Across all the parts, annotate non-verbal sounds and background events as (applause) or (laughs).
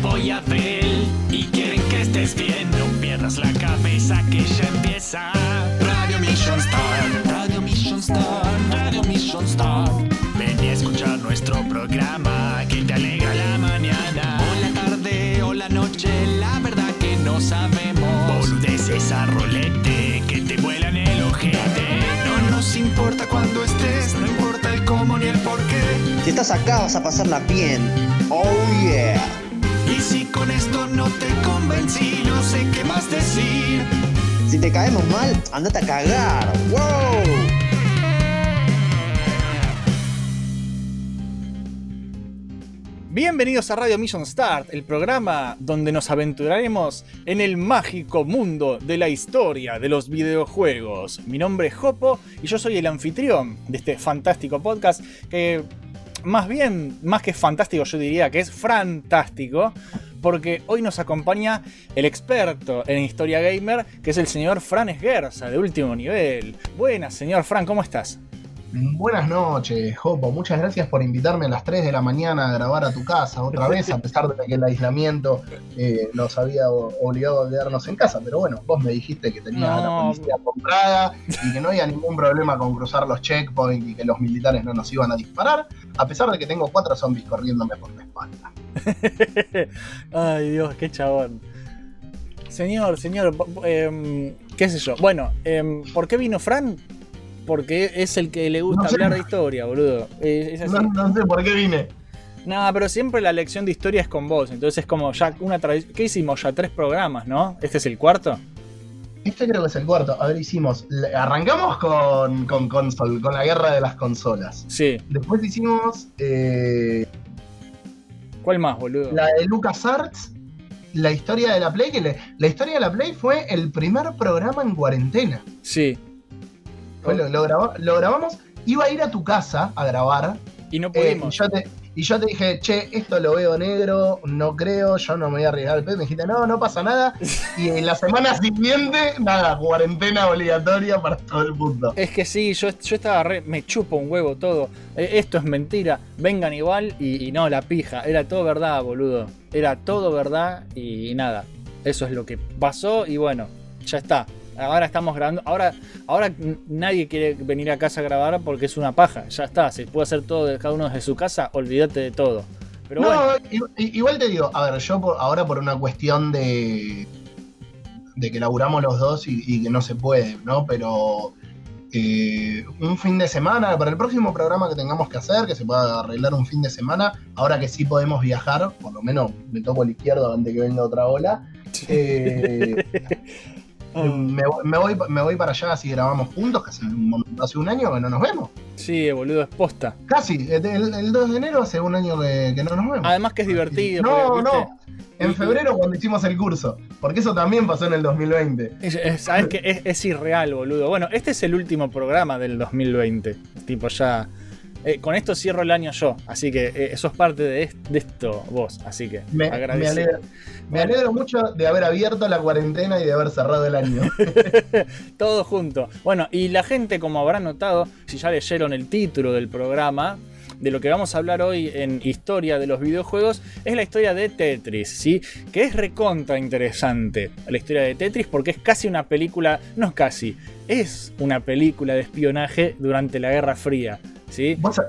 Yeah. vienen Jopo y quieren que estés bien. No pierdas la cabeza que ya empieza. Radio Mission Star, Radio Mission Star, Radio Mission Star. Ven y escuchar nuestro programa que te alegra la mañana. O la tarde o la noche, la verdad que no sabemos. Boludeces a rolete que te vuelan el ojete. No nos importa cuando estés, no importa el cómo ni el por qué. Si estás acá vas a pasarla bien. Oh yeah. Y si con esto no te convencí, no sé qué más decir. Si te caemos mal, andate a cagar. ¡Wow! Bienvenidos a Radio Mission Start, el programa donde nos aventuraremos en el mágico mundo de la historia de los videojuegos. Mi nombre es Jopo y yo soy el anfitrión de este fantástico podcast que más bien, más que fantástico, yo diría que es fantástico. Porque hoy nos acompaña el experto en historia gamer, que es el señor Fran Esguerza, de último nivel. Buenas, señor Fran, ¿cómo estás? Buenas noches, Jopo. Muchas gracias por invitarme a las 3 de la mañana a grabar a tu casa otra vez, a pesar de que el aislamiento eh, nos había obligado a quedarnos en casa. Pero bueno, vos me dijiste que tenías No. la policía comprada y que no había ningún problema con cruzar los checkpoints y que los militares no nos iban a disparar, a pesar de que tengo cuatro zombies corriéndome por la espalda. (laughs) Ay, Dios, qué chabón. Señor, señor, em, qué sé yo. Bueno, em, ¿por qué vino Fran? Porque es el que le gusta No sé. hablar de historia, boludo. Es así. No, no sé por qué vine. No, pero siempre la lección de historia es con vos. Entonces es como ya una tradición. ¿Qué hicimos? Ya tres programas, ¿no? ¿Este es el cuarto? Este creo que es el cuarto. A ver, hicimos. Arrancamos con, con console, con la guerra de las consolas. Sí. Después hicimos eh, ¿Cuál más, boludo? la de LucasArts, la historia de la Play, que le- la historia de la Play fue el primer programa en cuarentena. Sí. Fue lo, lo graba- lo grabamos, iba a ir a tu casa a grabar, Y no eh, y, pudimos. yo te, y yo te dije, che, esto lo veo negro, no creo, yo no me voy a arriesgar el pedo. Me dijiste, no, no pasa nada. Y en la semana siguiente, nada, cuarentena obligatoria para todo el mundo. Es que sí, yo, yo estaba re. Me chupo un huevo todo. Eh, esto es mentira. Vengan igual y, y no, la pija. Era todo verdad, boludo. Era todo verdad y, nada. Eso es lo que pasó y bueno, ya está. Ahora estamos grabando. Ahora, ahora nadie quiere venir a casa a grabar porque es una paja. Ya está. Se puede hacer todo de cada uno desde su casa. Olvídate de todo. Pero no, bueno. igual te digo, a ver, yo por- ahora por una cuestión de, de que laburamos los dos y, y que no se puede, ¿no? Pero eh, un fin de semana, para el próximo programa que tengamos que hacer, que se pueda arreglar un fin de semana, ahora que sí podemos viajar, por lo menos me toco el izquierdo antes que venga otra ola, eh, (laughs) me, voy- me voy, me voy para allá así grabamos juntos, que hace un, momento- hace un año que no nos vemos. Sí, boludo, es posta. Casi, el, el 2 de enero hace un año que, que no nos vemos. Además que es divertido. No, no. En febrero cuando hicimos el curso. Porque eso también pasó en el 2020. Es- es- Sabes que es, es irreal, boludo. Bueno, este es el último programa del 2020. Tipo, ya. Eh, con esto cierro el año yo. Así que eh, sos parte de, est- de esto vos. Así que Me, me alegro, me alegro mucho de haber abierto la cuarentena y de haber cerrado el año. (laughs) Todo junto. Bueno, y la gente, como habrán notado, si ya leyeron el título del programa, de lo que vamos a hablar hoy en historia de los videojuegos, es la historia de Tetris, ¿sí? Que es recontra interesante la historia de Tetris porque es casi una película, no es casi, es una película de espionaje durante la Guerra Fría, ¿sí? Vos sa-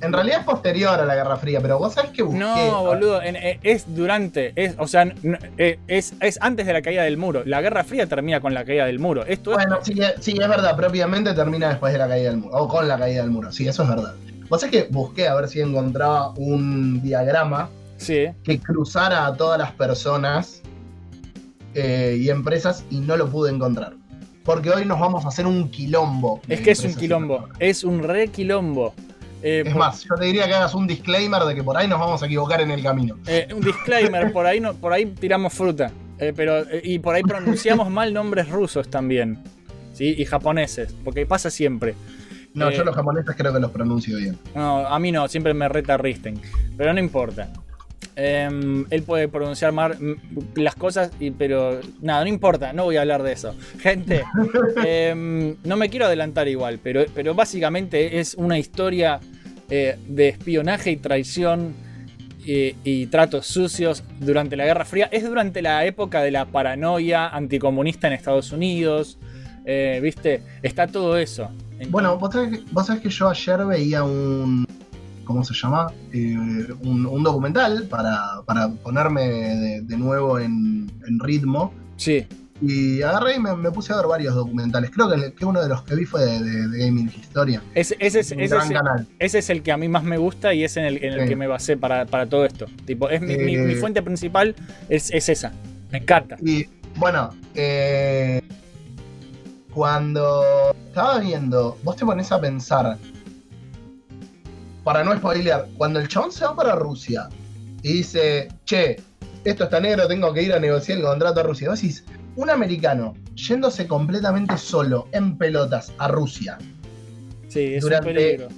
en realidad es posterior a la Guerra Fría, pero vos sabés que busqué. No, boludo, en- eh, es durante, es, o sea, eh, es, es antes de la caída del muro. La Guerra Fría termina con la caída del muro. Esto es Bueno, sí, eh, sí, es verdad, propiamente termina después de la caída del muro, o con la caída del muro, sí, eso es verdad. Vos sabés que busqué a ver si encontraba un diagrama Sí, que cruzara a todas las personas eh, y empresas y no lo pude encontrar. Porque hoy nos vamos a hacer un quilombo. es que es un quilombo, es un re quilombo. Eh, Es por- más, yo te diría que hagas un disclaimer de que por ahí nos vamos a equivocar en el camino. eh, un disclaimer, (laughs) por ahí, no, por ahí tiramos fruta. Eh, pero, y por ahí pronunciamos mal nombres rusos también. ¿sí? Y japoneses, porque pasa siempre. No, yo los japoneses creo que los pronuncio bien. No, a mí no, siempre me reta Risten. Pero no importa. Em, él puede pronunciar mal las cosas, y, pero nada, no importa, no voy a hablar de eso. Gente, (laughs) em, no me quiero adelantar igual, pero, pero básicamente es una historia eh, de espionaje y traición y tratos sucios durante la Guerra Fría. Es durante la época de la paranoia anticomunista en Estados Unidos. eh, ¿Viste? Está todo eso. Entonces- Bueno, vos sabés, que, vos sabés que yo ayer veía un. ¿Cómo se llama? Eh, un, un documental para, para ponerme de, de nuevo en, en ritmo. sí. Y agarré y me, me puse a ver varios documentales. Creo que, uno de los que vi fue de, de- de Gaming Historia. Ese, ese es, ese es- canal. ese es el que a mí más me gusta y es en el, en el Sí. que me basé para, para todo esto. Tipo, es mi, mi- Eh. mi fuente principal es, es esa. Me encanta. Y bueno, eh, cuando estaba viendo, vos te pones a pensar, para no spoilear, cuando el chabón se va para Rusia y dice, che, esto está negro, tengo que ir a negociar el contrato a Rusia. Vos decís, un americano yéndose completamente solo, en pelotas, a Rusia. Sí, es durante- un peligro.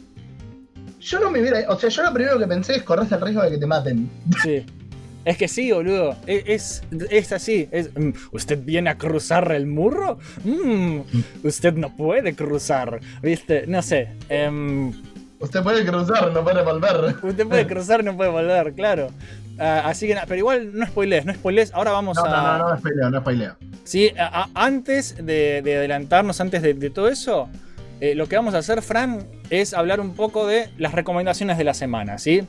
Yo no me hubiera, o sea, yo lo primero que pensé es corres el riesgo de que te maten. Sí. Es que sí, boludo. Es, es, así. Es, mm, ¿Usted viene a cruzar el muro? Mm, usted no puede cruzar. ¿Viste? No sé. em, Usted puede cruzar, no puede volver. usted puede cruzar, no puede volver, claro. Ah, así que, pero igual no spoilees, no spoilees. Ahora vamos No, a. no, no, no spoileo, no spoileo. Sí, a- a- antes de, de adelantarnos, antes de, de todo eso, eh, lo que vamos a hacer, Fran, es hablar un poco de las recomendaciones de la semana, ¿sí?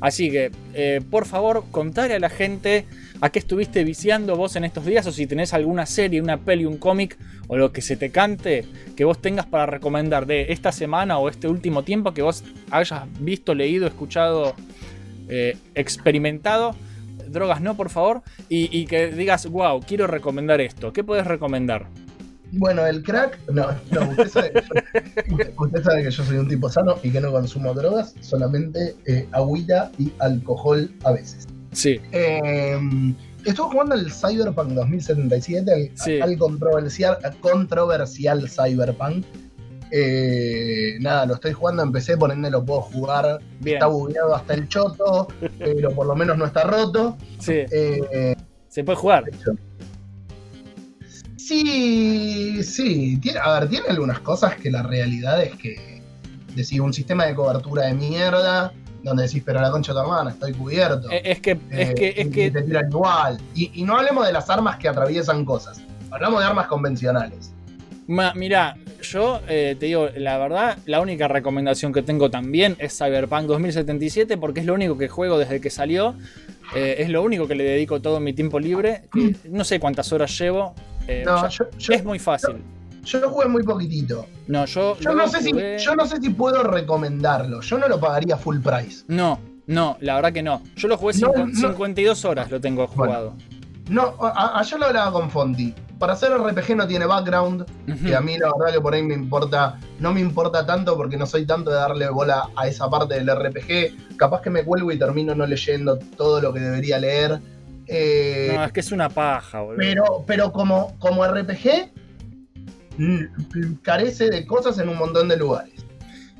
Así que, eh, por favor, contale a la gente a qué estuviste viciando vos en estos días o si tenés alguna serie, una peli, un cómic o lo que se te cante que vos tengas para recomendar de esta semana o este último tiempo que vos hayas visto, leído, escuchado, eh, experimentado. Drogas no, por favor. Y, y que digas, wow, quiero recomendar esto. ¿Qué puedes recomendar? Bueno, el crack, no, no, usted sabe, que yo, (laughs) usted sabe que yo soy un tipo sano y que no consumo drogas, solamente eh, agüita y alcohol a veces. Sí, Eh, estuve jugando el Cyberpunk 2077, al, Sí. al controversial, controversial Cyberpunk. Eh, nada, lo estoy jugando, empecé, por ende lo puedo jugar. bien. Está bugueado hasta el choto, (laughs) pero por lo menos no está roto. Sí, Eh, se puede jugar. Sí, sí. Tiene, a ver, tiene algunas cosas que la realidad es que decís un sistema de cobertura de mierda, donde decís, pero la concha de tu hermana, estoy cubierto. Eh, Es que, es Eh, que, es que te tiran igual. Y, y no hablemos de las armas que atraviesan cosas. Hablamos de armas convencionales. Ma- Mirá, yo eh, te digo, la verdad, la única recomendación que tengo también es Cyberpunk 2077 porque es lo único que juego desde que salió. Eh, es lo único que le dedico todo mi tiempo libre. no sé cuántas horas llevo. Eh, No, yo, yo- es muy fácil. yo jugué muy poquitito. No, yo, Yo no, sé si, yo no sé si puedo recomendarlo. Yo no lo pagaría full price. No, no, la verdad que no. Yo lo jugué No, cincu- no. 52 horas, lo tengo Bueno. jugado. No, a- ayer lo hablaba con Fonti. Para hacer RPG no tiene background. Ujú. que a mí la verdad que por ahí me importa, no me importa tanto porque no soy tanto de darle bola a esa parte del RPG. Capaz que me cuelgo y termino no leyendo todo lo que debería leer. Eh, No, es que es una paja, boludo. pero pero como, como RPG mm, carece de cosas en un montón de lugares.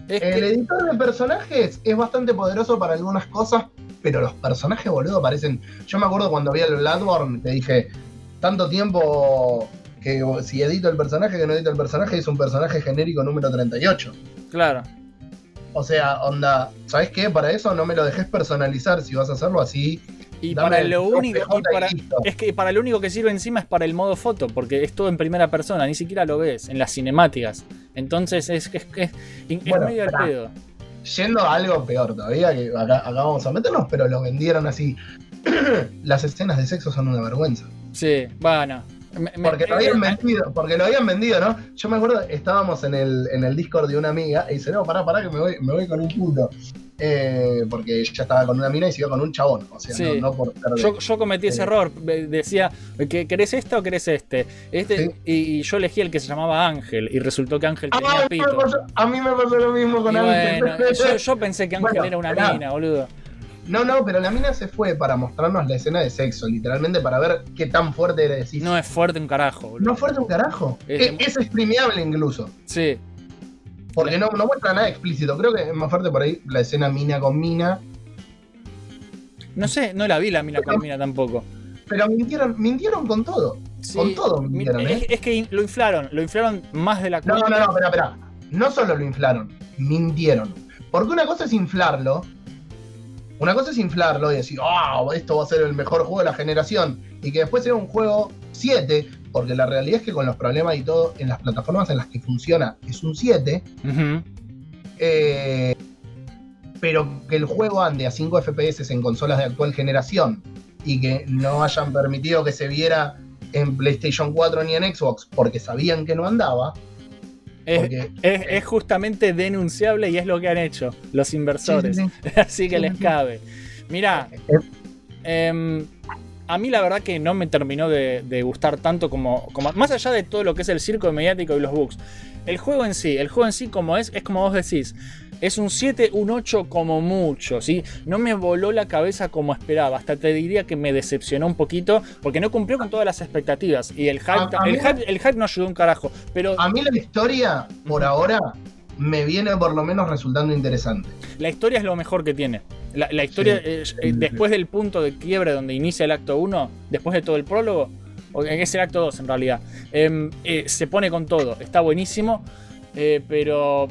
Es El que- editor de personajes es bastante poderoso para algunas cosas, pero los personajes, boludo, parecen. Yo me acuerdo cuando vi el Bloodborne, te dije, tanto tiempo que si edito el personaje, que no edito el personaje, es un personaje genérico número 38. claro. O sea, onda, ¿sabes qué? Para eso no me lo dejes personalizar si vas a hacerlo así. Y dame para lo único. y para-. Es que para lo único que sirve encima es para el modo foto, porque es todo en primera persona, ni siquiera lo ves en las cinemáticas. Entonces es, es, es, es Bueno, medio al pará. pedo. Yendo a algo peor todavía, que acá, acá vamos a meternos, pero lo vendieron así. (clears throat) Las escenas de sexo son una vergüenza. Sí, bueno. Me- me- Porque lo habían eh, vendido, porque lo habían vendido, ¿no? Yo me acuerdo, estábamos en el, en el Discord de una amiga y dice, no, pará, pará, que me voy, me voy con un puto. Eh, porque ella estaba con una mina y se iba con un chabón. O sea, Sí. no, no por ser de- Yo, yo cometí ese Sí. error. Decía, ¿que- ¿querés esto o querés este? este Sí. y, y yo elegí el que se llamaba Ángel. Y resultó que Ángel Ah, tenía a mí me pito. pasó- a mí me pasó lo mismo Y con Ángel. bueno, yo, yo (laughs) pensé que Ángel Bueno, era una mina, boludo. No, no, pero la mina se fue para mostrarnos la escena de sexo, literalmente para ver qué tan fuerte era decir. No es fuerte un carajo, boludo. No fuerte un carajo. Es- Es, es streameable incluso. Sí. Porque no, no muestra nada explícito. Creo que es más fuerte por ahí la escena mina con mina. No sé, no la vi la mina con mina tampoco. Pero mintieron, mintieron con todo. Sí, Con todo mi- mintieron, es, ¿eh? es que lo inflaron, lo inflaron más de la No, cuenta. no, no, espera, espera. No solo lo inflaron, mintieron. Porque una cosa es inflarlo. Una cosa es inflarlo y decir, ah, esto va a ser el mejor juego de la generación. Y que después sea un juego 7. Porque la realidad es que con los problemas y todo, en las plataformas en las que funciona es un 7. Ujú. eh, pero que el juego ande a 5 FPS en consolas de actual generación y que no hayan permitido que se viera en PlayStation 4 ni en Xbox porque sabían que no andaba. Es, Porque, es- es justamente denunciable y es lo que han hecho los inversores. Sí, sí, (laughs) Así que les cabe. Mirá, em, a mí la verdad que no me terminó de, de gustar tanto como, como. Más allá de todo lo que es el circo mediático y los bugs. El juego en sí, el juego en sí como es, es como vos decís. Es un 7, un 8 como mucho, ¿sí? No me voló la cabeza como esperaba. Hasta te diría que me decepcionó un poquito porque no cumplió con todas las expectativas. Y el hype, A- a el mí- hype, el hype no ayudó un carajo. Pero A mí la historia, por ahora, me viene por lo menos resultando interesante. La historia es lo mejor que tiene. La, la historia, Sí. eh, eh, después del punto de quiebre donde inicia el acto 1, después de todo el prólogo, es el acto 2 en realidad, em, eh, se pone con todo. Está buenísimo, pero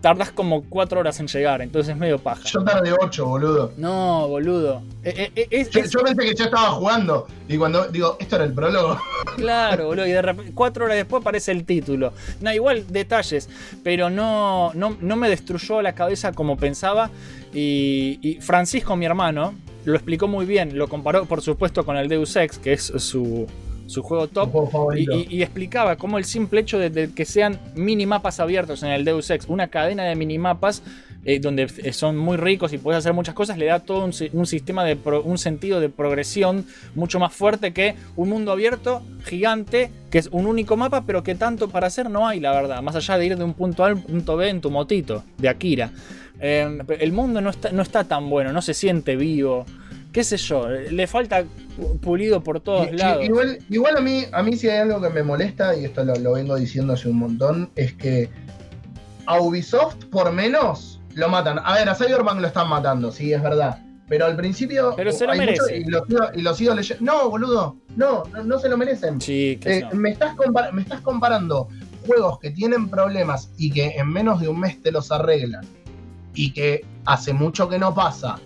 tardas como 4 horas en llegar, entonces es medio paja. Yo tardé 8, boludo. No, boludo. Eh, eh, eh, es, Yo, es- yo pensé que ya estaba jugando. Y cuando digo, esto era el prólogo. (laughs) Claro, boludo. Y de repente, cuatro horas después aparece el título. No, igual detalles, pero no, no, no me destruyó la cabeza como pensaba. Y, y Francisco, mi hermano, lo explicó muy bien. Lo comparó, por supuesto, con el Deus Ex, que es su, su juego top. juego Y, favorito. y- y explicaba cómo el simple hecho de, de que sean minimapas abiertos en el Deus Ex, una cadena de minimapas eh, donde eh, son muy ricos y puedes hacer muchas cosas, le da todo un, si- un sistema de pro- un sentido de progresión mucho más fuerte que un mundo abierto gigante, que es un único mapa, pero que tanto para hacer no hay, la verdad, más allá de ir de un punto A al punto B en tu motito de Akira. Eh, el mundo no está, no está tan bueno, no se siente vivo. Qué sé yo, le falta pulido por todos lados. Igual, igual a mí, a mí si hay algo que me molesta, y esto lo, lo vengo diciendo hace un montón, es que a Ubisoft por menos lo matan. A ver, a Cyberpunk lo están matando, sí, es verdad. Pero al principio. Pero se lo merece. y, lo sigo, y lo sigo leyendo. No, boludo. No, no, no se lo merecen. Sí, Eh, no. me, estás me estás comparando juegos que tienen problemas y que en menos de un mes te los arreglan. Y que hace mucho que no pasa.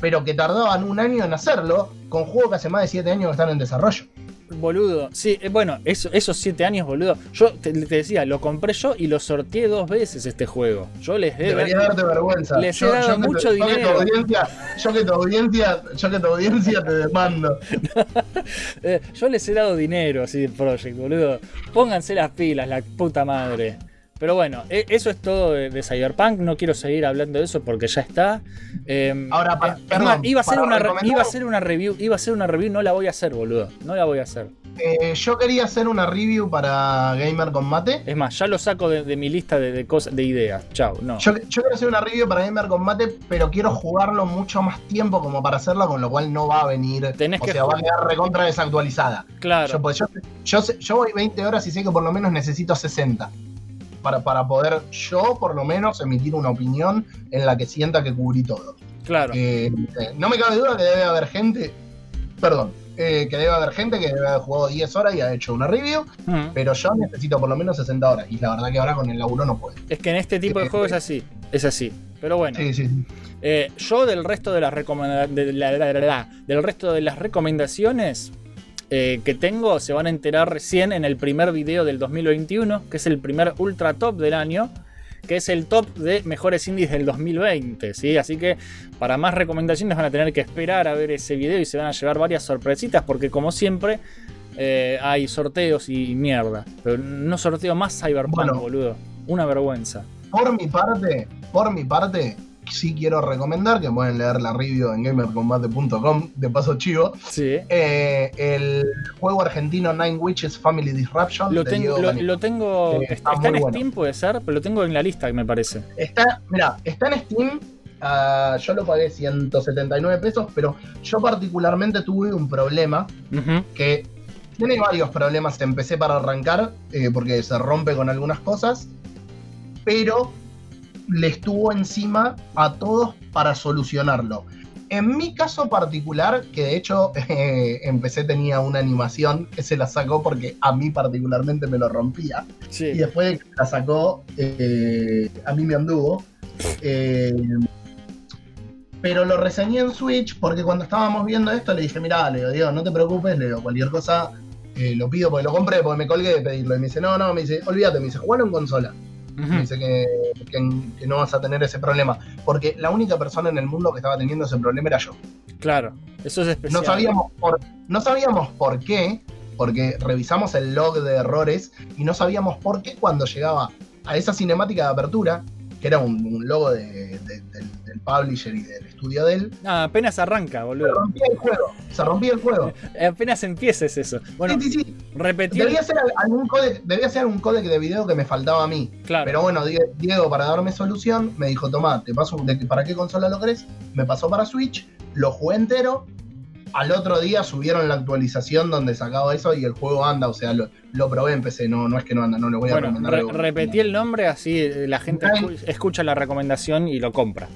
Pero que tardaban un año en hacerlo. Con juegos que hace más de 7 años que están en desarrollo. Boludo, sí, eh, bueno, eso- esos siete años, boludo. Yo te, te decía, lo compré yo y lo sorteé dos veces este juego. Yo les debo. Debería darte vergüenza. Les he dado mucho te- yo que tu dinero. audiencia, yo que tu audiencia, yo que tu audiencia te demando. (laughs) eh, yo les he dado dinero así Project, boludo. Pónganse las pilas, la puta madre. Pero bueno, e- eso es todo de, de Cyberpunk. No quiero seguir hablando de eso porque ya está. Eh, Ahora, es perdón, más, iba a, hacer una, iba a hacer una review. Iba a hacer una review, no la voy a hacer, boludo. No la voy a hacer. Eh, yo quería hacer una review para Gamer Combate. Es más, ya lo saco de, de mi lista de, de cosas, de ideas. Chao, no. Yo, yo quiero hacer una review para Gamer Combate, pero quiero jugarlo mucho más tiempo como para hacerla, con lo cual no va a venir. Tenés o que sea, va a jugar- quedar recontra desactualizada. claro. Yo, pues, yo, yo voy 20 horas y sé que por lo menos necesito 60. Para, para poder yo, por lo menos, emitir una opinión en la que sienta que cubrí todo. claro. Eh, eh, no me cabe duda que debe haber gente, perdón, eh, que debe haber gente que debe haber jugado 10 horas y ha hecho una review, pero yo necesito por lo menos 60 horas. Y la verdad que ahora con el laburo no puedo. Es que en este tipo de juegos es así. Es así. Pero bueno. Sí, sí, sí. Eh, yo del resto de las recomenda- de la- la- del resto de las recomendaciones eh, que tengo se van a enterar recién en el primer video del 2021, que es el primer ultra top del año, que es el top de mejores indies del 2020, ¿sí? Así que para más recomendaciones van a tener que esperar a ver ese video y se van a llevar varias sorpresitas porque como siempre eh, hay sorteos y mierda. Pero no sorteo más Cyberpunk, Bueno. boludo. Una vergüenza. Por mi parte, por mi parte, sí quiero recomendar que pueden leer la review en gamercombate.com, de paso chivo, Sí. eh, el juego argentino Nine Witches Family Disruption. Lo Diego lo, tengo. Eh, está en bueno. Steam, puede ser, pero lo tengo en la lista, me parece. Está, mira, está en Steam. ah, yo lo pagué 179 pesos, pero yo particularmente tuve un problema que tiene varios problemas. Empecé para arrancar eh, porque se rompe con algunas cosas, pero le estuvo encima a todos para solucionarlo. En mi caso particular, que de hecho (laughs) eh, empecé tenía una animación que se la sacó porque a mí particularmente me lo rompía. Sí. Y después de que la sacó, eh, a mí me anduvo. Eh, pero lo reseñé en Switch porque cuando estábamos viendo esto le dije, mira, le digo, no te preocupes, le digo, cualquier cosa lo pido porque lo compré, porque me colgué de pedirlo. Y me dice, no, no, me dice, olvídate, me dice, jugalo en consola. Dice que, que- que no vas a tener ese problema. Porque la única persona en el mundo que estaba teniendo ese problema era yo. Claro, eso es especial. No sabíamos por, no sabíamos por qué, porque revisamos el log de errores y no sabíamos por qué cuando llegaba a esa cinemática de apertura, que era un, un logo de- de- del, del publisher y del estudio de él, Ah, apenas arranca, se boludo. rompía el juego. Se rompía el juego. (laughs) Apenas empieces eso. Bueno, sí, sí, sí. repetir. Debía ser al- algún codec, debía ser un codec de video que me faltaba a mí. Claro. Pero bueno, Die- Diego, para darme solución, me dijo, toma, te paso, de, ¿para qué consola lo querés? Me pasó para Switch, lo jugué entero. Al otro día subieron la actualización donde sacaba eso y el juego anda, o sea, lo, lo probé en PC, no, no es que no anda, no le voy a Bueno, recomendar. re- repetí el nombre así eh, la gente escucha la recomendación y lo compra.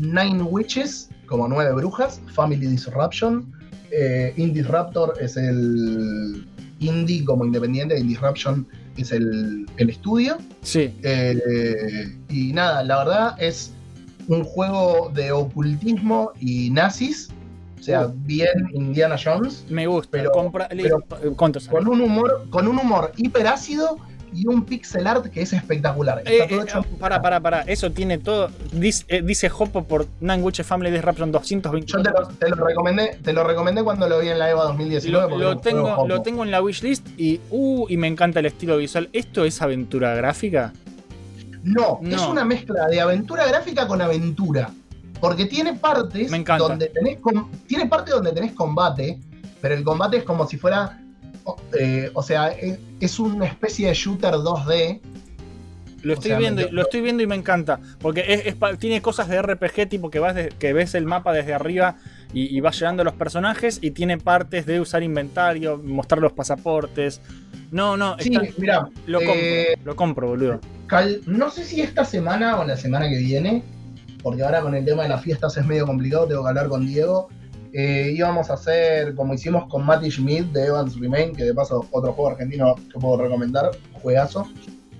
Nine Witches, como nueve brujas, Family Disruption. Eh, Indie Raptor es el indie como independiente, Indie Disruption es el, el estudio. Sí, Eh, y nada, la verdad es un juego de ocultismo y nazis. O sea, Uh. bien Indiana Jones. me gusta. Pero- compra, pero-. Con un humor, con un humor hiperácido y un pixel art que es espectacular. Eh, Está todo eh, hecho. para, para, para. Eso tiene todo. Dice, eh, dice Hopo por Witches Family Disruption 220. Yo te lo, te lo recomendé, te lo recomendé cuando lo vi en la EVA 2019. Lo, tengo, lo tengo en la wishlist y, uh, y me encanta el estilo visual. ¿Esto es aventura gráfica? No, No. es una mezcla de aventura gráfica con aventura. Porque tiene partes Me donde tenés tiene partes donde tenés combate, pero el combate es como si fuera. O- eh, o sea, es, una especie de shooter 2D. Lo O estoy sea, viendo, me- lo estoy viendo y me encanta. Porque es, es pa- tiene cosas de RPG, tipo que vas de- que ves el mapa desde arriba y, y vas llegando a los personajes. Y tiene partes de usar inventario, mostrar los pasaportes. No, no, Sí, está- mira, lo compro, eh, lo compro, boludo. cal- no sé si esta semana o la semana que viene, porque ahora con el tema de las fiestas es medio complicado, tengo que hablar con Diego. Eh, íbamos a hacer, como hicimos con Matty Schmidt de Evans Remain, que de paso otro juego argentino que puedo recomendar, juegazo.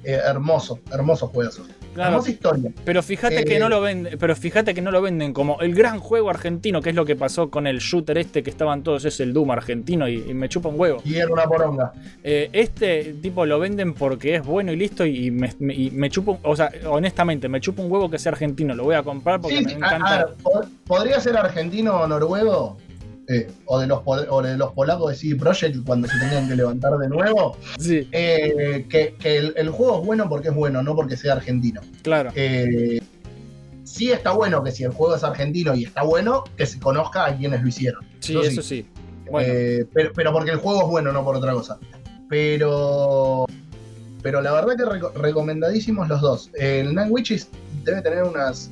Eh, hermoso, hermoso juegazo. Claro, historia. pero fíjate que eh, no lo venden, pero fíjate que no lo venden como el gran juego argentino, que es lo que pasó con el shooter este que estaban todos, es el Doom argentino y, y me chupa un huevo. Y era una poronga. Eh, este tipo lo venden porque es bueno y listo y me, me- y me chupa, un- o sea, honestamente, me chupa un huevo que sea argentino, lo voy a comprar porque Sí, me a- encanta. a ver, po- podría ser argentino o noruego, eh, o, de los, o de los polacos de CD Projekt cuando se tenían que levantar de nuevo. Sí, eh, que que el, el juego es bueno porque es bueno, no porque sea argentino. claro. Eh, sí está bueno que si el juego es argentino y está bueno, que se conozca a quienes lo hicieron. Sí, eso eso sí. Bueno, pero, pero porque el juego es bueno, no por otra cosa. Pero. Pero la verdad que reco- recomendadísimos los dos. El Nine Witches debe tener unas.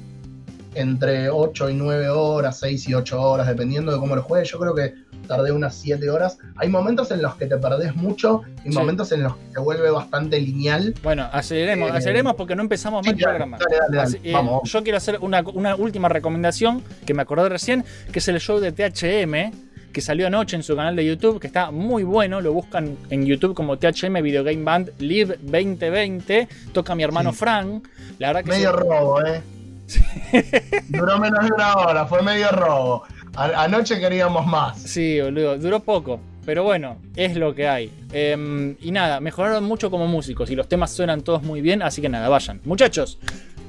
Entre 8 y 9 horas, 6 y 8 horas, dependiendo de cómo lo juegues. Yo creo que tardé unas 7 horas. Hay momentos en los que te perdés mucho y Sí. momentos en los que se vuelve bastante lineal. bueno, aceleremos, eh, aceleremos porque no empezamos mal Sí, el dale, programa. dale, dale, dale. Así, eh, Vamos. yo quiero hacer una, una última recomendación que me acordé recién, que es el show de THM, que salió anoche en su canal de YouTube, que está muy bueno, lo buscan en YouTube como THM Video Game Band Live 2020, toca mi hermano Sí. Frank, la verdad que Medio robo, ¿eh? (laughs) Duró menos de una hora, fue medio robo. A- anoche queríamos más. Sí, boludo, duró poco. Pero bueno, es lo que hay. Em, y nada, mejoraron mucho como músicos y los temas suenan todos muy bien, así que nada, vayan. Muchachos,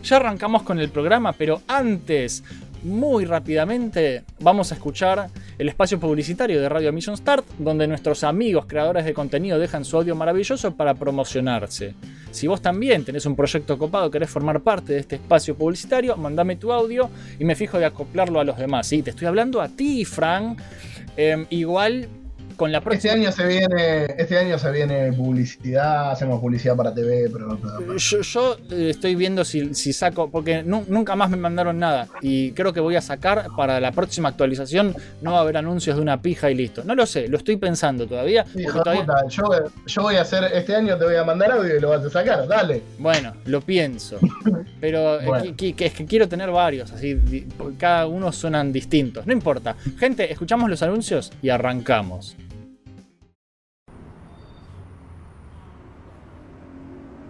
ya arrancamos con el programa, pero antes, muy rápidamente, vamos a escuchar el espacio publicitario de Radio Mission Start, donde nuestros amigos creadores de contenido dejan su audio maravilloso para promocionarse. Si vos también tenés un proyecto copado, querés formar parte de este espacio publicitario, mandame tu audio y me fijo de acoplarlo a los demás. Sí, te estoy hablando a ti, Fran. Em, igual con la Este próxima. año se viene, este año se viene publicidad, hacemos publicidad para TV, pero no Yo, yo, eh, estoy viendo si, si saco, porque nu- nunca más me mandaron nada. Y creo que voy a sacar para la próxima actualización. No va a haber anuncios de una pija y listo. No lo sé, lo estoy pensando todavía. puta, yo, yo voy a hacer, este año te voy a mandar audio y lo vas a sacar, dale. Bueno, lo pienso. (laughs) Pero eh, Bueno. que es que quiero tener varios, así, cada uno suenan distintos. No importa. Gente, escuchamos los anuncios y arrancamos.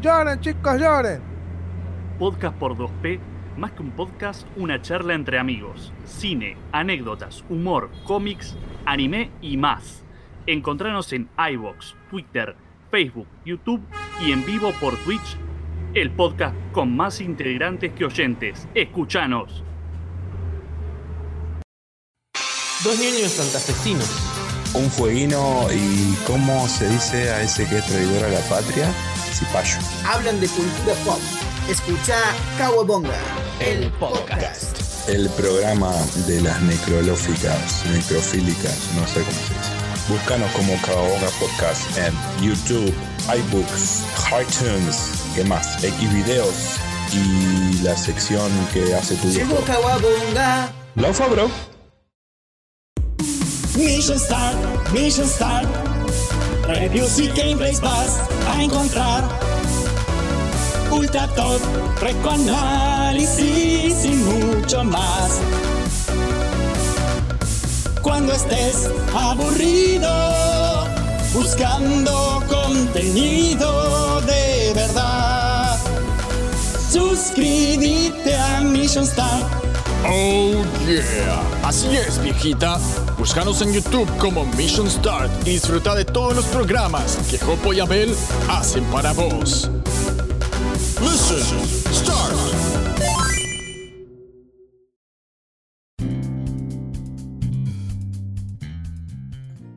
Lloren, chicos, lloren. Podcast por 2P, más que un podcast, una charla entre amigos. Cine, anécdotas, humor, cómics, anime y más. Encontranos en iVoox, Twitter, Facebook, YouTube y en vivo por Twitch. El podcast con más integrantes que oyentes. Escuchanos. Dos niños santafesinos. Un fueguino y cómo se dice a ese que es traidor a la patria, cipayo. Hablan de cultura pop. Escucha Kawabonga, el podcast. El programa de las necrolóficas, necrofílicas, no sé cómo se dice. Búscanos como Kawabonga Podcast en YouTube, iBooks, iTunes, ¿qué más? Xvideos y la sección que hace tu Llegó. Kawabonga. Laufa, bro. Mission Start, Mission Start. Reviews y gameplays vas a encontrar. Ultra top, análisis y mucho más. Cuando estés aburrido, buscando contenido de verdad, suscríbete a Mission Start. Oh yeah, así es viejita. Búscanos en YouTube como Mission Start y disfruta de todos los programas que Jopo y Abel hacen para vos. Mission Start.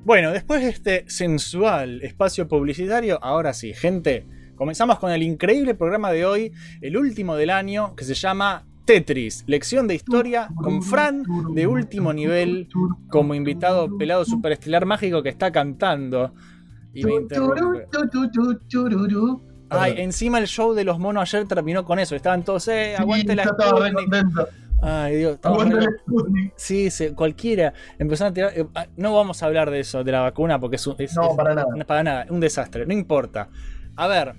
Bueno, después de este sensual espacio publicitario, ahora sí, gente, comenzamos con el increíble programa de hoy, el último del año, que se llama Tetris, lección de historia con Fran de último nivel como invitado pelado superestelar mágico que está cantando. Y me interrumpe. Ay, encima el show de los monos ayer terminó con eso. Estaban todos, eh, aguante la Sputnik. contento. Ay, Dios, Aguante re- la Sputnik. Sí, sí, cualquiera. Empezaron a tirar. eh, ah, no vamos a hablar de eso, de la vacuna, porque es, un- es- No, es- para nada. para nada, un desastre, no importa. A ver,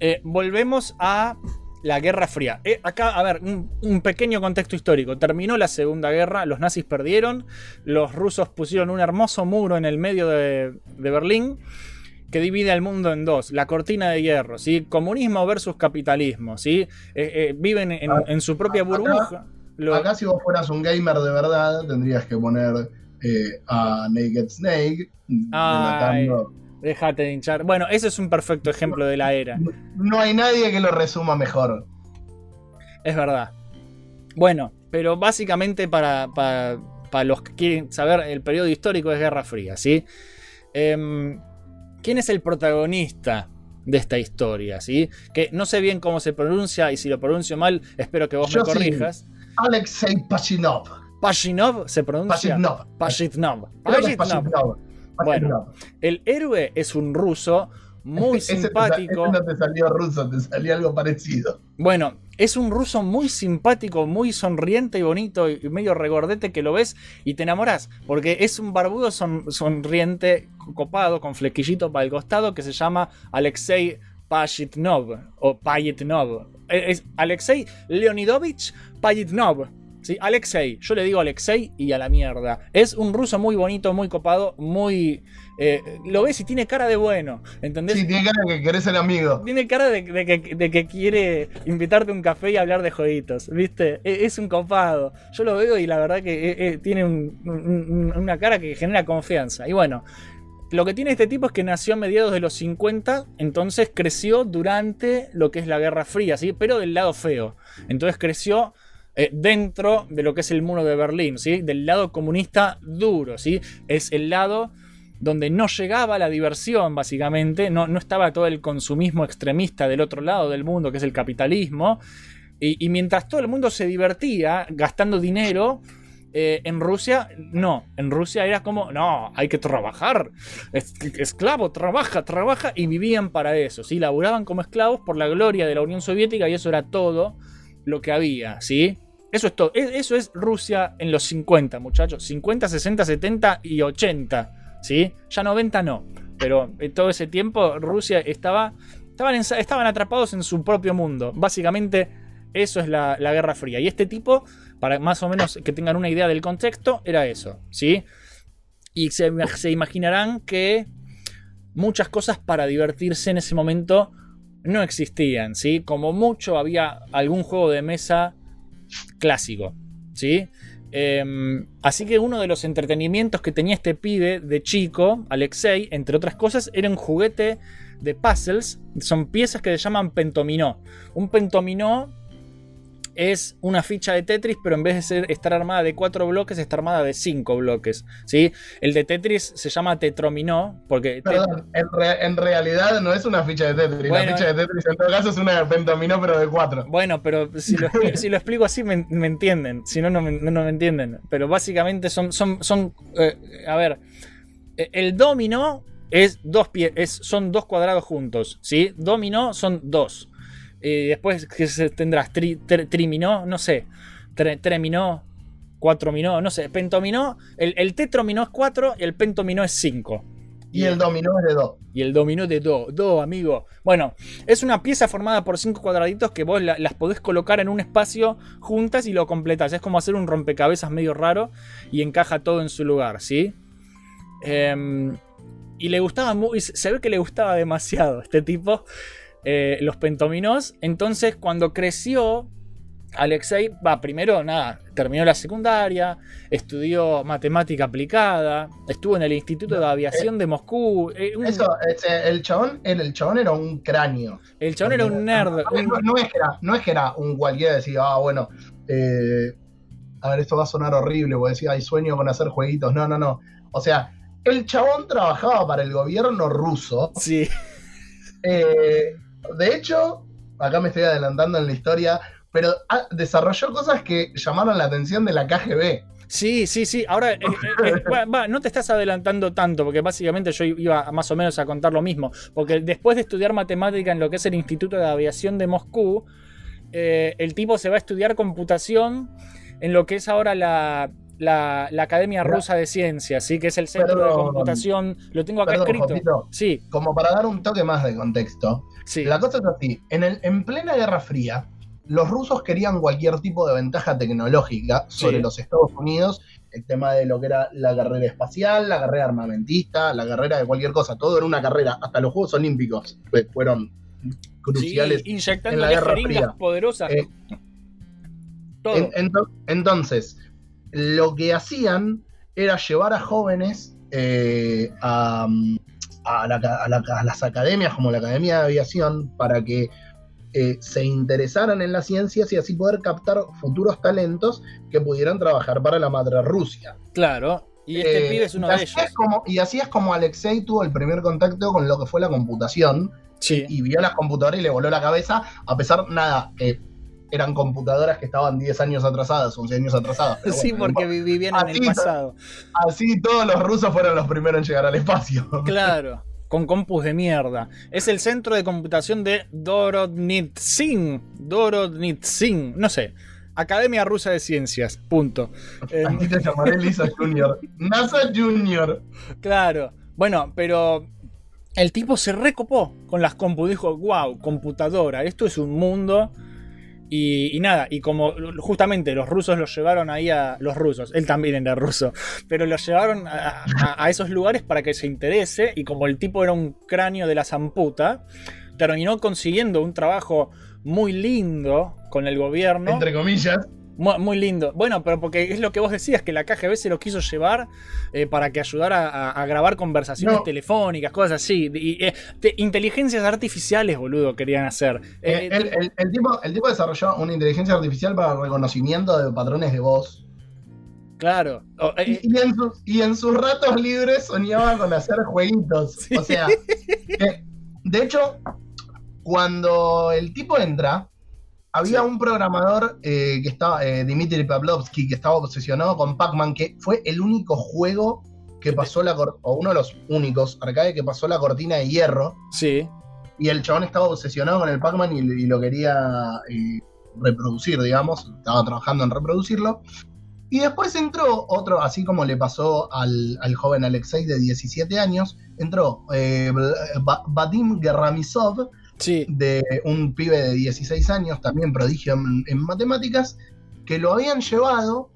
eh, volvemos a la Guerra Fría. Eh, acá, a ver, un, un pequeño contexto histórico. Terminó la Segunda Guerra, los nazis perdieron, los rusos pusieron un hermoso muro en el medio de, de Berlín que divide al mundo en dos, la cortina de hierro, ¿sí? Comunismo versus capitalismo, ¿sí? Eh, eh, viven en, Ah, en su propia acá- burbuja. Lo- Acá si vos fueras un gamer de verdad, tendrías que poner a Naked Snake Ay. Déjate de hinchar. Bueno, ese es un perfecto ejemplo de la era. No hay nadie que lo resuma mejor. Es verdad. Bueno, pero básicamente para, para, para los que quieren saber, el periodo histórico es Guerra Fría, ¿sí? Em, ¿Quién es el protagonista de esta historia, ¿sí? Que no sé bien cómo se pronuncia y si lo pronuncio mal, espero que vos Yo me sí. corrijas. Alexei Pachinov. Pashinov se pronuncia. Que es Pashitnov. Pachinov. Bueno. El héroe es un ruso muy (laughs) Ese te simpático. ese no te salió ruso, te salió algo parecido. Bueno, es un ruso muy simpático, muy sonriente y bonito y medio regordete que lo ves y te enamoras. Porque es un barbudo son- sonriente, copado, con flequillito para el costado que se llama Alexei Pashitnov o Payitnov. Eh, Es Alexei Leonidovich Payitnov. ¿Sí? Alexei, yo le digo Alexei y a la mierda. Es un ruso muy bonito, muy copado, muy... eh, lo ves y tiene cara de bueno, ¿entendés? Sí, tiene cara de que querés ser amigo. Tiene cara de, de que, de que quiere invitarte a un café y hablar de jueguitos, ¿viste? E- Es un copado. Yo lo veo y la verdad que eh, eh, tiene un- un- un- una cara que genera confianza. Y bueno, lo que tiene este tipo es que nació a mediados de los 50, entonces creció durante lo que es la Guerra Fría, ¿sí? Pero del lado feo. Entonces creció eh, dentro de lo que es el muro de Berlín, ¿sí? Del lado comunista duro, ¿sí? Es el lado donde no llegaba la diversión, básicamente, no, no estaba todo el consumismo extremista del otro lado del mundo, que es el capitalismo. Y, mientras todo el mundo se divertía gastando dinero, eh, en Rusia, no. En Rusia era como, no, hay que trabajar. Es- esclavo, trabaja, trabaja. Y vivían para eso, ¿sí? Laburaban como esclavos por la gloria de la Unión Soviética y eso era todo lo que había, ¿sí? Eso es. E- Eso es Rusia en los 50, muchachos. 50, 60, 70 y 80, ¿sí? Ya 90 no. Pero en todo ese tiempo Rusia estaba... Estaban, ensa- estaban atrapados en su propio mundo. Básicamente, eso es la, la Guerra Fría. Y este tipo, para más o menos que tengan una idea del contexto, era eso, ¿sí? Y se, se imaginarán que muchas cosas para divertirse en ese momento no existían, ¿sí? Como mucho había algún juego de mesa clásico, ¿sí? Em, así que uno de los entretenimientos que tenía este pibe de chico, Alexei, entre otras cosas, era un juguete de puzzles. Son piezas que se llaman pentominó. Un pentominó es una ficha de Tetris, pero en vez de ser, estar armada de cuatro bloques, está armada de cinco bloques. ¿sí? El de Tetris se llama tetrominó, porque... Perdón, en, re- en realidad no es una ficha de Tetris. Bueno, la ficha de Tetris en todo caso es una pentomino, pero de cuatro. Bueno, pero si lo, expli- (laughs) si lo explico así me, me entienden. Si no, no me, no, me entienden. Pero básicamente son. son, son eh, a ver. eh, El dominó es dos pie, es, son dos cuadrados juntos. ¿Sí? Dominó son dos. Y después, ¿qué se- tendrás? Tri, tre- triminó, no sé. Tre- treminó, cuatrominó, no sé. Pentominó. El, el tetrominó es cuatro y el pentominó es cinco. Y el dominó es de dos. Y el dominó de do, do, amigo. Bueno, es una pieza formada por cinco cuadraditos que vos la- las podés colocar en un espacio juntas y lo completás. Es como hacer un rompecabezas medio raro y encaja todo en su lugar, ¿sí? Em, y le gustaba muy. Se ve que le gustaba demasiado este tipo. Eh, los pentominós. Entonces, cuando creció, Alexei, va, primero nada, terminó la secundaria, estudió matemática aplicada, estuvo en el Instituto de Aviación de Moscú. eh, un- Eso, ese, el, chabón, el, el chabón era un cráneo. el chabón era un nerd. No, un- no- no es que era, no es que era un cualquiera decía, ah, bueno, eh, a ver, esto va a sonar horrible, porque decía, hay sueño con hacer jueguitos. No, no, no. O sea, el chabón trabajaba para el gobierno ruso. Sí. Eh, de hecho, acá me estoy adelantando en la historia, pero ah, desarrolló cosas que llamaron la atención de la KGB. Sí, sí, sí. Ahora, eh, eh, eh, (laughs) va, va, no te estás adelantando tanto, porque básicamente yo iba más o menos a contar lo mismo. Porque después de estudiar matemática en lo que es el Instituto de Aviación de Moscú, eh, el tipo se va a estudiar computación en lo que es ahora la, la- la Academia Rusa de Ciencias, ¿sí? que es el centro de computación. Lo tengo acá Perdón, escrito. Jopito. Sí, Como para dar un toque más de contexto. Sí. La cosa es así, en, el, en plena Guerra Fría, los rusos querían cualquier tipo de ventaja tecnológica sobre Sí. los Estados Unidos, el tema de lo que era la carrera espacial, la carrera armamentista, la carrera de cualquier cosa, todo era una carrera, hasta los Juegos Olímpicos fueron cruciales. Sí, en la Guerra Fría. poderosas. Eh, todo. En- ento- entonces, lo que hacían era llevar a jóvenes eh, a, a la ca- a la- a las academias como la Academia de Aviación para que eh, se interesaran en las ciencias y así poder captar futuros talentos que pudieran trabajar para la madre Rusia. Claro. Y este Eh, pibe es uno y de ellos. es como- y así es como Alexei tuvo el primer contacto con lo que fue la computación Sí. y vio las computadoras y le voló la cabeza, a pesar, nada, que eran computadoras que estaban 10 años atrasadas, 11 años atrasadas. Sí, porque vivían en el pasado. Así todos los rusos fueron los primeros en llegar al espacio. (laughs) Claro, con compus de mierda. Es el centro de computación de Dorodnitsin. Dorodnitsin, no sé. Academia Rusa de Ciencias, punto. (laughs) Eh, Aquí te llamaré Lisa Junior. (laughs) NASA Junior. claro. Bueno, pero el tipo se recopó con las compus. Dijo, wow, computadora, esto es un mundo. Y, y nada, y como justamente los rusos los llevaron ahí a. Los rusos, él también era ruso, pero los llevaron a, a- a esos lugares para que se interese. Y como el tipo era un cráneo de la zamputa, terminó consiguiendo un trabajo muy lindo con el gobierno. Entre comillas. Mu- Muy lindo. Bueno, pero porque es lo que vos decías, que la KGB se lo quiso llevar eh, para que ayudara a, a grabar conversaciones No. telefónicas, cosas así. Y, eh, te- inteligencias artificiales, boludo, querían hacer. Eh, el, el- el tipo, el tipo desarrolló una inteligencia artificial para reconocimiento de patrones de voz. claro. O, eh, Y, en sus, y en sus ratos libres soñaba con hacer jueguitos. O sea, de hecho, cuando el tipo entra, había un programador eh, que estaba, eh, Dmitry Pavlovsky, que estaba obsesionado con Pac-Man, que fue el único juego que pasó la o uno de los únicos arcade que pasó la cortina de hierro. Sí. Y el chabón estaba obsesionado con el Pac-Man y, y lo quería eh, reproducir, digamos. Estaba trabajando en reproducirlo. Y después entró otro, así como le pasó al, al joven Alexei de 17 años, entró eh, Vadim Geramisov, Sí. de un pibe de 16 años, también prodigio en, en matemáticas, que lo habían llevado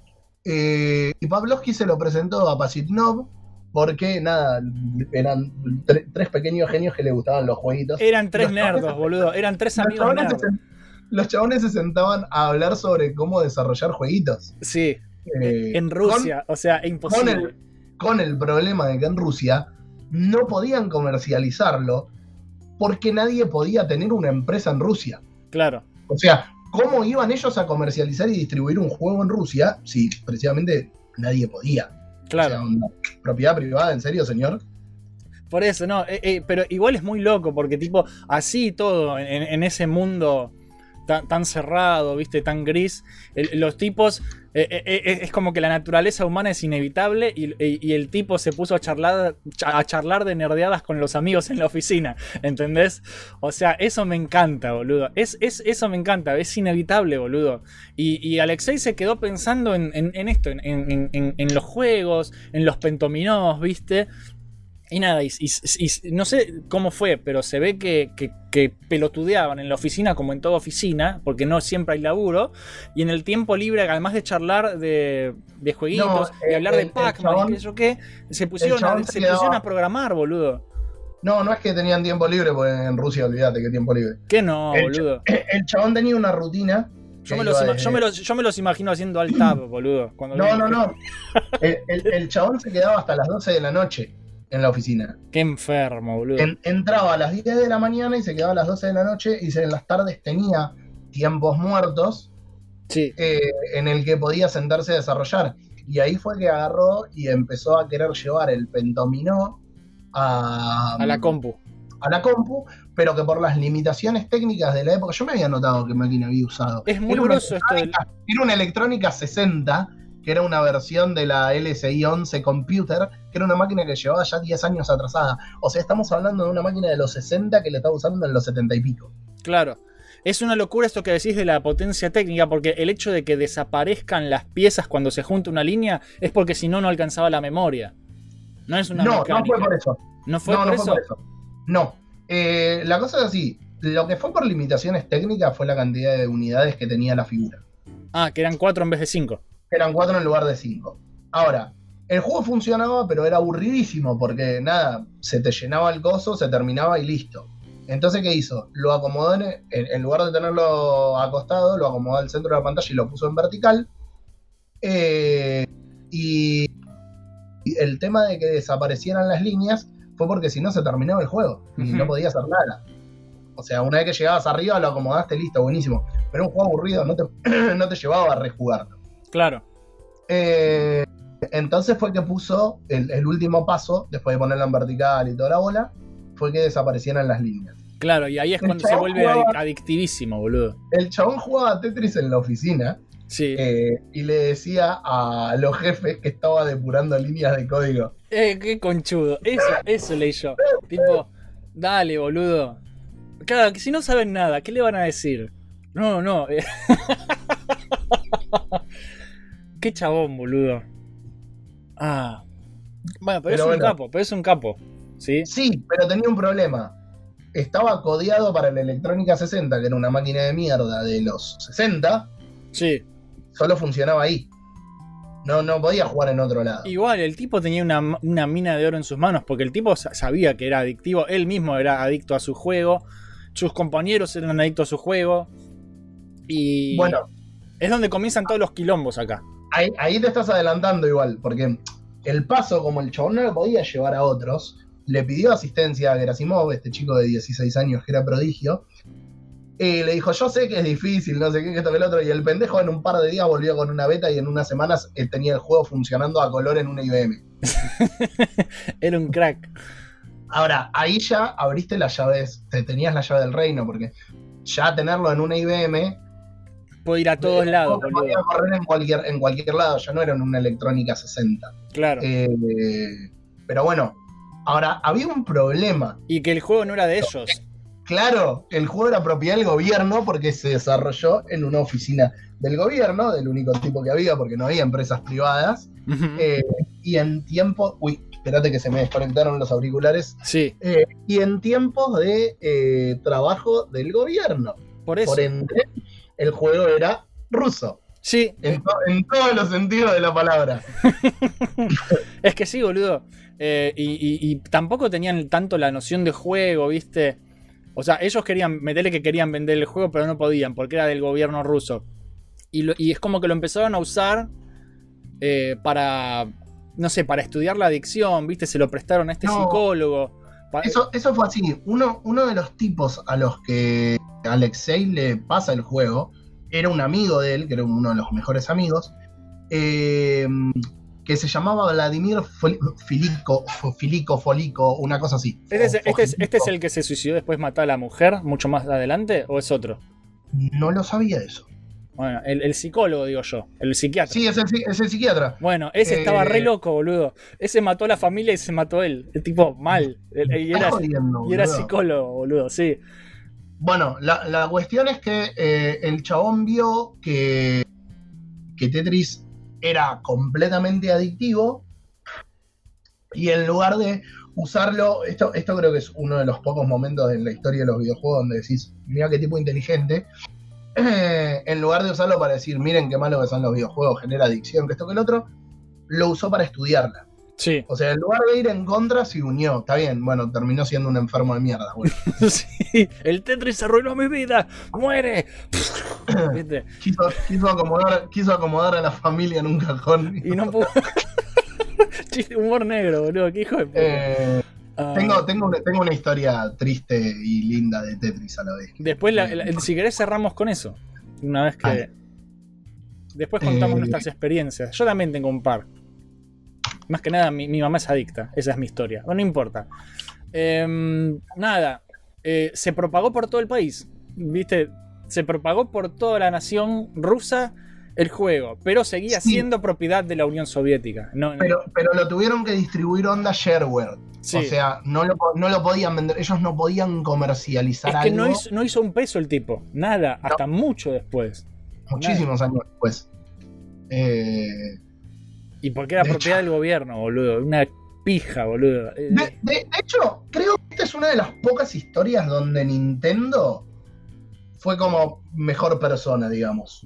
eh, y Pavlovsky se lo presentó a Pasitnov porque, nada, eran tre- tres pequeños genios que le gustaban los jueguitos. Eran tres Los nerdos, chabones- boludo. Eran tres amigos chabones, nerdos. los chabones se sentaban a hablar sobre cómo desarrollar jueguitos. Sí. Eh, En Rusia. o sea, con imposible. el, con el problema de que en Rusia no podían comercializarlo porque nadie podía tener una empresa en Rusia. Claro. O sea, ¿cómo iban ellos a comercializar y distribuir un juego en Rusia si precisamente nadie podía? Claro. O sea, una propiedad privada, ¿en serio, señor? Por eso, no. eh, eh, pero igual es muy loco, porque tipo, así todo, en, en ese mundo tan, tan cerrado, viste, tan gris, el- los tipos, es como que la naturaleza humana es inevitable y, el tipo se puso a charlar, cha- a charlar de nerdeadas con los amigos en la oficina, ¿entendés? O sea, eso me encanta, boludo. Es, es, eso me encanta, es inevitable, boludo. Y, Alexei se quedó pensando en, en- esto, en, en- los juegos, en los pentominós, viste. Y nada, y, y- y no sé cómo fue, pero se ve que, que- que pelotudeaban en la oficina como en toda oficina, porque no siempre hay laburo, y en el tiempo libre, además de charlar de, de jueguitos No, y hablar el- de Pac-Man y qué sé yo qué, se pusieron, a, se quedaba- pusieron a programar, boludo. No, no es que tenían tiempo libre, porque en Rusia, olvídate que tiempo libre. ¿Qué no, El boludo? (clears throat) El chabón tenía una rutina. Yo que me, los, desde- yo, me los, yo me los imagino haciendo alt tab, boludo. Cuando No, no, no. El, el- el chabón se quedaba hasta las 12 de la noche en la oficina. Qué enfermo, boludo. En- entraba a las 10 de la mañana y se quedaba a las 12 de la noche y se- en las tardes tenía tiempos muertos Sí. eh, en el que podía sentarse a desarrollar. Y ahí fue que agarró y empezó a querer llevar el pentominó a, A la compu. a la compu, pero que por las limitaciones técnicas de la época, yo me había notado qué máquina había usado. Es muy Era grosso esto del- Era una electrónica 60, que era una versión de la LSI 11 Computer, que era una máquina que llevaba ya 10 años atrasada. O sea, estamos hablando de una máquina de los 60 que le estaba usando en los 70 y pico. Claro. Es una locura esto que decís de la potencia técnica, porque el hecho de que desaparezcan las piezas cuando se junta una línea es porque si no, no alcanzaba la memoria. No es una No, no fue por eso. ¿No fue no, por no eso? fue por eso. No. Eh, la cosa es así. Lo que fue por limitaciones técnicas fue la cantidad de unidades que tenía la figura. Ah, que eran cuatro en vez de cinco. Eran cuatro en lugar de cinco. Ahora, el juego funcionaba, pero era aburridísimo porque nada, se te llenaba el coso, se terminaba y listo. Entonces, ¿qué hizo? Lo acomodó en, en- en lugar de tenerlo acostado, lo acomodó al centro de la pantalla y lo puso en vertical. Eh, y, y el tema de que desaparecieran las líneas fue porque si no se terminaba el juego y no podía hacer nada. O sea, una vez que llegabas arriba lo acomodaste, listo, buenísimo. Pero un juego aburrido no te, (clears throat) no te llevaba a rejugarlo. Claro. Eh, entonces fue que puso el, el último paso, después de ponerla en vertical y toda la bola, fue que desaparecieran las líneas. Claro, y ahí es El cuando se vuelve jugaba- adictivísimo, boludo. El chabón jugaba Tetris en la oficina Sí. eh, y le decía a los jefes que estaba depurando líneas de código. Eh, qué conchudo. Eso, eso leí yo. Tipo, dale, boludo. Claro, que si no saben nada, ¿qué le van a decir? No, no. (laughs) qué chabón, boludo. Ah. Bueno, pero, Pero es un capo, pero es un capo. ¿Sí? Sí, pero tenía un problema. estaba codeado para la Electrónica 60, que era una máquina de mierda de los 60, Sí. solo funcionaba ahí. No, no podía jugar en otro lado. Igual, el tipo tenía una, una mina de oro en sus manos porque el tipo sa- sabía que era adictivo. Él mismo era adicto a su juego. Sus compañeros eran adictos a su juego. Y. Bueno, Es donde comienzan todos los quilombos acá. Ahí, ahí te estás adelantando igual, porque el paso, como el chabón no lo podía llevar a otros, le pidió asistencia a Gerasimov, este chico de 16 años que era prodigio. Y le dijo, yo sé que es difícil, no sé qué, que esto que el otro. Y el pendejo en un par de días volvió con una beta y en unas semanas eh, tenía el juego funcionando a color en una IBM. (laughs) Era un crack. Ahora, ahí ya abriste las llaves, te tenías la llave del reino, porque ya tenerlo en una IBM Puede ir a todos eh, lados, podía boludo. correr en cualquier, en cualquier lado, ya no era en una electrónica 60. Claro. Eh, pero bueno, ahora había un problema. Y que el juego no era de ellos. Claro, el juego era propiedad del gobierno porque se desarrolló en una oficina del gobierno, del único tipo que había, porque no había empresas privadas. Eh, y en tiempo. Uy, espérate que se me desconectaron los auriculares. Sí, Eh, y en tiempos de eh, trabajo del gobierno. por eso. Por ende, el juego era ruso. Sí, En, to- en todos los sentidos de la palabra. (laughs) es que sí, boludo. Eh, y, y- y tampoco tenían tanto la noción de juego, ¿viste? O sea, ellos querían, meterle que querían vender el juego, pero no podían, porque era del gobierno ruso. Y, lo- y es como que lo empezaron a usar eh, para, no sé, para estudiar la adicción, ¿viste? Se lo prestaron a este No. psicólogo. Eso, eso fue así. Uno, uno de los tipos a los que Alexei le pasa el juego era un amigo de él, que era uno de los mejores amigos, eh, que se llamaba Vladimir Filico, Fo- Filico, Folico, una cosa así. ¿Este, es, este es- este es el que se suicidó después mató a la mujer mucho más adelante o es otro? No lo sabía eso. Bueno, el, el psicólogo, digo yo, el psiquiatra. Sí, es el, es el psiquiatra. Bueno, ese Eh, estaba re loco, boludo. Ese mató a la familia y se mató él. El tipo mal. Y era, jodiendo, y era boludo. psicólogo, boludo, sí. Bueno, la, la cuestión es que eh, el chabón vio que, que Tetris era completamente adictivo y en lugar de usarlo, esto, esto creo que es uno de los pocos momentos en la historia de los videojuegos donde decís, mira qué tipo inteligente, eh, (clears throat) en lugar de usarlo para decir, miren qué malo que son los videojuegos, genera adicción, que esto que el otro, lo usó para estudiarla. Sí. O sea, en lugar de ir en contra, se unió. Está bien, bueno, terminó siendo un enfermo de mierda. Bueno. (laughs) sí. El Tetris arruinó mi vida. ¡Muere! (clears throat) ¿Viste? quiso, quiso acomodar, quiso acomodar a la familia en un cajón. Y no pudo. (laughs) Chiste, humor negro, boludo. Qué hijo de puta. Eh, Ah, tengo, tengo, una, tengo una historia triste y linda de Tetris a la vez. Después, la- la- si querés, cerramos con eso. Una vez que. Dale. Después contamos Eh, nuestras experiencias. Yo también tengo un par. Más que nada, mi, mi mamá es adicta. Esa es mi historia. Bueno, no importa. Em, nada. eh, se propagó por todo el país. ¿Viste? Se propagó por toda la nación rusa el juego. Pero seguía Sí. siendo propiedad de la Unión Soviética. No, no- Pero, pero lo tuvieron que distribuir onda shareware. Sí. O sea, no lo, no lo podían vender. Ellos no podían comercializar es que algo no hizo, no hizo un peso el tipo. Nada. Hasta mucho después. muchísimos años después. Eh, Y porque era De propiedad del gobierno, boludo. Una pija, boludo. Eh, de, de- de hecho, creo que esta es una de las pocas historias donde Nintendo fue como mejor persona, digamos.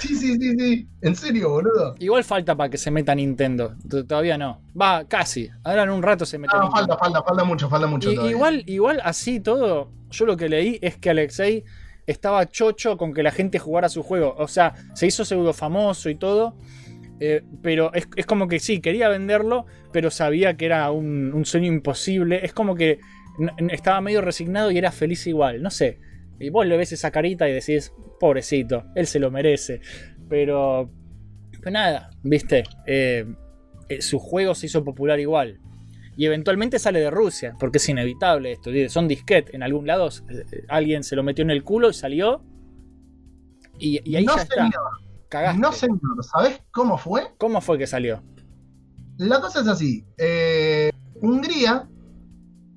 Sí, sí, sí, sí. En serio, boludo. Igual falta para que se meta Nintendo. T- Todavía no. Va, casi. Ahora en un rato se mete No, Nintendo. falta, falta, falta mucho, falta mucho. Y- igual, igual así todo, yo lo que leí es que Alexei estaba chocho con que la gente jugara su juego. O sea, se hizo pseudo famoso y todo. eh, pero es, es como que sí, quería venderlo, pero sabía que era un, un sueño imposible. Es como que estaba medio resignado y era feliz igual. No sé. Y vos le ves esa carita y decís, pobrecito, él se lo merece. Pero, pero nada, viste. Eh, eh, su juego se hizo popular igual. Y eventualmente sale de Rusia, porque es inevitable esto. Son disquet en algún lado. eh, Alguien se lo metió en el culo y salió. Y, y ahí no, ya está. Cagaste. no, señor. ¿Sabés cómo fue? ¿Cómo fue que salió? La cosa es así. eh, Hungría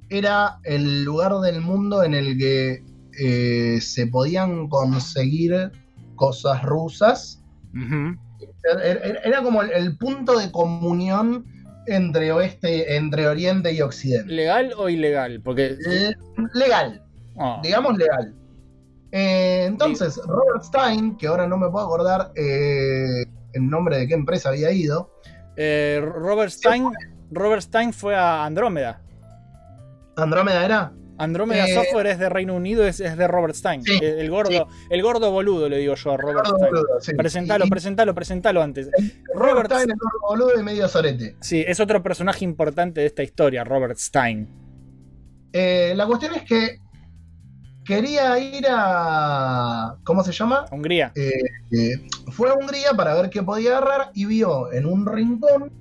era el lugar del mundo en el que eh, se podían conseguir cosas rusas. Ujú. Era, era- era como el, el punto de comunión entre oeste, entre Oriente y Occidente. ¿Legal o ilegal? Porque. Le- legal, Oh, digamos legal. Eh, entonces, Robert Stein, que ahora no me puedo acordar eh, el nombre de qué empresa había ido, eh, Robert Stein. Robert Stein fue a Andrómeda. Andrómeda era. Andrómeda Eh, Software es de Reino Unido, es, es de Robert Stein. Sí, el, el gordo, el gordo boludo, le digo yo a Robert Gordo Stein. boludo, sí. Presentalo, presentalo, presentalo antes. Robert Robert Stein es gordo boludo y medio sorete. Sí, es otro personaje importante de esta historia, Robert Stein. Eh, la cuestión es que quería ir a. ¿Cómo se llama? Hungría. Eh, eh, fue a Hungría para ver qué podía agarrar y vio en un rincón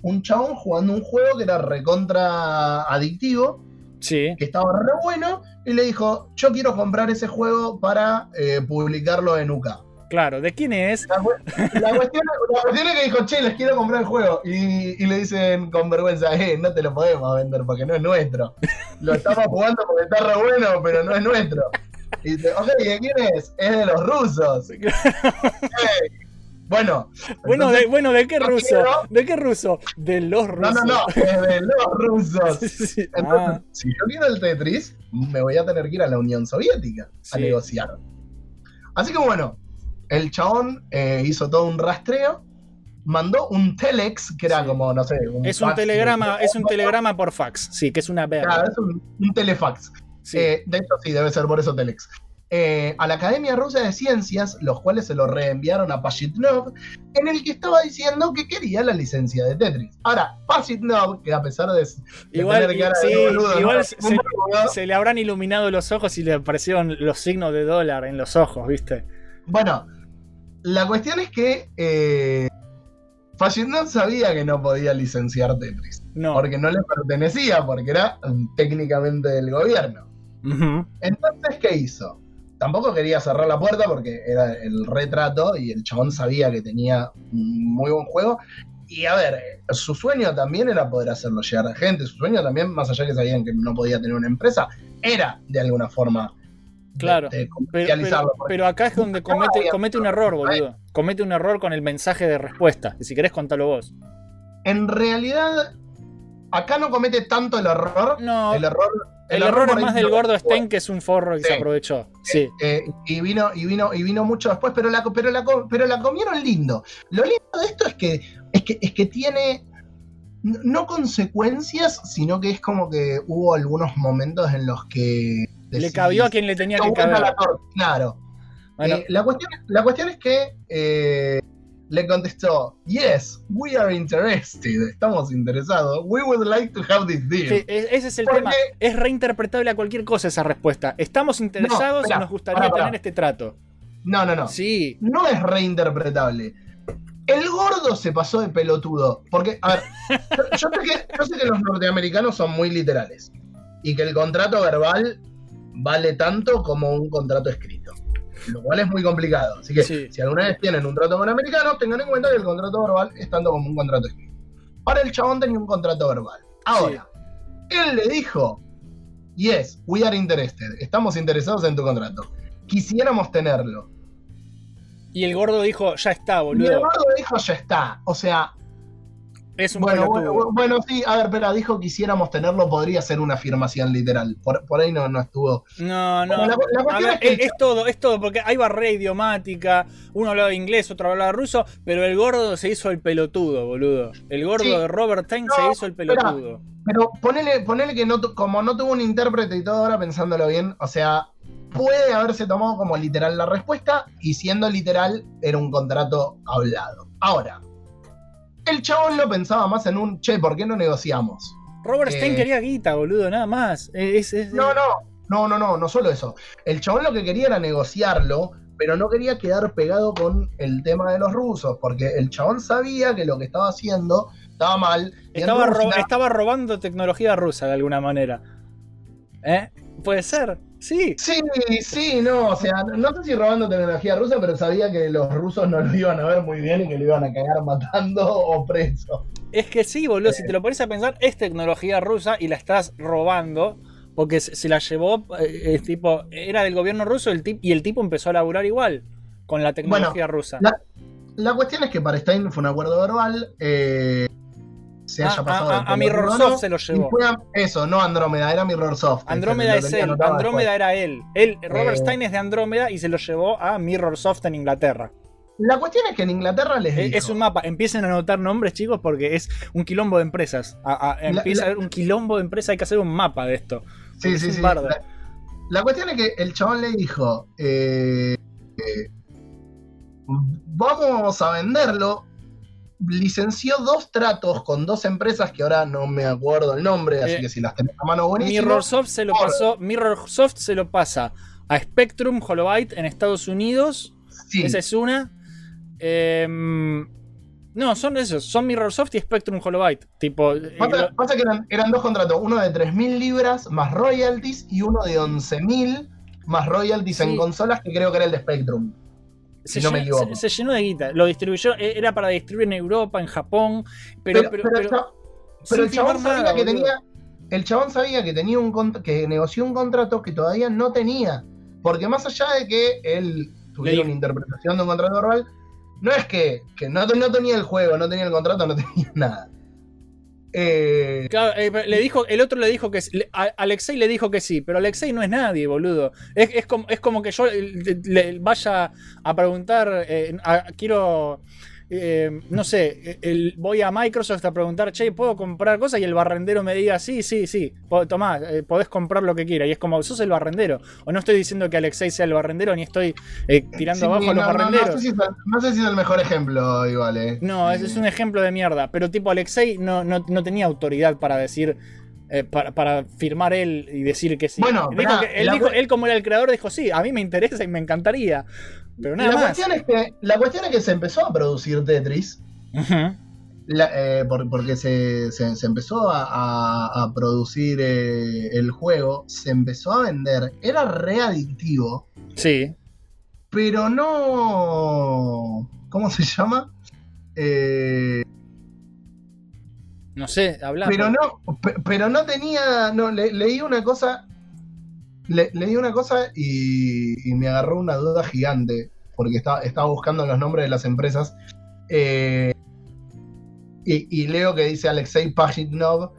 un chabón jugando un juego que era recontra adictivo, Sí. que estaba re bueno, y le dijo: Yo quiero comprar ese juego para eh, publicarlo en UK. Claro, ¿de quién es? La, cu- la cuestión, la cuestión es que dijo, che, les quiero comprar el juego. Y, y le dicen con vergüenza, eh, no te lo podemos vender porque no es nuestro. Lo estamos (laughs) jugando porque está re bueno, pero no es nuestro. Y dice, ok, ¿y de quién es? Es de los rusos. (laughs) bueno. Bueno, entonces- de, bueno, ¿de qué no ruso? quiero- ¿De qué ruso? De los No, rusos. no, no, es de los (laughs) rusos. Sí, sí, sí. Entonces, Ah, si yo quiero el Tetris, me voy a tener que ir a la Unión Soviética a negociar. Así que bueno, el chabón eh, hizo todo un rastreo, mandó un telex, que era como, no sé, un es un telegrama, es un telegrama por fax, sí, que es una verga. Claro, es un, un telefax. Sí. Eh, de hecho, sí, debe ser por eso telex. Eh, a la Academia Rusa de Ciencias, los cuales se lo reenviaron a Pashitnov, en el que estaba diciendo que quería la licencia de Tetris. Ahora, Pashitnov, que a pesar de, de Igual, tener cara sí, de igual se, un boludo. se le habrán iluminado los ojos y le aparecieron los signos de dólar en los ojos, ¿viste? Bueno, la cuestión es que eh, Pashitnov sabía que no podía licenciar Tetris, No. porque no le pertenecía, porque era mm, técnicamente del gobierno. Entonces, ¿qué hizo? Tampoco quería cerrar la puerta porque era el retrato y el chabón sabía que tenía un muy buen juego. Y a ver, su sueño también era poder hacerlo llegar a gente. Su sueño también, más allá que sabían que no podía tener una empresa, era de alguna forma Claro, de Pero, pero- pero acá es donde comete, comete un error, boludo. Comete un error con el mensaje de respuesta. Y si querés, contalo vos. En realidad, acá no comete tanto el error. No, El error, el error por es ahí más del gordo Stein, que es un forro Sí. se aprovechó. Sí. Eh, y vino, y vino, y vino mucho después, pero la, pero la, pero la comieron lindo. Lo lindo de esto es que, es que, es que tiene no consecuencias, sino que es como que hubo algunos momentos en los que Le cabió a quien le tenía "Dio que caber. la torta". Claro. Bueno, Eh, la, cuestión, la cuestión es que eh, le contestó, yes, we are interested, estamos interesados, we would like to have this deal. sí, e- ese es el Porque- tema. Es reinterpretable a cualquier cosa esa respuesta. Estamos interesados espera, y nos gustaría tener este trato. No, no, no. Sí. no es reinterpretable. El gordo se pasó de pelotudo. Porque, a ver, yo sé que, yo sé que los norteamericanos son muy literales. Y que el contrato verbal vale tanto como un contrato escrito. Lo cual es muy complicado. Así que Sí. si alguna vez tienen un trato con americanos, tengan en cuenta que el contrato verbal es tanto como un contrato escrito. Ahora el chabón tenía un contrato verbal. Ahora, él le dijo, yes, we are interested. Estamos interesados en tu contrato. Quisiéramos tenerlo. Y el gordo dijo, ya está, Y el boludo. gordo dijo, ya está. O sea, Es un bueno, bueno, bueno, sí, a ver, espera, dijo quisiéramos tenerlo, podría ser una afirmación literal. Por, por ahí no, no estuvo. No, no. Bueno, la- la A cuestión ver, es que es, es todo, es todo, porque hay barrera idiomática, uno hablaba inglés, otro hablaba ruso, pero el gordo se hizo el pelotudo, boludo. El gordo Sí. de Robert No, se hizo el espera. pelotudo. Pero ponele, ponele que no, como no tuvo un intérprete y todo ahora pensándolo bien, o sea, puede haberse tomado como literal la respuesta y siendo literal era un contrato hablado. Ahora, el chabón lo pensaba más en un, che, ¿por qué no negociamos? Robert Eh, Stein quería guita, boludo, nada más. Es, es- No, no, no, no, no, no solo eso. El chabón lo que quería era negociarlo, pero no quería quedar pegado con el tema de los rusos, porque el chabón sabía que lo que estaba haciendo estaba mal. estaba, ro- estaba robando tecnología rusa de alguna manera. ¿Eh? Puede ser, sí. Sí, sí, no, o sea, no sé si robando tecnología rusa, pero sabía que los rusos no lo iban a ver muy bien y que lo iban a cagar matando o preso. Es que sí, boludo, si te lo pones a pensar, es tecnología rusa y la estás robando. Porque se la llevó, eh, es tipo, era del gobierno ruso el tip, y el tipo empezó a laburar igual con la tecnología rusa. La, la cuestión es que para Stein fue un acuerdo verbal. eh, se haya Ah, pasado. a- a- se lo llevó. eso, no Andrómeda, era Mirrorsoft. Andrómeda es él, Andrómeda era él. él Robert Eh. Stein es de Andrómeda y se lo llevó a Mirrorsoft en Inglaterra. La cuestión es que en Inglaterra les Eh, dijo, Es un mapa. Empiecen a anotar nombres, chicos, porque es un quilombo de empresas. A- a- La- empieza la- a haber un quilombo de empresas, hay que hacer un mapa de esto. Sí, sí, sí. La, la cuestión es que el chabón le dijo: eh, eh, Vamos a venderlo. Licenció dos tratos con dos empresas que ahora no me acuerdo el nombre, así Eh, que si las tenés a mano, buenísimo. Mirrorsoft se lo Por- pasó. Mirrorsoft se lo pasa a Spectrum Holobyte en Estados Unidos. Sí. Esa es una. Em, no, son esos. Son Mirrorsoft y Spectrum Holobyte. Tipo. eh, Pasa, lo- pasa que eran, eran dos contratos, uno de 3.000 libras más royalties y uno de 11.000 más royalties en consolas, que creo que era el de Spectrum. Se, si no me llenó, equivoco. se- se llenó de guita. Lo distribuyó. e- Era para distribuir en Europa, en Japón. Pero. Pero, pero- pero el pero- chabón sabía nada, que boludo. tenía. El chabón sabía que tenía un que negoció un contrato que todavía no tenía. Porque más allá de que él tuviera una interpretación de un contrato verbal, no es que, que no, no tenía el juego, no tenía el contrato, no tenía (laughs) nada. Eh, Claro, eh, le dijo, el otro le dijo que le- Alexei le dijo que sí, pero Alexei no es nadie, boludo. Es, es como, es como que yo eh, le, vaya a preguntar, quiero, eh, no sé, el- voy a Microsoft a preguntar, che, ¿puedo comprar cosas? Y el barrendero me diga, sí, sí, sí, tomá, eh, podés comprar lo que quieras. Y es como, sos el barrendero. O no estoy diciendo que Alexei sea el barrendero, ni estoy eh, tirando sí, abajo a los no, no, no barrenderos. sé si es el, no sé si es el mejor ejemplo, igual. eh. No, ese es un ejemplo de mierda. Pero tipo, Alexei no, no, no tenía autoridad para decir. eh, para, para firmar él y decir que sí. Bueno, Dijo pará, que- él, dijo- él como era el creador dijo, sí, a mí me interesa y me encantaría. Pero nada la, más. cuestión es que, la cuestión es que se empezó a producir Tetris. La- eh, por- porque se, se- se empezó a, a- a producir eh, el juego, se empezó a vender, era readictivo, Sí. pero no. ¿Cómo se llama? Eh, No sé, habla. pero no, pe- pero no tenía. No, le- leí una cosa. Le- leí una cosa y, y me agarró una duda gigante. Porque estaba, estaba buscando los nombres de las empresas. Eh, y, y leo que dice Alexei Pajitnov.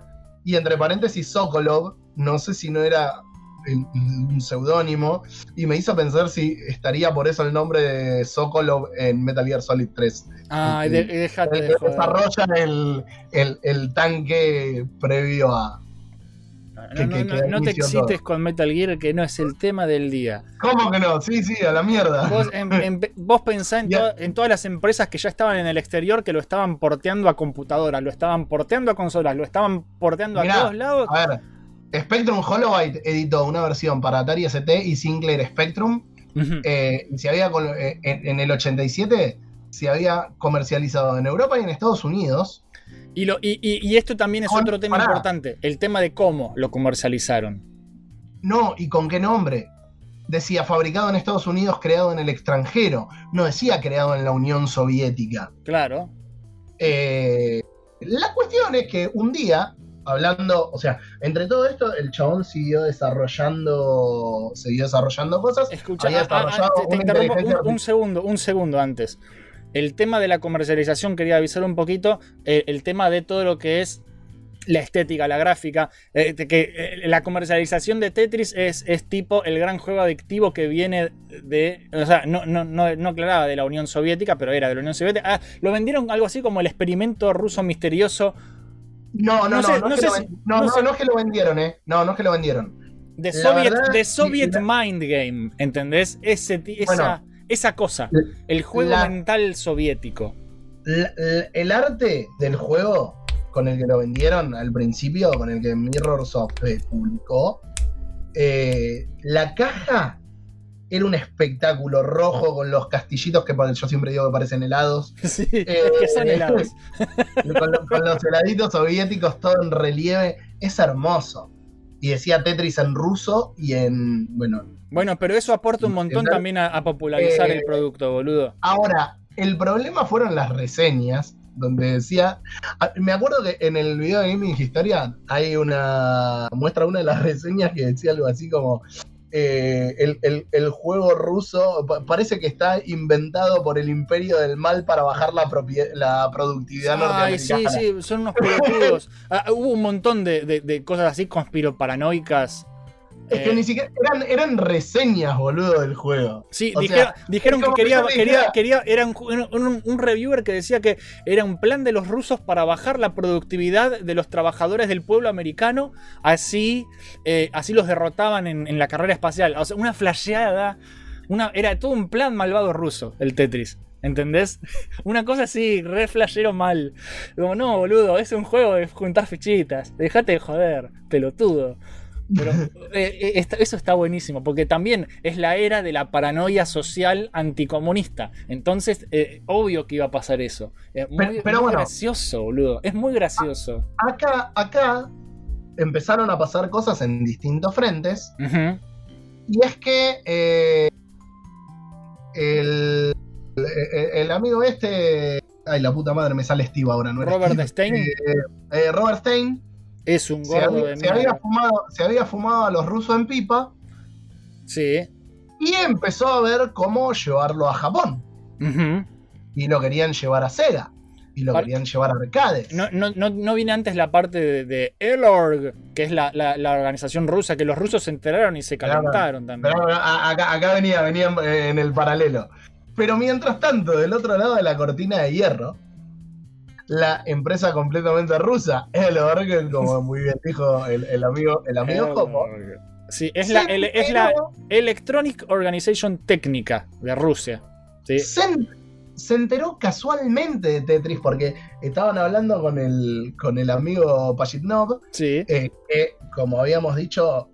Y entre paréntesis Sokolov. No sé si no era el- un seudónimo. Y me hizo pensar si estaría por eso el nombre de Sokolov en Metal Gear Solid 3. Ay, de- déjate de desarrollan el, el- el tanque previo a. No, que- no, que- no- que no te excites todo. con Metal Gear, que no es el tema del día. ¿Cómo que no? Sí, sí, a la mierda. Vos, en- (laughs) en- vos pensá en, Ya. to- en todas las empresas que ya estaban en el exterior que lo estaban porteando a computadoras, lo estaban porteando a consolas, lo estaban porteando a todos lados. A ver, Spectrum Holobyte editó una versión para Atari ST y Sinclair Spectrum. Eh, se había eh, en, en el 87 se había comercializado en Europa y en Estados Unidos. Y, lo, y, y- y esto también es Con- otro tema pará. importante, el tema de cómo lo comercializaron. No, ¿y con qué nombre? Decía fabricado en Estados Unidos, creado en el extranjero. No decía creado en la Unión Soviética. Claro. Eh, la cuestión es que un día, hablando, o sea, entre todo esto, el chabón siguió desarrollando, siguió desarrollando cosas. Escucha, había ah, ah, desarrollado te, te una interrumpo inteligencia un, un segundo, un segundo antes. El tema de la comercialización, quería avisar un poquito, eh, el tema de todo lo que es la estética, la gráfica, eh, que eh, la comercialización de Tetris es, es tipo el gran juego adictivo que viene de, o sea, no, no, no, no aclaraba de la Unión Soviética, pero era de la Unión Soviética. Ah, lo vendieron algo así como el experimento ruso misterioso No, no, No no, sé- no, no es que sé lo si- ven- no, no no, sé- no es que lo vendieron, ¿eh? No, no es que lo vendieron. La Soviet, verdad, Soviet la- Mind Game, ¿entendés? Ese, esa, Bueno, esa cosa, el juego la- mental soviético. La- la- el arte del juego con el que lo vendieron al principio, con el que Mirrorsoft eh, publicó, eh, la caja era un espectáculo rojo con los castillitos que yo siempre digo que parecen helados. (laughs) Sí, Eh, que son helados. (laughs) con, lo- con los heladitos soviéticos todo en relieve. Es hermoso. Y decía Tetris en ruso y en. Bueno. Bueno, pero eso aporta un montón también a, a popularizar eh, el producto, boludo. Ahora, el problema fueron las reseñas, donde decía. ah, Me acuerdo que en el video de Gaming Historia hay una. muestra una de las (laughs) reseñas que decía algo así como. eh, el, el- el juego ruso pa- parece que está inventado por el imperio del mal para bajar la, la productividad Ay, sí, sí, son unos pelotudos. (laughs) Ah, hubo un montón de, de- de cosas así conspiroparanoicas. Es que Eh, ni siquiera eran, eran reseñas, boludo, del juego. Sí, dijeron, sea, dijeron es que quería, quería, quería, era un, un- un reviewer que decía que era un plan de los rusos para bajar la productividad de los trabajadores del pueblo americano, así, eh, así los derrotaban en, en la carrera espacial. O sea, una flasheada, una, era todo un plan malvado ruso, el Tetris. ¿Entendés? (laughs) Una cosa así, re flashero mal. Como, no, boludo, es un juego de juntar fichitas. Dejate de joder, pelotudo. Pero eh, eh, eso está buenísimo, porque también es la era de la paranoia social anticomunista. Entonces, eh, obvio que iba a pasar eso. Eh, muy Pero- pero muy bueno. gracioso, boludo. Es muy gracioso. Acá, acá empezaron a pasar cosas en distintos frentes. Y es que eh, el, el- el amigo este. Ay, la puta madre, me sale Steve ahora, ¿no? Robert Steve? Stein Robert Stein es un se gordo había, de se había fumado, se había fumado a los rusos en pipa Sí. y empezó a ver cómo llevarlo a Japón. Y lo querían llevar a Sega. Y lo querían llevar a arcades. No, no, no, no viene antes la parte de, de ELORG, que es la, la- la organización rusa, que los rusos se enteraron y se Claro, calentaron también. Acá, acá venía, venía en el paralelo. Pero mientras tanto, del otro lado de la cortina de hierro, la empresa completamente rusa, el Orgel, como muy bien dijo el, el amigo, el amigo Jopo, Sí, es la, el- es la enteró- Electronic Organization Técnica de Rusia. ¿sí? se, en- se enteró casualmente de Tetris porque estaban hablando con el, con el amigo Pashitnov, Sí. eh, que, como habíamos dicho,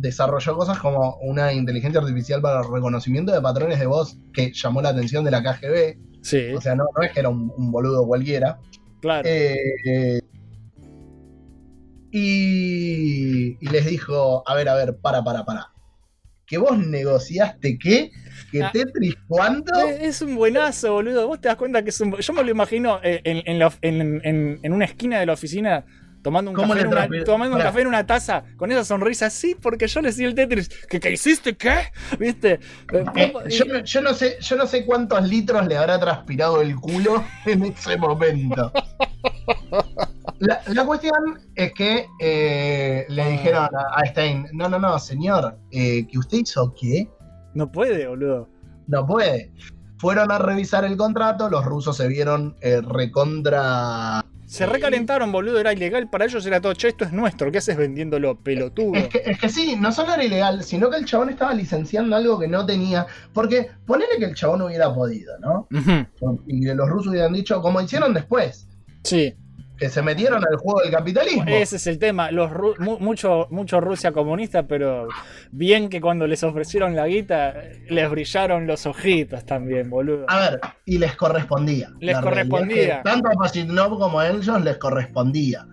desarrolló cosas como una inteligencia artificial para el reconocimiento de patrones de voz que llamó la atención de la KGB. Sí, O sea, no, no es que era un, un boludo cualquiera. claro. Eh, y, y les dijo, a ver, a ver, para, para, para. ¿Que vos negociaste qué? ¿Que Ah. Tetris cuánto? Eh, Es un buenazo, boludo. Vos te das cuenta que es un. Yo me lo imagino eh, en, en la of- en- en- en una esquina de la oficina. Tomando un, ¿Cómo café en una, transpira- tomando un Pará. café en una taza con esa sonrisa, sí, porque yo le di el Tetris. ¿Qué, qué hiciste? ¿Qué? ¿Viste? Eh, Eh, yo, yo no sé, yo no sé cuántos litros le habrá transpirado el culo (laughs) en ese momento. La, la cuestión es que eh, le dijeron a, a Stein, no, no, no, señor, eh, que usted hizo qué? No puede, boludo. No puede. Fueron a revisar el contrato, los rusos se vieron recontra... Se recalentaron, boludo. Era ilegal. Para ellos era todo. Che, esto es nuestro. ¿Qué haces vendiéndolo, pelotudo? Es que, es que sí, no solo era ilegal, sino que el chabón estaba licenciando algo que no tenía. Porque ponele que el chabón hubiera podido, ¿no? Y que los rusos hubieran dicho, como hicieron después, Sí. Que se metieron al juego del capitalismo. Ese es el tema. Los ru- mucho, mucho Rusia comunista, pero bien que cuando les ofrecieron la guita, les brillaron los ojitos también, boludo. A ver, y les correspondía. Les correspondía. es que tanto a Pashitnov como a ellos les correspondía.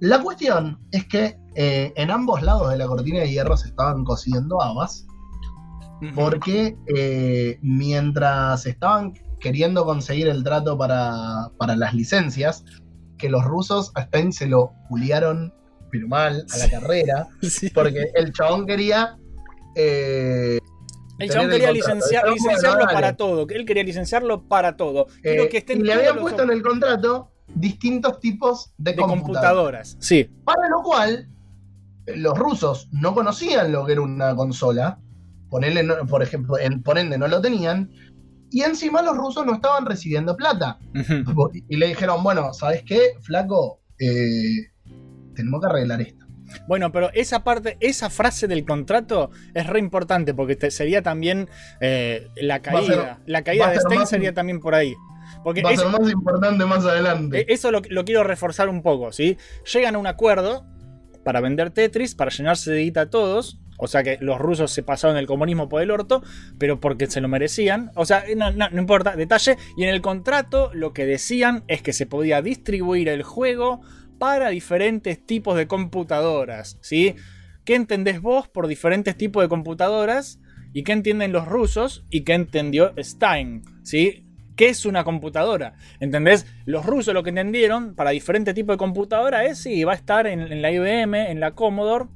La cuestión es que eh, en ambos lados de la cortina de hierro se estaban cosiendo habas, porque eh, mientras estaban queriendo conseguir el trato para, para las licencias, que los rusos a Stein se lo juliaron, pero mal, a la Sí. carrera, (laughs) Sí. porque el chabón quería... eh, El chabón quería licenciar- El licenciarlo para dale. todo. Él quería licenciarlo para todo. Quiero Eh, que estén y le habían los puesto en el contrato distintos tipos de, de computadoras. computadoras. Sí. Para lo cual, eh, los rusos no conocían lo que era una consola. Por ejemplo, en, por ende no lo tenían. Y encima los rusos no estaban recibiendo plata. Y le dijeron, bueno, ¿sabes qué, flaco? Eh, tenemos que arreglar esto. Bueno, pero esa parte, esa frase del contrato es re importante porque te- sería también eh, la ser- caída. la caída de Stein más- sería también por ahí. Porque Va a es- ser más importante más adelante. Eh, Eso lo, lo quiero reforzar un poco, ¿sí? Llegan a un acuerdo para vender Tetris, para llenarse de guita a todos. O sea que los rusos se pasaron el comunismo por el orto, pero porque se lo merecían. O sea, no, importa, detalle. Y en el contrato lo que decían es que se podía distribuir el juego para diferentes tipos de computadoras, ¿sí? ¿Qué entendés vos por diferentes tipos de computadoras? ¿Y qué entienden los rusos? ¿Y qué entendió Stein? ¿Sí? ¿Qué es una computadora? ¿Entendés? Los rusos lo que entendieron para diferentes tipos de computadora es si va a estar en la IBM, en la Commodore,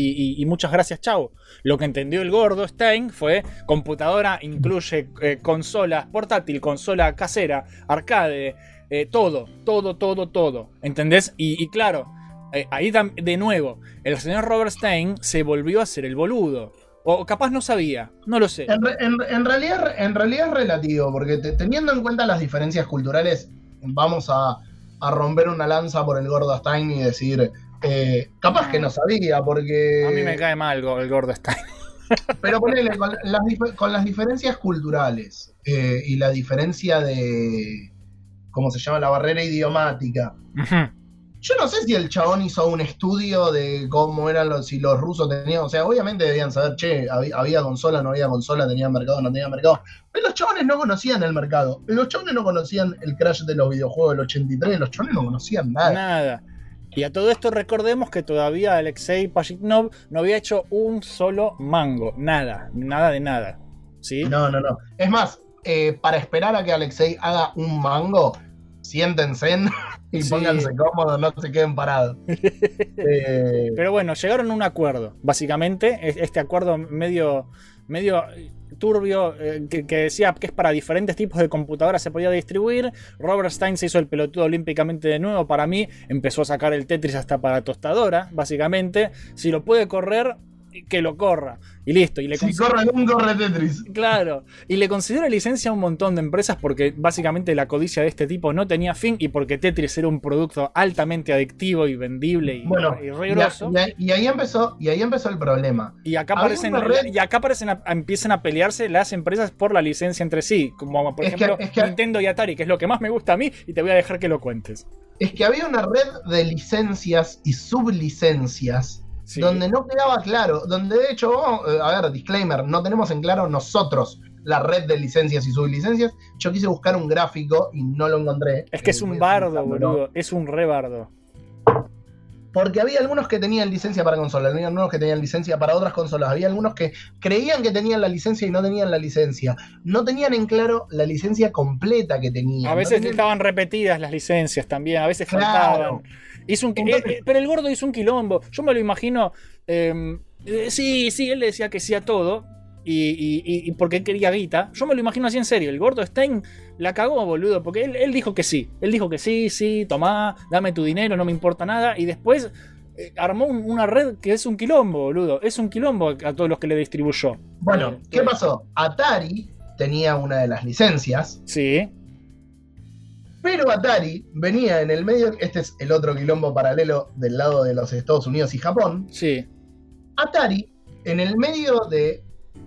y, muchas gracias, chau. Lo que entendió el gordo Stein fue computadora, incluye eh, consola portátil, consola casera, arcade, eh, todo, todo, todo, todo. ¿Entendés? Y, claro, eh, ahí de nuevo, el señor Robert Stein se volvió a hacer el boludo. O capaz no sabía, no lo sé. En, en- realidad, es relativo, porque te- teniendo en cuenta las diferencias culturales, vamos a, a romper una lanza por el gordo Stein y decir, eh, capaz que no sabía, porque... A mí me cae mal el go- el gordo Stein. (laughs) Pero ponele, con las, con las diferencias culturales eh, y la diferencia de, ¿cómo se llama? La barrera idiomática. Yo no sé si el chabón hizo un estudio de cómo eran los, si los rusos tenían, o sea, obviamente debían saber, che, había, había consola, no había consola, tenían mercado, no tenían mercado. Pero los chabones no conocían el mercado. Los chabones no conocían el crash de los videojuegos del 83, los chabones no conocían nada. Nada. Y a todo esto recordemos que todavía Alexei Pashitnov no había hecho un solo mango. Nada, nada de nada. ¿Sí? No, no, no. Es más, eh, para esperar a que Alexei haga un mango, siéntense y Sí. pónganse cómodos, no se queden parados. (laughs) Eh, Pero bueno, llegaron a un acuerdo. Básicamente, es- este acuerdo medio, medio turbio eh, que, que decía que es para diferentes tipos de computadoras se podía distribuir. Robert Stein se hizo el pelotudo olímpicamente de nuevo. Para mí, empezó a sacar el Tetris hasta para tostadora, básicamente. Si lo puede correr, que lo corra. Y listo. Y le si corre un corre Tetris. Claro, y le considera licencia a un montón de empresas porque básicamente la codicia de este tipo no tenía fin y porque Tetris era un producto altamente adictivo y vendible y, Bueno, y grosso. y ahí empezó, y ahí empezó el problema. Y acá aparecen, red- y acá aparecen a- empiezan a pelearse las empresas por la licencia entre sí, como por Es que- ejemplo es que- Nintendo y Atari, que es lo que más me gusta a mí, y te voy a dejar que lo cuentes. Es que había una red de licencias y sublicencias Sí. donde no quedaba claro, donde de hecho, eh, a ver, disclaimer, no tenemos en claro nosotros la red de licencias y sublicencias. Yo quise buscar un gráfico y no lo encontré. Es que es Eh, un a bardo, boludo, es un re bardo. Porque había algunos que tenían licencia para consolas, había algunos que tenían licencia para otras consolas, había algunos que creían que tenían la licencia y no tenían la licencia. No tenían en claro la licencia completa que tenían. A no veces tenían- estaban repetidas las licencias también, a veces Claro. faltaban. Hizo un, eh, eh, pero el gordo hizo un quilombo. Yo me lo imagino. eh, eh, sí, sí, él le decía que sí a todo. Y, y- y- y porque quería guita. Yo me lo imagino así en serio. El gordo Stein la cagó, boludo. Porque él, él dijo que sí. Él dijo que sí, sí, tomá, dame tu dinero, no me importa nada. Y después eh, armó un- una red que es un quilombo, boludo. Es un quilombo a todos los que le distribuyó. Bueno, ¿qué pasó? Atari tenía una de las licencias, Sí. Pero Atari venía en el medio, este es el otro quilombo paralelo del lado de los Estados Unidos y Japón. Sí. Atari, en el medio de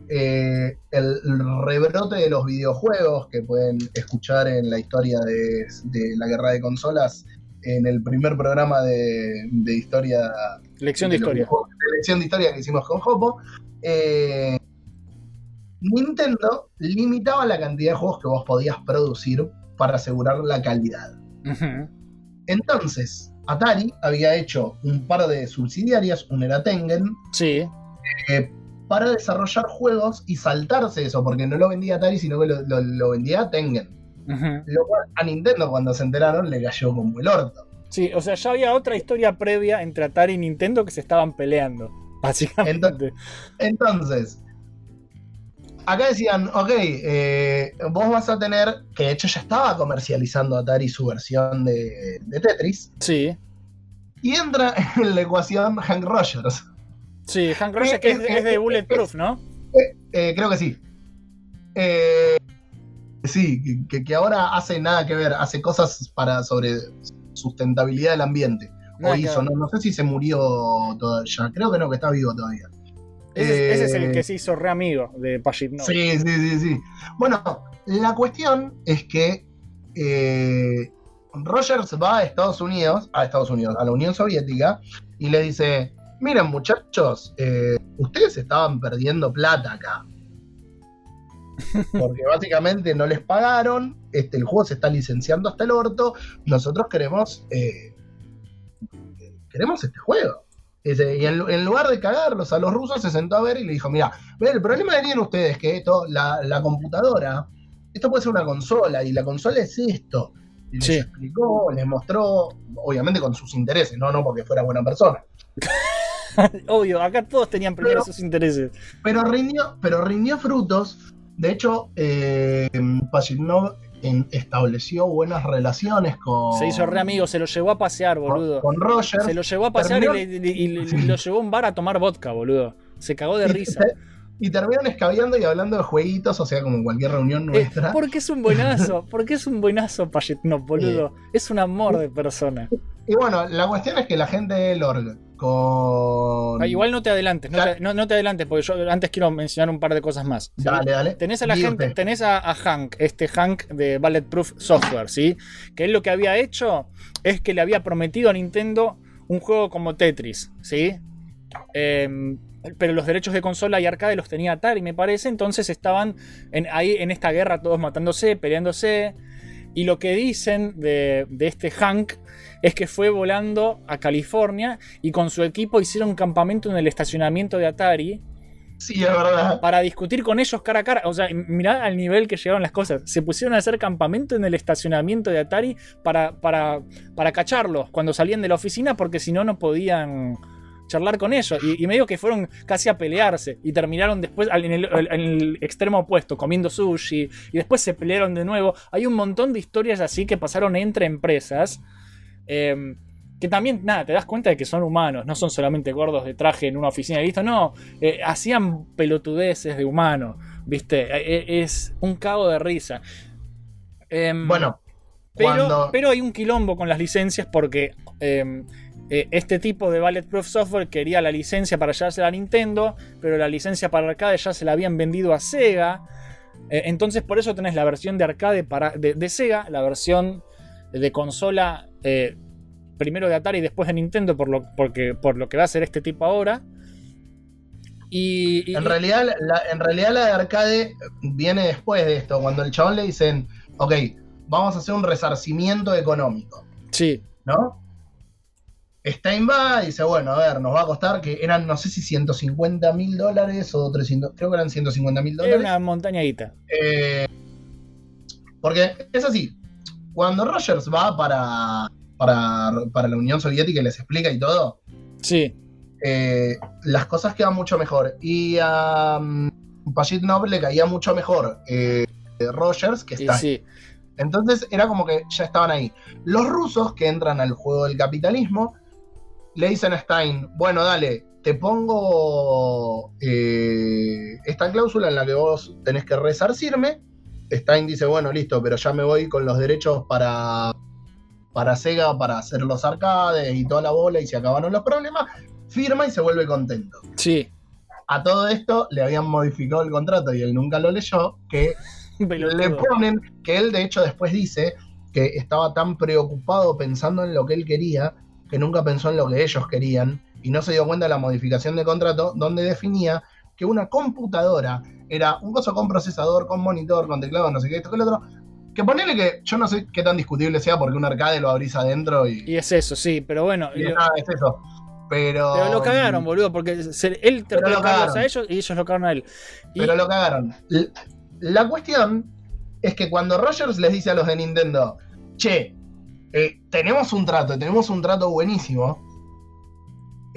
eh, el rebrote de los videojuegos que pueden escuchar en la historia de, de la guerra de consolas, en el primer programa de, de historia Lección de historia. lección de historia que hicimos con Hopo, eh, Nintendo limitaba la cantidad de juegos que vos podías producir para asegurar la calidad. Entonces, Atari había hecho un par de subsidiarias, una era Tengen, Sí. eh, para desarrollar juegos y saltarse eso, porque no lo vendía Atari, sino que lo, lo- lo vendía Tengen. Lo cual a Nintendo cuando se enteraron le cayó como el orto. Sí, o sea, ya había otra historia previa entre Atari y Nintendo que se estaban peleando. Básicamente. Entonces, acá decían, ok, eh, vos vas a tener, que de hecho ya estaba comercializando Atari su versión de, de Tetris, Sí. y entra en la ecuación Hank Rogers. Sí, Hank Rogers que es, es de Bulletproof, ¿no? Eh, creo que sí. Eh, sí, que- ahora hace nada que ver, hace cosas para sobre sustentabilidad del ambiente. Nada o hizo, no, no sé si se murió todavía, creo que no, que está vivo todavía. Ese, ese es el Eh, que se hizo re amigo de Pajitnov. Sí, sí, sí, sí. Bueno, la cuestión es que eh, Rogers va a Estados Unidos, a Estados Unidos, a la Unión Soviética, y le dice, miren muchachos, eh, ustedes estaban perdiendo plata acá. (laughs) Porque básicamente no les pagaron, este, el juego se está licenciando hasta el orto, nosotros queremos, queremos este juego. Y en, en lugar de cagarlos a los rusos, se sentó a ver y le dijo: Mira, el problema que tienen ustedes es que esto, la, la computadora, esto puede ser una consola, y la consola es esto. Y les Sí. explicó, les mostró, obviamente con sus intereses, no, no porque fuera buena persona. (laughs) Obvio, acá todos tenían primero Pero- sus intereses. Pero rindió, pero rindió frutos. De hecho, eh, Pajitnov en- estableció buenas relaciones con, Se hizo re amigo, se lo llevó a pasear, boludo. con Roger. Se lo llevó a pasear y, Terminó- le- y le- y lo llevó a un bar a tomar vodka, boludo. Se cagó de y, risa. y terminaron escabeando y hablando de jueguitos, o sea, como en cualquier reunión Eh, nuestra. porque es un buenazo, porque es un buenazo Payetnov, boludo. Es un amor de persona. Y bueno, la cuestión es que la gente del org con. Ah, igual no te adelantes, no te, no- no te adelantes, porque yo antes quiero mencionar un par de cosas más. ¿sí? Dale, dale. Tenés a la gente, tenés a, a Hank, este Hank de Bulletproof Software, ¿sí? Que él lo que había hecho es que le había prometido a Nintendo un juego como Tetris, ¿sí? Em, pero los derechos de consola y arcade los tenía Atari, me parece. Entonces estaban en- ahí en esta guerra todos matándose, peleándose. Y lo que dicen de, de este Hank es que fue volando a California y con su equipo hicieron un campamento en el estacionamiento de Atari Sí, es verdad. para discutir con ellos cara a cara. O sea, mirá al nivel que llegaron las cosas. Se pusieron a hacer campamento en el estacionamiento de Atari para, para, para cacharlos cuando salían de la oficina porque si no, no podían charlar con ellos. Y, y medio que fueron casi a pelearse y terminaron después en el, en el extremo opuesto, comiendo sushi y después se pelearon de nuevo. Hay un montón de historias así que pasaron entre empresas. Eh, que también, nada, te das cuenta de que son humanos, no son solamente gordos de traje en una oficina y listo, no, eh, hacían pelotudeces de humano, ¿viste? Eh, eh, es un cago de risa. Em, Bueno, pero, cuando. pero hay un quilombo con las licencias porque em, eh, este tipo de Bulletproof Software quería la licencia para llevársela a Nintendo, pero la licencia para arcade ya se la habían vendido a Sega. Eh, entonces por eso tenés la versión de arcade para, de, de Sega, la versión de consola eh, primero de Atari y después de Nintendo por lo, porque, por lo que va a hacer este tipo ahora. Y, y- En realidad, la, en realidad la de arcade viene después de esto, cuando el chabón le dicen, ok, vamos a hacer un resarcimiento económico, sí, ¿no? Stein va y dice, bueno, a ver, nos va a costar que eran, no sé si 150 mil dólares o 300, creo que eran 150 mil era dólares. una montañadita. Eh, porque es así, cuando Rogers va para, para, para la Unión Soviética y les explica y todo, Sí, eh, las cosas quedan mucho mejor. Y a um, Pajitnov le caía mucho mejor eh, Rogers que está. sí. Entonces era como que ya estaban ahí. Los rusos que entran al juego del capitalismo le dicen a Stein, bueno, dale, te pongo eh, esta cláusula en la que vos tenés que resarcirme. Stein dice, bueno, listo, pero ya me voy con los derechos para, para Sega, para hacer los arcades y toda la bola y se acabaron los problemas. Firma y se vuelve contento. Sí, A todo esto le habían modificado el contrato y él nunca lo leyó, que (laughs) le ponen que él de hecho después dice que estaba tan preocupado pensando en lo que él quería que nunca pensó en lo que ellos querían y no se dio cuenta de la modificación de contrato donde definía que una computadora era un coso con procesador, con monitor, con teclado, no sé qué, esto que lo otro. Que ponele que yo no sé qué tan discutible sea porque un arcade lo abrís adentro y, Y es eso, sí, pero bueno. y lo- nada, es eso. Pero, pero lo cagaron, boludo, porque se- él trató de a ellos y ellos lo cagaron a él. Y, Pero lo cagaron. La cuestión es que cuando Rogers les dice a los de Nintendo, che, eh, tenemos un trato, tenemos un trato buenísimo.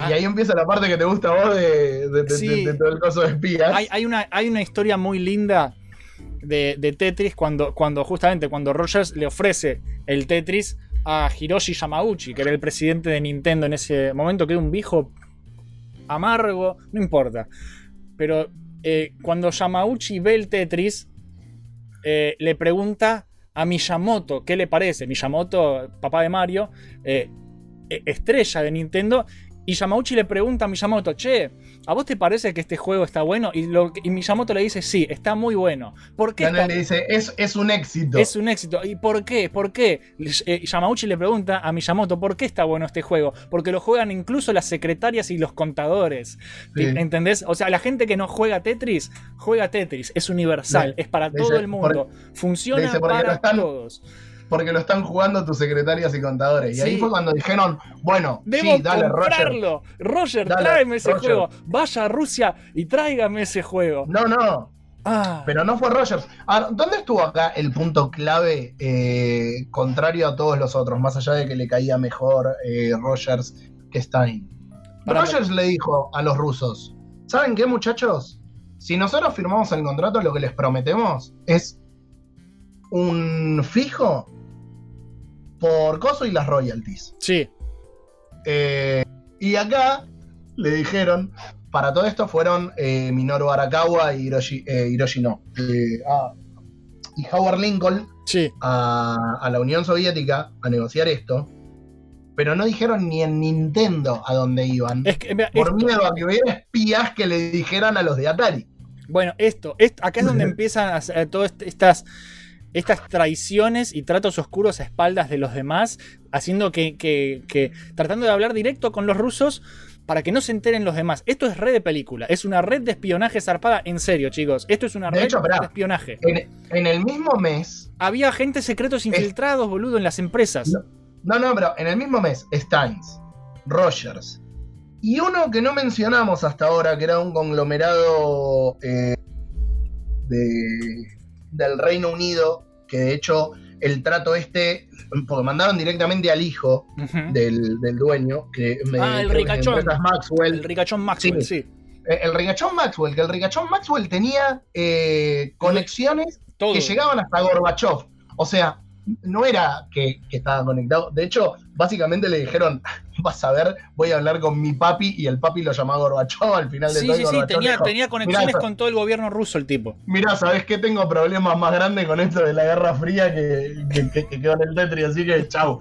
Ah. Y ahí empieza la parte que te gusta a vos de, de- de- Sí. de- de todo el coso de espías. hay, hay una, hay una historia muy linda de, Tetris cuando, cuando justamente cuando Rogers le ofrece el Tetris a Hiroshi Yamauchi, que era el presidente de Nintendo en ese momento, que era un viejo amargo, no importa. Pero eh, cuando Yamauchi ve el Tetris, eh, le pregunta a Miyamoto qué le parece. Miyamoto, papá de Mario, eh, eh, estrella de Nintendo. Y Yamauchi le pregunta a Miyamoto, che, ¿a vos te parece que este juego está bueno? Y, lo, y Miyamoto le dice, sí, está muy bueno. ¿Por qué está le dice, es, es un éxito. es un éxito. ¿Y por qué? ¿Por qué? Eh, Yamauchi le pregunta a Miyamoto, ¿por qué está bueno este juego? Porque lo juegan incluso las secretarias y los contadores. Sí. ¿Entendés? O sea, la gente que no juega Tetris, juega Tetris. Es universal, Le- es para todo dice, el mundo. Funciona dice, para están- todos. Porque lo están jugando tus secretarias y contadores. Y ahí fue cuando dijeron, bueno, Debo sí, dale, Roger. comprarlo. Roger, Dale, tráeme ese Roger. juego. Vaya a Rusia y tráigame ese juego. No, no, Ah, Pero no fue Rogers. Ahora, ¿dónde estuvo acá el punto clave eh, contrario a todos los otros? Más allá de que le caía mejor eh, Rogers que Stein. Para- Rogers le dijo a los rusos, ¿saben qué muchachos? Si nosotros firmamos el contrato, lo que les prometemos es un fijo por coso y las royalties. Sí, Eh, y acá le dijeron, para todo esto fueron eh, Minoru Arakawa y Hiroshi, eh, Hiroshi no, eh, ah, y Howard Lincoln sí. a, a la Unión Soviética a negociar esto, pero no dijeron ni en Nintendo a dónde iban, Es que, mira, por esto- miedo a que hubiera espías que le dijeran a los de Atari. Bueno, esto, esto- acá es donde (laughs) empiezan a todas est- estas, estas traiciones y tratos oscuros a espaldas de los demás, haciendo que, que- que- tratando de hablar directo con los rusos para que no se enteren los demás. Esto es red de película, es una red de espionaje zarpada, en serio, chicos. Esto es una De red hecho, de espionaje. En, en el mismo mes, Había agentes secretos infiltrados, boludo, en las empresas. no, no, pero en el mismo mes, Steins, Rogers, y uno que no mencionamos hasta ahora, que era un conglomerado eh, de- del Reino Unido, que de hecho el trato este, porque mandaron directamente al hijo del, del dueño, que me Ah, el ricachón. Maxwell. El ricachón Maxwell, sí. Eh, El ricachón Maxwell, que el ricachón Maxwell tenía eh, conexiones Todo. que llegaban hasta Gorbachev. O sea, no era que, que estaba conectado. De hecho, básicamente le dijeron, (laughs) vas a ver, voy a hablar con mi papi y el papi lo llamaba Gorbachev al final de Sí, todo. sí, sí, Gorbachev tenía, dijo, tenía conexiones "Mirá, con todo el gobierno ruso el tipo. Mirá, ¿sabes qué? Tengo problemas más grandes con esto de la Guerra Fría que, que, que- que con el Tetris, así que chau.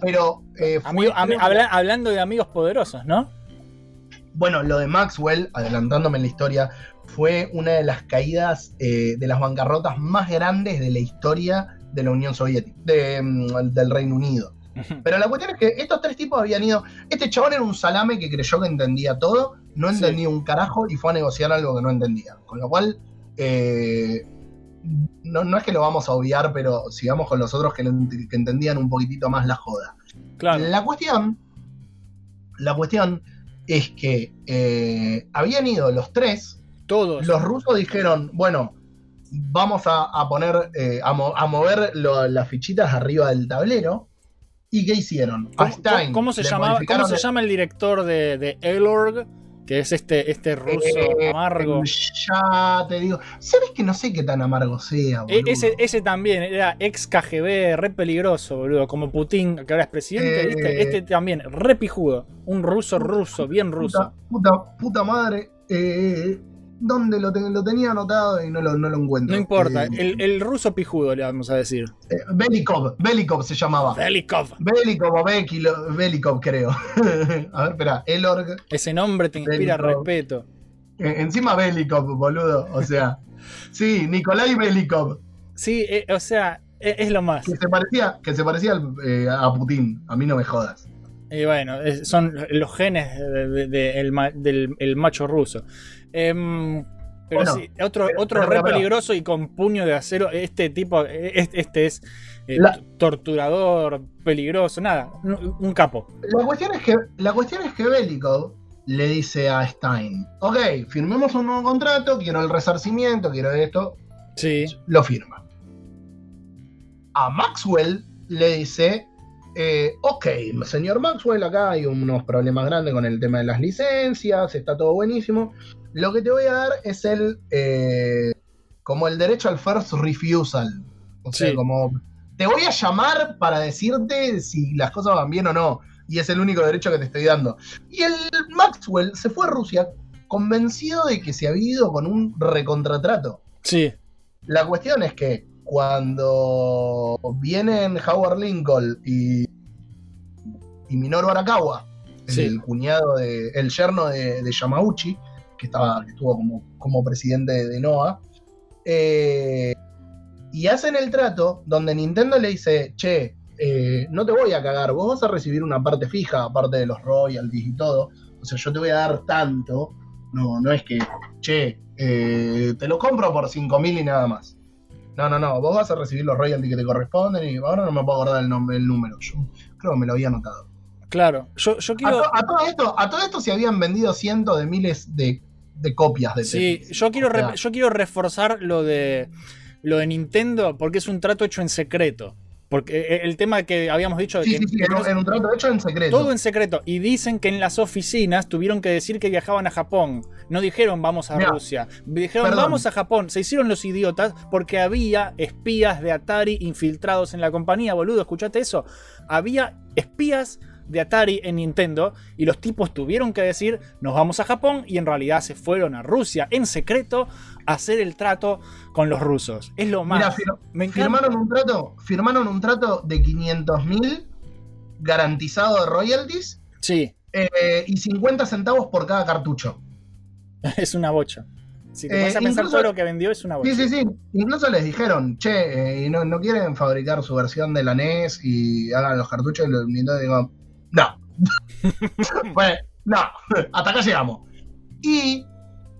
Pero eh, fue- Amigo- am- creo que- habla- hablando de amigos poderosos, ¿no? Bueno, lo de Maxwell, adelantándome en la historia, fue una de las caídas eh, de las bancarrotas más grandes de la historia de la Unión Soviética, de, mm, del Reino Unido. Pero la cuestión es que estos tres tipos habían ido. Este chabón era un salame que creyó que entendía todo, no Sí. entendía un carajo y fue a negociar algo que no entendía. Con lo cual, eh, no, no es que lo vamos a obviar, pero sigamos con los otros que entendían un poquitito más la joda. Claro. La cuestión, la cuestión es que eh, habían ido los tres. Todos. Los rusos dijeron, bueno, vamos a, a poner, eh, a, mo- a mover lo- las fichitas arriba del tablero. ¿Y qué hicieron? A ¿Cómo, Stein cómo se, le llamaba, modificaron ¿Cómo se el- llama el director de, de Elorg? Que es este, este ruso Eh, amargo. Ya te digo. ¿Sabes que no sé qué tan amargo sea, E- boludo? ese, ese también era ex KGB, re peligroso, boludo. Como Putin, que ahora es presidente, Eh. ¿viste? Este también, re pijudo. Un ruso ruso, bien ruso. Puta, puta, puta madre. Eh, ¿Dónde lo, te- lo tenía anotado y no lo, no lo encuentro? No importa, Eh, el, el ruso pijudo le vamos a decir. eh, Belikov, Belikov se llamaba. Belikov. Belikov o Bekilo- Belikov, creo. (laughs) a ver, espera, Elorg. Ese nombre te inspira Belikov. respeto. Eh, encima Belikov, boludo. O sea, sí, Nikolai Belikov. Sí, eh, o sea, e- es, lo más. Que se parecía, que se parecía al- a Putin. A mí no me jodas. Y bueno, son los genes de- de- de- el ma- del el macho ruso. Em, pero Bueno, sí, otro, pero- otro pero- re pero- peligroso y con puño de acero. Este tipo, este, este es eh, La- torturador, peligroso, nada, un, un capo. La cuestión es que, la cuestión es que Belikov le dice a Stein, ok, firmemos un nuevo contrato, quiero el resarcimiento, quiero esto, Sí, lo firma. A Maxwell le dice, eh, ok, señor Maxwell, acá hay unos problemas grandes con el tema de las licencias, está todo buenísimo. Lo que te voy a dar es el, eh, como el derecho al first refusal. O sea, Sí. como, te voy a llamar para decirte si las cosas van bien o no. Y es el único derecho que te estoy dando. Y el Maxwell se fue a Rusia convencido de que se había ido con un recontratrato. sí, La cuestión es que cuando vienen Howard Lincoln y, y Minoru Arakawa, el, cuñado de, el yerno de, de Yamauchi, que estaba, que estuvo como, como presidente de, NOAA, eh, y hacen el trato donde Nintendo le dice, che, eh, no te voy a cagar, vos vas a recibir una parte fija, aparte de los royalties y todo. O sea, yo te voy a dar tanto. No, no es que, che, eh, te lo compro por 5 mil y nada más. No, no, no, vos vas a recibir los royalties que te corresponden y ahora no me puedo acordar el nombre, el número. Yo creo que me lo había anotado. claro. Yo, yo A, quiero. to- a todo esto, a todo esto se habían vendido cientos de miles de, de copias de Sí, Tetris. yo quiero, O sea, yo quiero reforzar lo de, lo de Nintendo porque es un trato hecho en secreto. Porque eh, el tema que habíamos dicho de Sí, que sí, sí, que en, un- en un trato hecho en secreto. todo en secreto. Y dicen que en las oficinas tuvieron que decir que viajaban a Japón. No dijeron vamos a Mirá, Rusia. Dijeron perdón. vamos a Japón. Se hicieron los idiotas porque había espías de Atari infiltrados en la compañía, boludo. ¿Escuchaste eso? Había espías de Atari en Nintendo y los tipos tuvieron que decir nos vamos a Japón y en realidad se fueron a Rusia en secreto a hacer el trato con los rusos. Es lo más. Mira, fir- Me encanta. firmaron un trato, firmaron un trato de 500 mil garantizado de royalties Sí, eh, y 50 centavos por cada cartucho. (laughs) es una bocha. Si te Eh, a pensar incluso- todo lo que vendió es una bocha. Sí, sí, sí. Incluso les dijeron, che, eh, ¿y no, no quieren fabricar su versión de la NES y hagan los cartuchos y los Nintendo digo, no. (laughs) pues, no, hasta acá llegamos. Y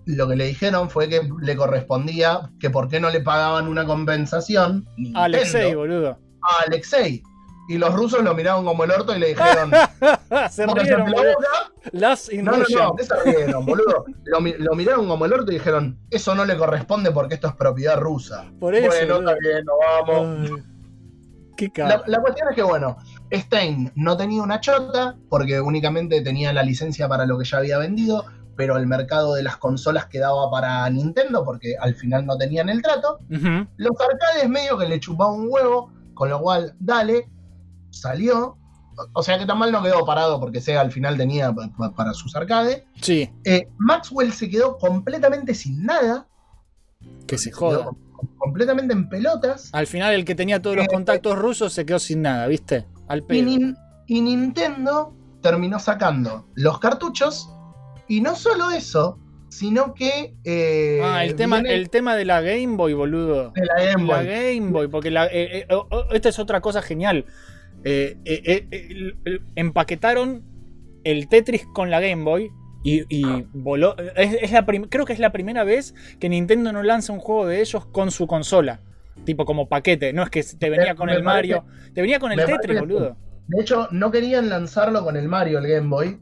lo que le dijeron fue que le correspondía que por qué no le pagaban una compensación Nintendo, Alexei, boludo. a Alexei. Y los rusos lo miraron como el orto y le dijeron, (laughs) Se "Póngase rieron, la boludo. boca". Las No, no, no, ¿qué se rieron, boludo? Lo, mi- lo miraron como el orto y dijeron, eso no le corresponde porque esto es propiedad rusa. Por eso, Bueno, está bien, nos vamos. Ay, Qué La, caro. la cuestión es que, bueno, Stein no tenía una chota porque únicamente tenía la licencia para lo que ya había vendido, pero el mercado de las consolas quedaba para Nintendo porque al final no tenían el trato. Los arcades medio que le chupaba un huevo, con lo cual, dale, salió. O- sea que tan mal no quedó parado porque Sega al final tenía pa- pa- para sus arcades. Sí, Eh, Maxwell se quedó completamente sin nada, que se joda. com- completamente en pelotas. Al final, el que tenía todos los contactos rusos se quedó sin nada, ¿viste? Al Y, pedo. Nin- y Nintendo terminó sacando los cartuchos. Y no solo eso, sino que. eh, Ah, el tema, viene el tema de la Game Boy, boludo. de la Game La Boy. Game Boy, porque la, eh, eh, oh, esta es otra cosa genial. Empaquetaron el Tetris con la Game Boy y, y voló. Es, es la creo que es la primera vez que Nintendo no lanza un juego de ellos con su consola. Tipo como paquete, no es que te venía con me el Mario, te venía con el Tetris, boludo. De hecho, no querían lanzarlo con el Mario, el Game Boy.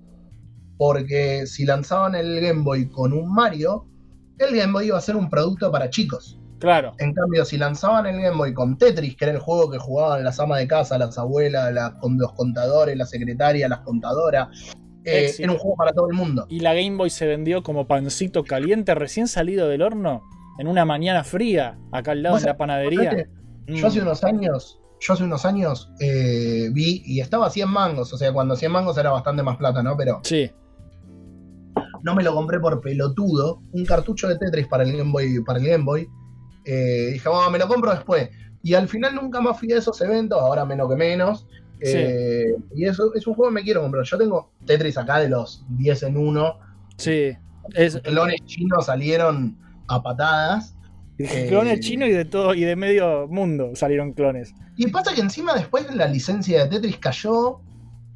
Porque si lanzaban el Game Boy con un Mario, el Game Boy iba a ser un producto para chicos. Claro. En cambio, si lanzaban el Game Boy con Tetris, que era el juego que jugaban las amas de casa, las abuelas, las- con los contadores, la secretaria, las contadoras, eh, era un juego para todo el mundo. Y la Game Boy se vendió como pancito caliente recién salido del horno en una mañana fría, acá al lado en la panadería. fíjate, Mm. Yo hace unos años, yo hace unos años eh, vi y estaba a 100 mangos, o sea, cuando 100 mangos era bastante más plata, ¿no? Pero Sí, no me lo compré por pelotudo, un cartucho de Tetris para el Game Boy, para el Game Boy. Eh, dije, bueno, me lo compro después. Y al final nunca más fui a esos eventos, ahora menos que menos. Eh, Y eso es un juego que me quiero comprar. Yo tengo Tetris acá de los 10 en 1. sí. Es Clones chinos salieron a patadas. Eh, clones chinos y de todo, y de medio mundo salieron clones. Y pasa que encima después la licencia de Tetris cayó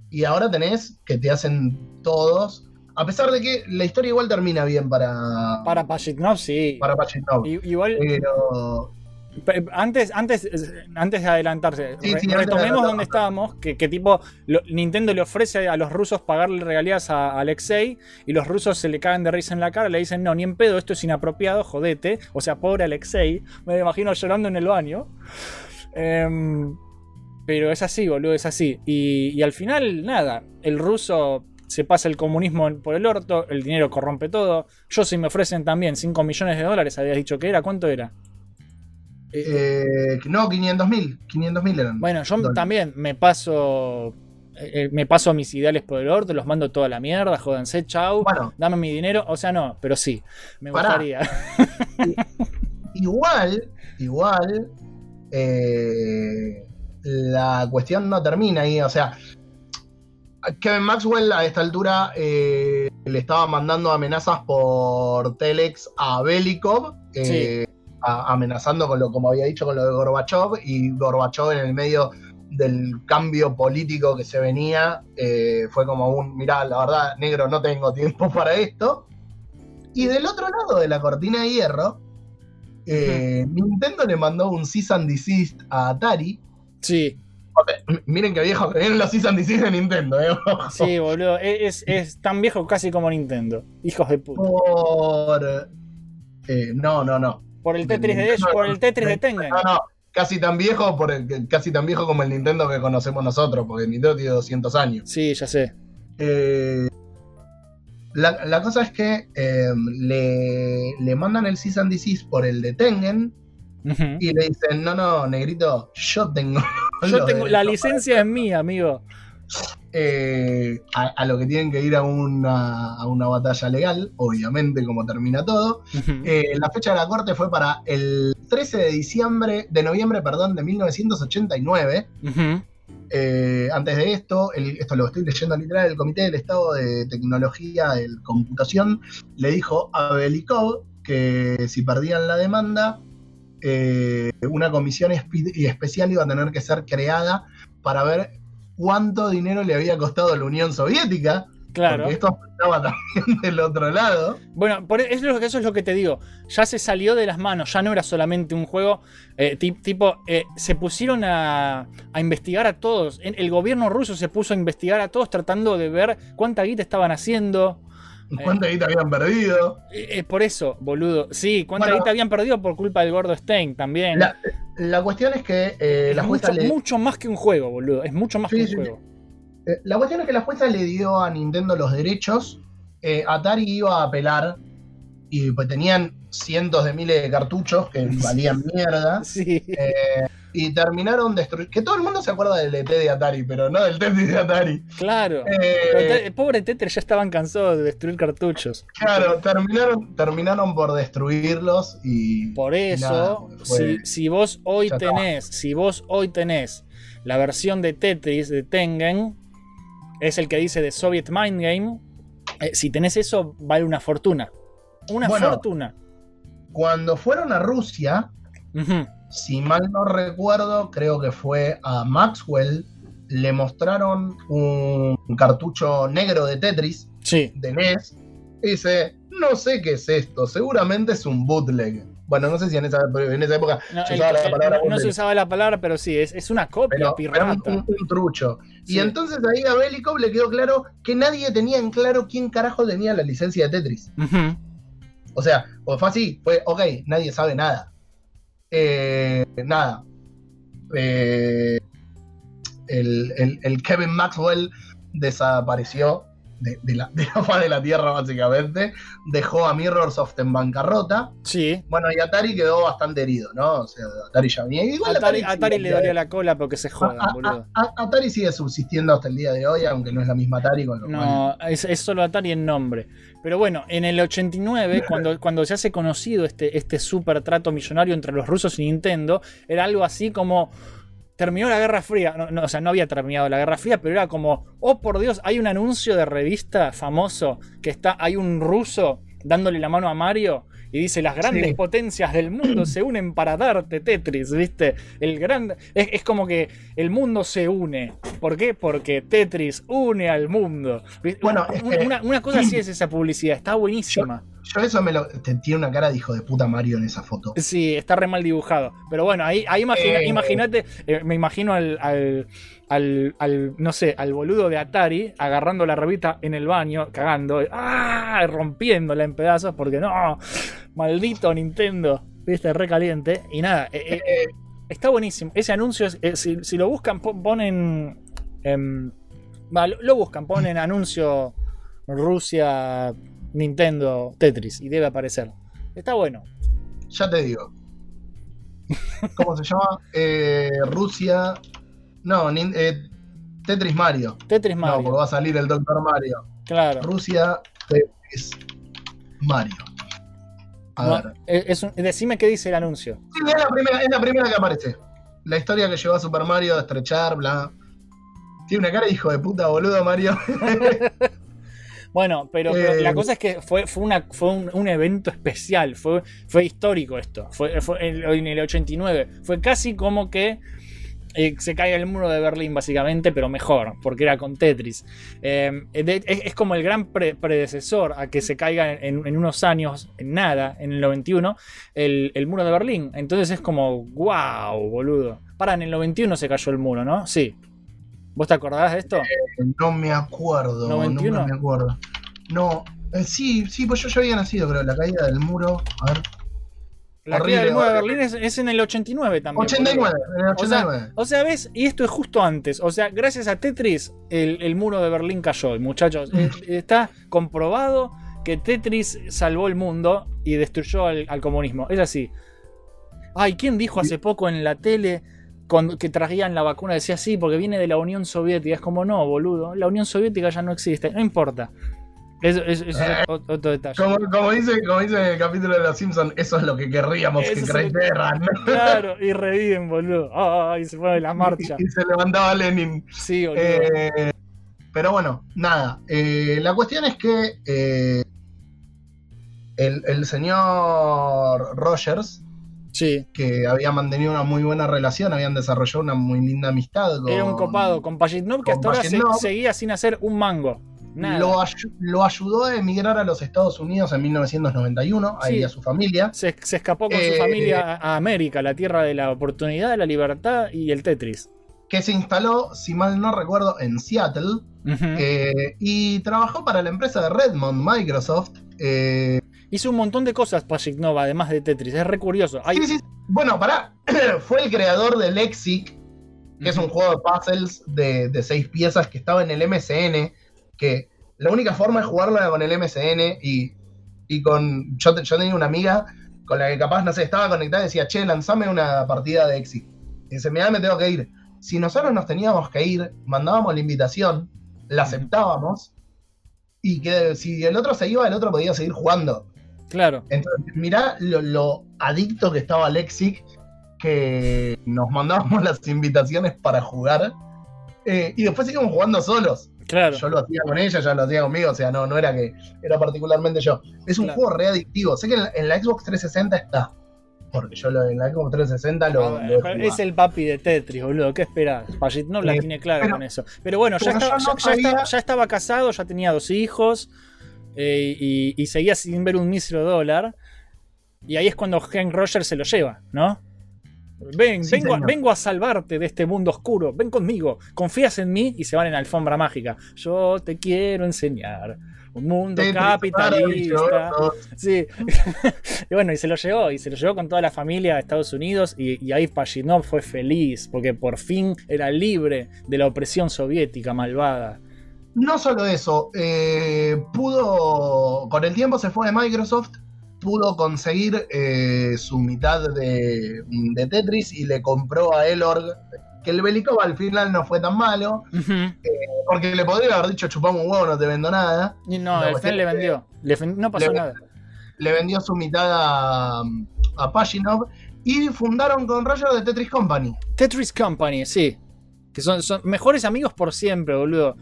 y ahora tenés que te hacen todos. A pesar de que la historia igual termina bien para, Para Pachitnov, sí. para Pachitnov. Igual, Pero pe- antes, antes, antes de adelantarse, Sí, re- sí, antes de retomemos donde estábamos, que, que tipo, lo- Nintendo le ofrece a los rusos pagarle regalías a, a Alexei, y los rusos se le cagan de risa en la cara, le dicen, no, ni en pedo, esto es inapropiado, jodete. O sea, pobre Alexei, me lo imagino llorando en el baño. Em, pero es así, boludo, es así. Y, y al final, nada, el ruso se pasa el comunismo por el orto, el dinero corrompe todo. Yo si me ofrecen también 5 millones de dólares, habías dicho que era, ¿cuánto era? Eh, no, 500 mil. 500 mil eran. Bueno, yo Dólares. también me paso. eh, me paso mis ideales por el orto, los mando toda la mierda, jódanse, chau, Bueno. dame mi dinero. O sea, no, pero sí, me Pará. gustaría. Igual, igual, eh, la cuestión no termina ahí. O sea, Kevin Maxwell a esta altura eh, le estaba mandando amenazas por Telex a Belikov, eh, a- amenazando con lo, como había dicho, con lo de Gorbachev, y Gorbachev en el medio del cambio político que se venía, eh, fue como un, mirá, la verdad, negro, no tengo tiempo para esto. Y del otro lado de la cortina de hierro, eh, Nintendo le mandó un cease and desist a Atari. Sí, Miren que viejo que vienen los cease and desist de Nintendo, eh. sí, boludo. Es, es tan viejo casi como Nintendo. Hijos de puta. Por. eh, no, no, no. Por el Tetris de por el Tetris de Tengen. No, no. casi tan viejo, por el- casi tan viejo como el Nintendo que conocemos nosotros, porque el Nintendo tiene 200 años. Sí, ya sé. Eh, la, la cosa es que eh, le, le mandan el Cease and Desist por el de Tengen y le dicen, no, no, negrito, yo tengo... (laughs) Yo tengo, la licencia es mía, amigo. Eh, a, a lo que tienen que ir a una, a una batalla legal, obviamente, como termina todo. Eh, la fecha de la corte fue para el 13 de diciembre, de noviembre, perdón, de 1989. Ujú. Eh, antes de esto, el- esto lo estoy leyendo literal, el Comité del Estado de Tecnología de Computación le dijo a Belikov que si perdían la demanda, eh, una comisión especial iba a tener que ser creada para ver cuánto dinero le había costado a la Unión Soviética, Claro. porque esto afectaba (laughs) también del otro lado. Bueno, por eso, es lo que- eso es lo que te digo. Ya se salió de las manos, ya no era solamente un juego. eh, ti- tipo, eh, se pusieron a, a investigar a todos. El gobierno ruso se puso a investigar a todos tratando de ver cuánta guita estaban haciendo. ¿Cuánta guita habían perdido? Eh, eh, por eso, boludo. Sí, cuánta Bueno. guita habían perdido por culpa del gordo Stein también. La, la cuestión es que eh, es la jueza mucho, le, mucho más que un juego, boludo. Es mucho más Sí, que un sí, juego. Eh, La cuestión es que la jueza le dio a Nintendo los derechos. eh, Atari iba a apelar y pues tenían cientos de miles de cartuchos que (laughs) valían mierda. Sí. Y terminaron destruyendo. Que todo el mundo se acuerda del ET de Atari, pero no del Tetris de Atari. Claro. Eh, te- pobre Tetris ya estaban cansados de destruir cartuchos. Claro, terminaron, terminaron por destruirlos y. Por eso, nada, fue- si, si vos hoy tenés, si vos hoy tenés la versión de Tetris de Tengen, es el que dice de Soviet Mind Game. eh, si tenés eso, vale una fortuna. Una Bueno. fortuna. Cuando fueron a Rusia. Si mal no recuerdo, creo que fue a Maxwell, le mostraron un cartucho negro de Tetris Sí. de NES. Y dice, no sé qué es esto, seguramente es un bootleg. Bueno, no sé si en esa, en esa época No, se el- usaba la palabra no- no se usaba la palabra, pero sí, es, es una copia pero, pirata. un, un- un trucho. Sí. Y entonces ahí a Belikov le quedó claro que nadie tenía en claro quién carajo tenía la licencia de Tetris. O sea, o fue así, fue, ok, nadie sabe nada. Eh, nada. Eh, el, el- el Kevin Maxwell desapareció de, de la, de la faz de la Tierra, básicamente. Dejó a Mirrorsoft en bancarrota. Sí. Bueno, y Atari quedó bastante herido, ¿no? O sea, Atari ya venía. Igual Atari, Atari le de- la cola porque se jodan, A- a- boludo. a- Atari sigue subsistiendo hasta el día de hoy, aunque no es la misma Atari, con lo cual- No, es, es solo Atari en nombre. Pero bueno, en el 89, (laughs) cuando, cuando se hace conocido este, este super trato millonario entre los rusos y Nintendo, era algo así como. Terminó la Guerra Fría. No, no, o sea, no había terminado la Guerra Fría, pero era como. Oh, por Dios, hay un anuncio de revista famoso que está. Hay un ruso dándole la mano a Mario. Y dice, las grandes Sí. potencias del mundo se unen para darte Tetris, ¿viste? El gran... Es, es como que el mundo se une. ¿Por qué? Porque Tetris une al mundo. ¿Viste? Bueno, una, cosa así es esa publicidad, está buenísima. Yo eso me lo. te- tiene una cara de hijo de puta Mario en esa foto. Sí, está re mal dibujado. Pero bueno, ahí, ahí imagina- Eh. imagínate, eh, me imagino al, al, al- al, no sé, al boludo de Atari agarrando la revista en el baño, cagando, ¡ah! rompiéndola en pedazos, porque no, maldito Nintendo, viste, re caliente. Y nada, eh, eh, está buenísimo. Ese anuncio, es- si, si lo buscan, pon- ponen. em, va, lo, lo buscan, ponen anuncio Rusia, Nintendo, Tetris, y debe aparecer. Está bueno. Ya te digo. ¿Cómo se llama? Eh, Rusia. No, nin- eh, Tetris Mario. Tetris No, Mario. porque va a salir el Doctor Mario. Claro. Rusia, Tetris Mario. A No, ver. es- es un- decime qué dice el anuncio. Sí, es la, primera, es la primera que aparece. La historia que llevó a Super Mario de estrechar, bla. Tiene una cara de hijo de puta, boludo, Mario. (laughs) Bueno, pero, pero Eh, la cosa es que fue, fue, una, fue un, un evento especial, fue, fue histórico esto. Fue, fue en, en el 89. Fue casi como que eh, se caiga el muro de Berlín, básicamente, pero mejor, porque era con Tetris. Eh, de- es, es como el gran pre- predecesor a que se caiga en, en unos años, en nada, en el 91, el, el muro de Berlín. Entonces es como, wow, boludo. Para, en el 91 se cayó el muro, ¿no? Sí. ¿Vos te acordás de esto? No me acuerdo. 91. No me acuerdo. No, eh, sí, sí, pues yo ya había nacido, creo. La caída del muro. A ver. La caída del muro de. Berlín es, es en el 89 también. 89, boludo. en el O sea, 89. O sea, ves, y esto es justo antes. O sea, gracias a Tetris, el, el muro de Berlín cayó. Muchachos, eh, (laughs) está comprobado que Tetris salvó el mundo y destruyó al, al comunismo. Es así. Ay, ¿quién dijo hace poco en la tele que traían la vacuna? Decía sí, porque viene de la Unión Soviética. Es como, no, boludo. La Unión Soviética ya no existe. No importa. Eso es, eso es Eh, ot- otro detalle. Como, como dice, como dice en el capítulo de Los Simpsons, eso es lo que querríamos Eso que creyeran. Claro, y reviven, boludo. Ay, se pone la marcha. y se levantaba Lenin. Sí, boludo. Eh, pero bueno, nada. eh, la cuestión es que eh, el, el señor Rogers, sí. que había mantenido una muy buena relación, habían desarrollado una muy linda amistad. Con, Era un copado con Pajitnov que hasta ahora se- seguía sin hacer un mango. Nada. Lo, ayu- lo ayudó a emigrar a los Estados Unidos en 1991, ahí Sí. a su familia. Se, se escapó con Eh, su familia a América, la tierra de la oportunidad, de la libertad y el Tetris. que se instaló, si mal no recuerdo, en Seattle eh, y trabajó para la empresa de Redmond, Microsoft. eh, Hizo un montón de cosas Pajitnov, además de Tetris. Es re curioso. Hay- sí, sí, bueno, pará, (clears throat) fue el creador de Lexic, que es un juego de puzzles de, de seis piezas que estaba en el MSN, que la única forma de jugarlo era con el MSN y, y con... Yo, te- yo tenía una amiga con la que capaz, no sé, estaba conectada y decía, che, lanzame una partida de Lexic. Y dice, mira, me tengo que ir. Si nosotros nos teníamos que ir, mandábamos la invitación, la aceptábamos, y que si el otro se iba, el otro podía seguir jugando. Claro. Entonces, mirá lo, lo adicto que estaba Lexic, que nos mandábamos (laughs) las invitaciones para jugar, eh, y después seguimos jugando solos. Claro. Yo lo hacía con ella, ella lo hacía conmigo, o sea, no, no era que era particularmente yo. Es un Claro. juego re adictivo. Sé que en la, en la Xbox 360 está, porque yo lo- en la Xbox 360 lo, A lo he ver, jugado. es el papi de Tetris, boludo. ¿Qué esperás? Pajitnov la Sí, tiene clara pero- con eso. Pero bueno, ya, no estaba, ya estaba casado, ya tenía dos hijos eh, y, y seguía sin ver un mísero dólar. Y ahí es cuando Hank Rogers se lo lleva, ¿no? Ven, Sí, vengo, a, vengo a salvarte de este mundo oscuro. Ven conmigo. Confías en mí y se van en alfombra mágica. Yo te quiero enseñar un mundo capitalista. Sí. (laughs) y bueno, y se lo llevó, y se lo llevó con toda la familia a Estados Unidos, y, y ahí Pajitnov fue feliz, porque por fin era libre de la opresión soviética malvada. No solo eso, eh, pudo, con el tiempo se fue de Microsoft, pudo conseguir eh, su mitad de, de Tetris y le compró a Elorg, que el Belikov al final no fue tan malo, porque le podría haber dicho chupamos un huevo, no te vendo nada. Y no, La el le vendió. Le no pasó le- nada. Le vendió su mitad a, a y fundaron con Roger de Tetris Company. Tetris Company, sí. Que son, son mejores amigos por siempre, boludo.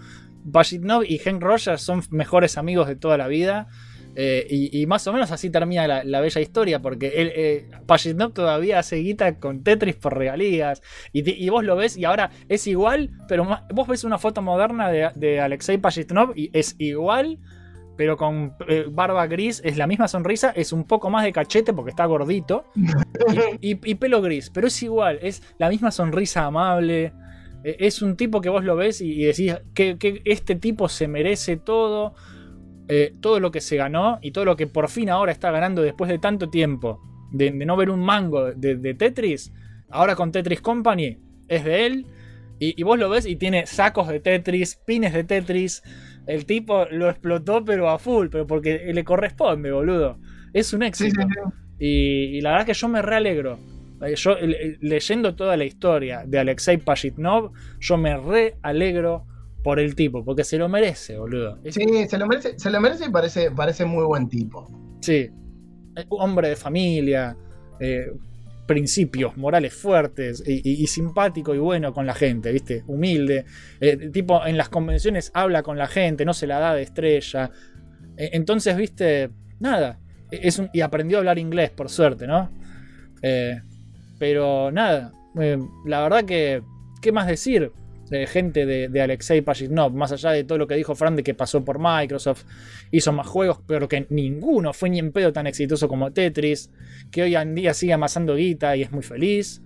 Pajitnov y Hank Rogers son mejores amigos de toda la vida. eh, y, más o menos así termina la, la bella historia, porque él, eh, todavía hace guita con Tetris por regalías. Y, vos lo ves y ahora es igual, pero vos ves una foto moderna de, Alexei Pajitnov y es igual, pero con eh, barba gris, es la misma sonrisa, es un poco más de cachete porque está gordito. y pelo gris, pero es igual, es la misma sonrisa amable. Eh, Es un tipo que vos lo ves y, decís que, que este tipo se merece todo, eh, todo lo que se ganó y todo lo que por fin ahora está ganando después de tanto tiempo de, de no ver un mango de, de Tetris. Ahora con Tetris Company es de él. Y, y vos lo ves y tiene sacos de Tetris, pines de Tetris. El tipo lo explotó, pero a full, pero porque le corresponde, boludo. Es un éxito. Y, y la verdad que yo me realegro. Eh, Yo, le- leyendo toda la historia de Alexei Pajitnov, yo me re alegro por el tipo, porque se lo merece, boludo. Sí, se lo merece, se lo merece y parece, parece muy buen tipo. Sí. Eh, Hombre de familia, eh, principios morales fuertes y, y- y simpático y bueno con la gente, ¿viste? Humilde. Eh, tipo, en las convenciones habla con la gente, no se la da de estrella. Eh, entonces, ¿viste? Nada. Eh, Es un- y aprendió a hablar inglés, por suerte, ¿no? Eh, pero nada. eh, la verdad que. ¿Qué más decir? de gente de, de Alexei Pajitnov, más allá de todo lo que dijo Fran de que pasó por Microsoft, hizo más juegos, pero que ninguno fue ni en pedo tan exitoso como Tetris, que hoy en día sigue amasando guita y es muy feliz.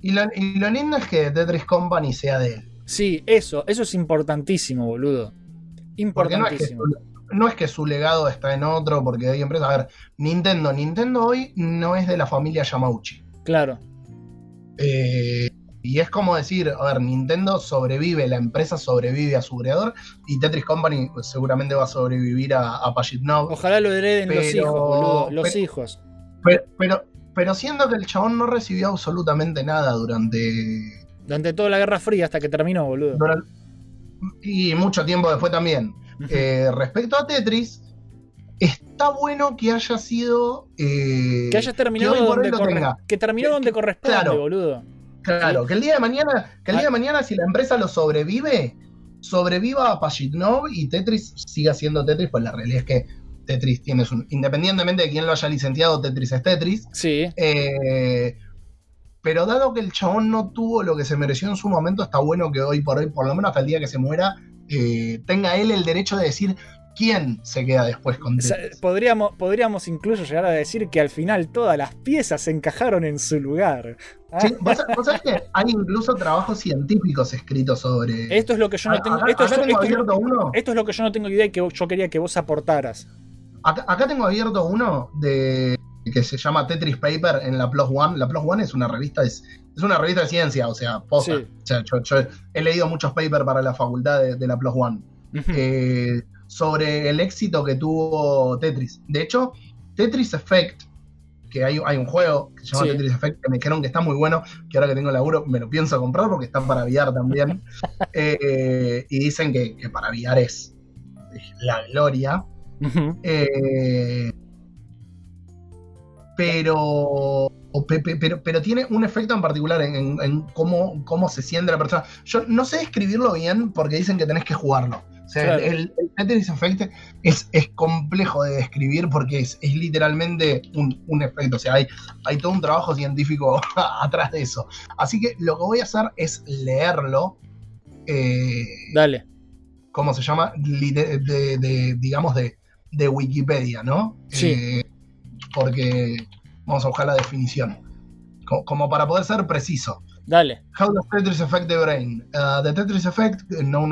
Y lo, y lo lindo es que Tetris Company sea de él. Sí, eso, eso es importantísimo, boludo. Importantísimo. no es que su legado está en otro, porque hay empresas. A ver, Nintendo. Nintendo hoy no es de la familia Yamauchi. Claro. Eh, y es como decir, a ver, Nintendo sobrevive, la empresa sobrevive a su creador y Tetris Company seguramente va a sobrevivir a, a Pajitnov. Ojalá lo hereden los hijos, boludo. Los pero- hijos. Pero, pero, pero siendo que el chabón no recibió absolutamente nada durante, Durante toda la Guerra Fría hasta que terminó, boludo. y mucho tiempo después también. Eh, respecto a Tetris, está bueno que haya sido. eh, Que hayas terminado que donde corre-. Que terminó donde corresponde, claro. boludo. Claro, que el día de mañana, que el día de mañana, si la empresa lo sobrevive, sobreviva a Pajitnov y Tetris siga siendo Tetris, pues la realidad es que Tetris tiene su. Independientemente de quién lo haya licenciado, Tetris es Tetris. Sí. Eh, pero dado que el chabón no tuvo lo que se mereció en su momento, está bueno que hoy por hoy, por lo menos hasta el día que se muera, eh, tenga él el derecho de decir quién se queda después con O sea, podríamos, podríamos incluso llegar a decir que al final todas las piezas se encajaron en su lugar. Ah, Sí, ¿Vos, vos sabés que hay incluso trabajos científicos escritos sobre. Esto es lo que yo no tengo. acá Esto, es- tengo esto es lo- abierto uno. esto es lo que yo no tengo idea y que yo quería que vos aportaras. Acá, acá tengo abierto uno de que se llama Tetris Paper en la Plus One. La Plus One es una revista, es, es una revista de ciencia, o sea, posta. Sí. O sea, yo, yo he leído muchos papers para la facultad de, de la Plus One. eh, sobre el éxito que tuvo Tetris. De hecho, Tetris Effect, que hay, hay un juego que se llama Sí. Tetris Effect, que me dijeron que está muy bueno, que ahora que tengo laburo me lo pienso comprar porque está para VR también. (laughs) Eh, y dicen que, que para VR es la gloria. Eh, pero, pero, pero tiene un efecto en particular en, en- en cómo, cómo se siente la persona. Yo no sé describirlo bien porque dicen que tenés que jugarlo. O sea, Claro. el, el Tetris Effect es, es complejo de describir porque es, es literalmente un, un efecto. O sea, hay, hay todo un trabajo científico (laughs) atrás de eso. Así que lo que voy a hacer es leerlo. eh, Dale. ¿cómo se llama? De, de- de, digamos, de, de Wikipedia, ¿no? Sí. Eh, porque vamos a buscar la definición. Co- Como, para poder ser preciso. Dale. How does Tetris affect the brain? Uh, the Tetris effect,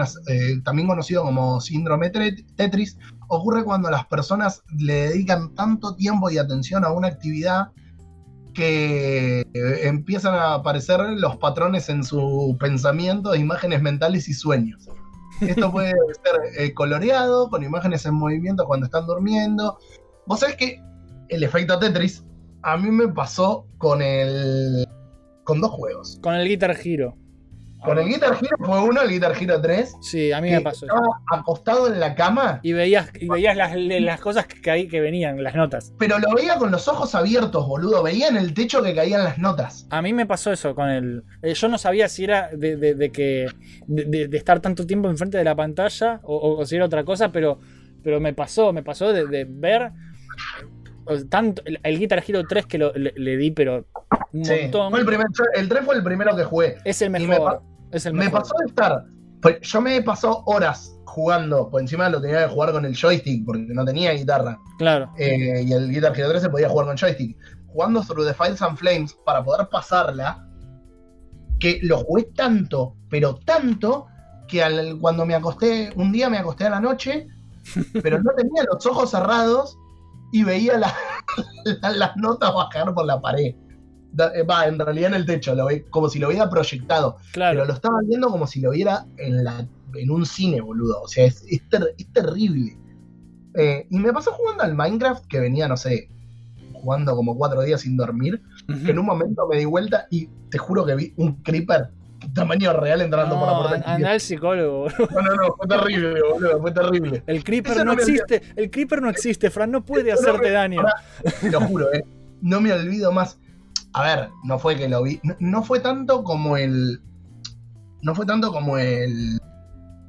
as- eh, también conocido como síndrome Tetris, ocurre cuando las personas le dedican tanto tiempo y atención a una actividad que eh, empiezan a aparecer los patrones en su pensamiento, imágenes mentales y sueños. Esto (laughs) puede ser eh, coloreado, con imágenes en movimiento cuando están durmiendo. Vos sabés que el efecto Tetris a mí me pasó con el. Con dos juegos. Con el Guitar Hero. Con el Guitar Hero fue uno, el Guitar Hero 3. Sí, a mí me pasó eso. Estaba acostado en la cama, Y veías, y veías las, las cosas que, que venían, las notas. pero lo veía con los ojos abiertos, boludo. Veía en el techo que caían las notas. A mí me pasó eso con el. eh, yo no sabía si era de, de- de que. De, estar tanto tiempo enfrente de la pantalla o, o- o si era otra cosa, pero, pero me pasó, me pasó de ver. Tanto, el, el Guitar Hero 3 que lo- le, le di, pero un Sí, montón. fue el, primer, yo- el 3 fue el primero que jugué. Es el me mejor. pa- es el Me pasó de estar. yo me he pasado horas jugando. Por encima lo tenía que jugar con el joystick porque no tenía guitarra. Claro. Eh, y el Guitar Hero 3 se podía jugar con joystick. Jugando Through the Files and Flames para poder pasarla. Que lo jugué tanto, pero tanto, que al- cuando me acosté, un día me acosté a la noche, (laughs) pero no tenía los ojos cerrados y veía la- (laughs) la- las notas bajar por la pared. Eh, Va, en realidad en el techo, lo ve- como si lo hubiera proyectado. Claro. Pero lo estaba viendo como si lo viera en, la, en un cine, boludo. O sea, es, es ter- es terrible. Eh, y me pasó jugando al Minecraft, que venía, no sé, jugando como cuatro días sin dormir, que en un momento me di vuelta y te juro que vi un creeper tamaño real entrando por la No, puerta. anda al psicólogo, boludo. (laughs) No, no, no, fue terrible, boludo, fue terrible. El creeper no no me existe. El creeper no existe, Fran. No puede Eso no hacerte me- daño. Te lo juro, eh. No me olvido más. A ver, no fue que lo vi. No, no fue tanto como el. No fue tanto como el.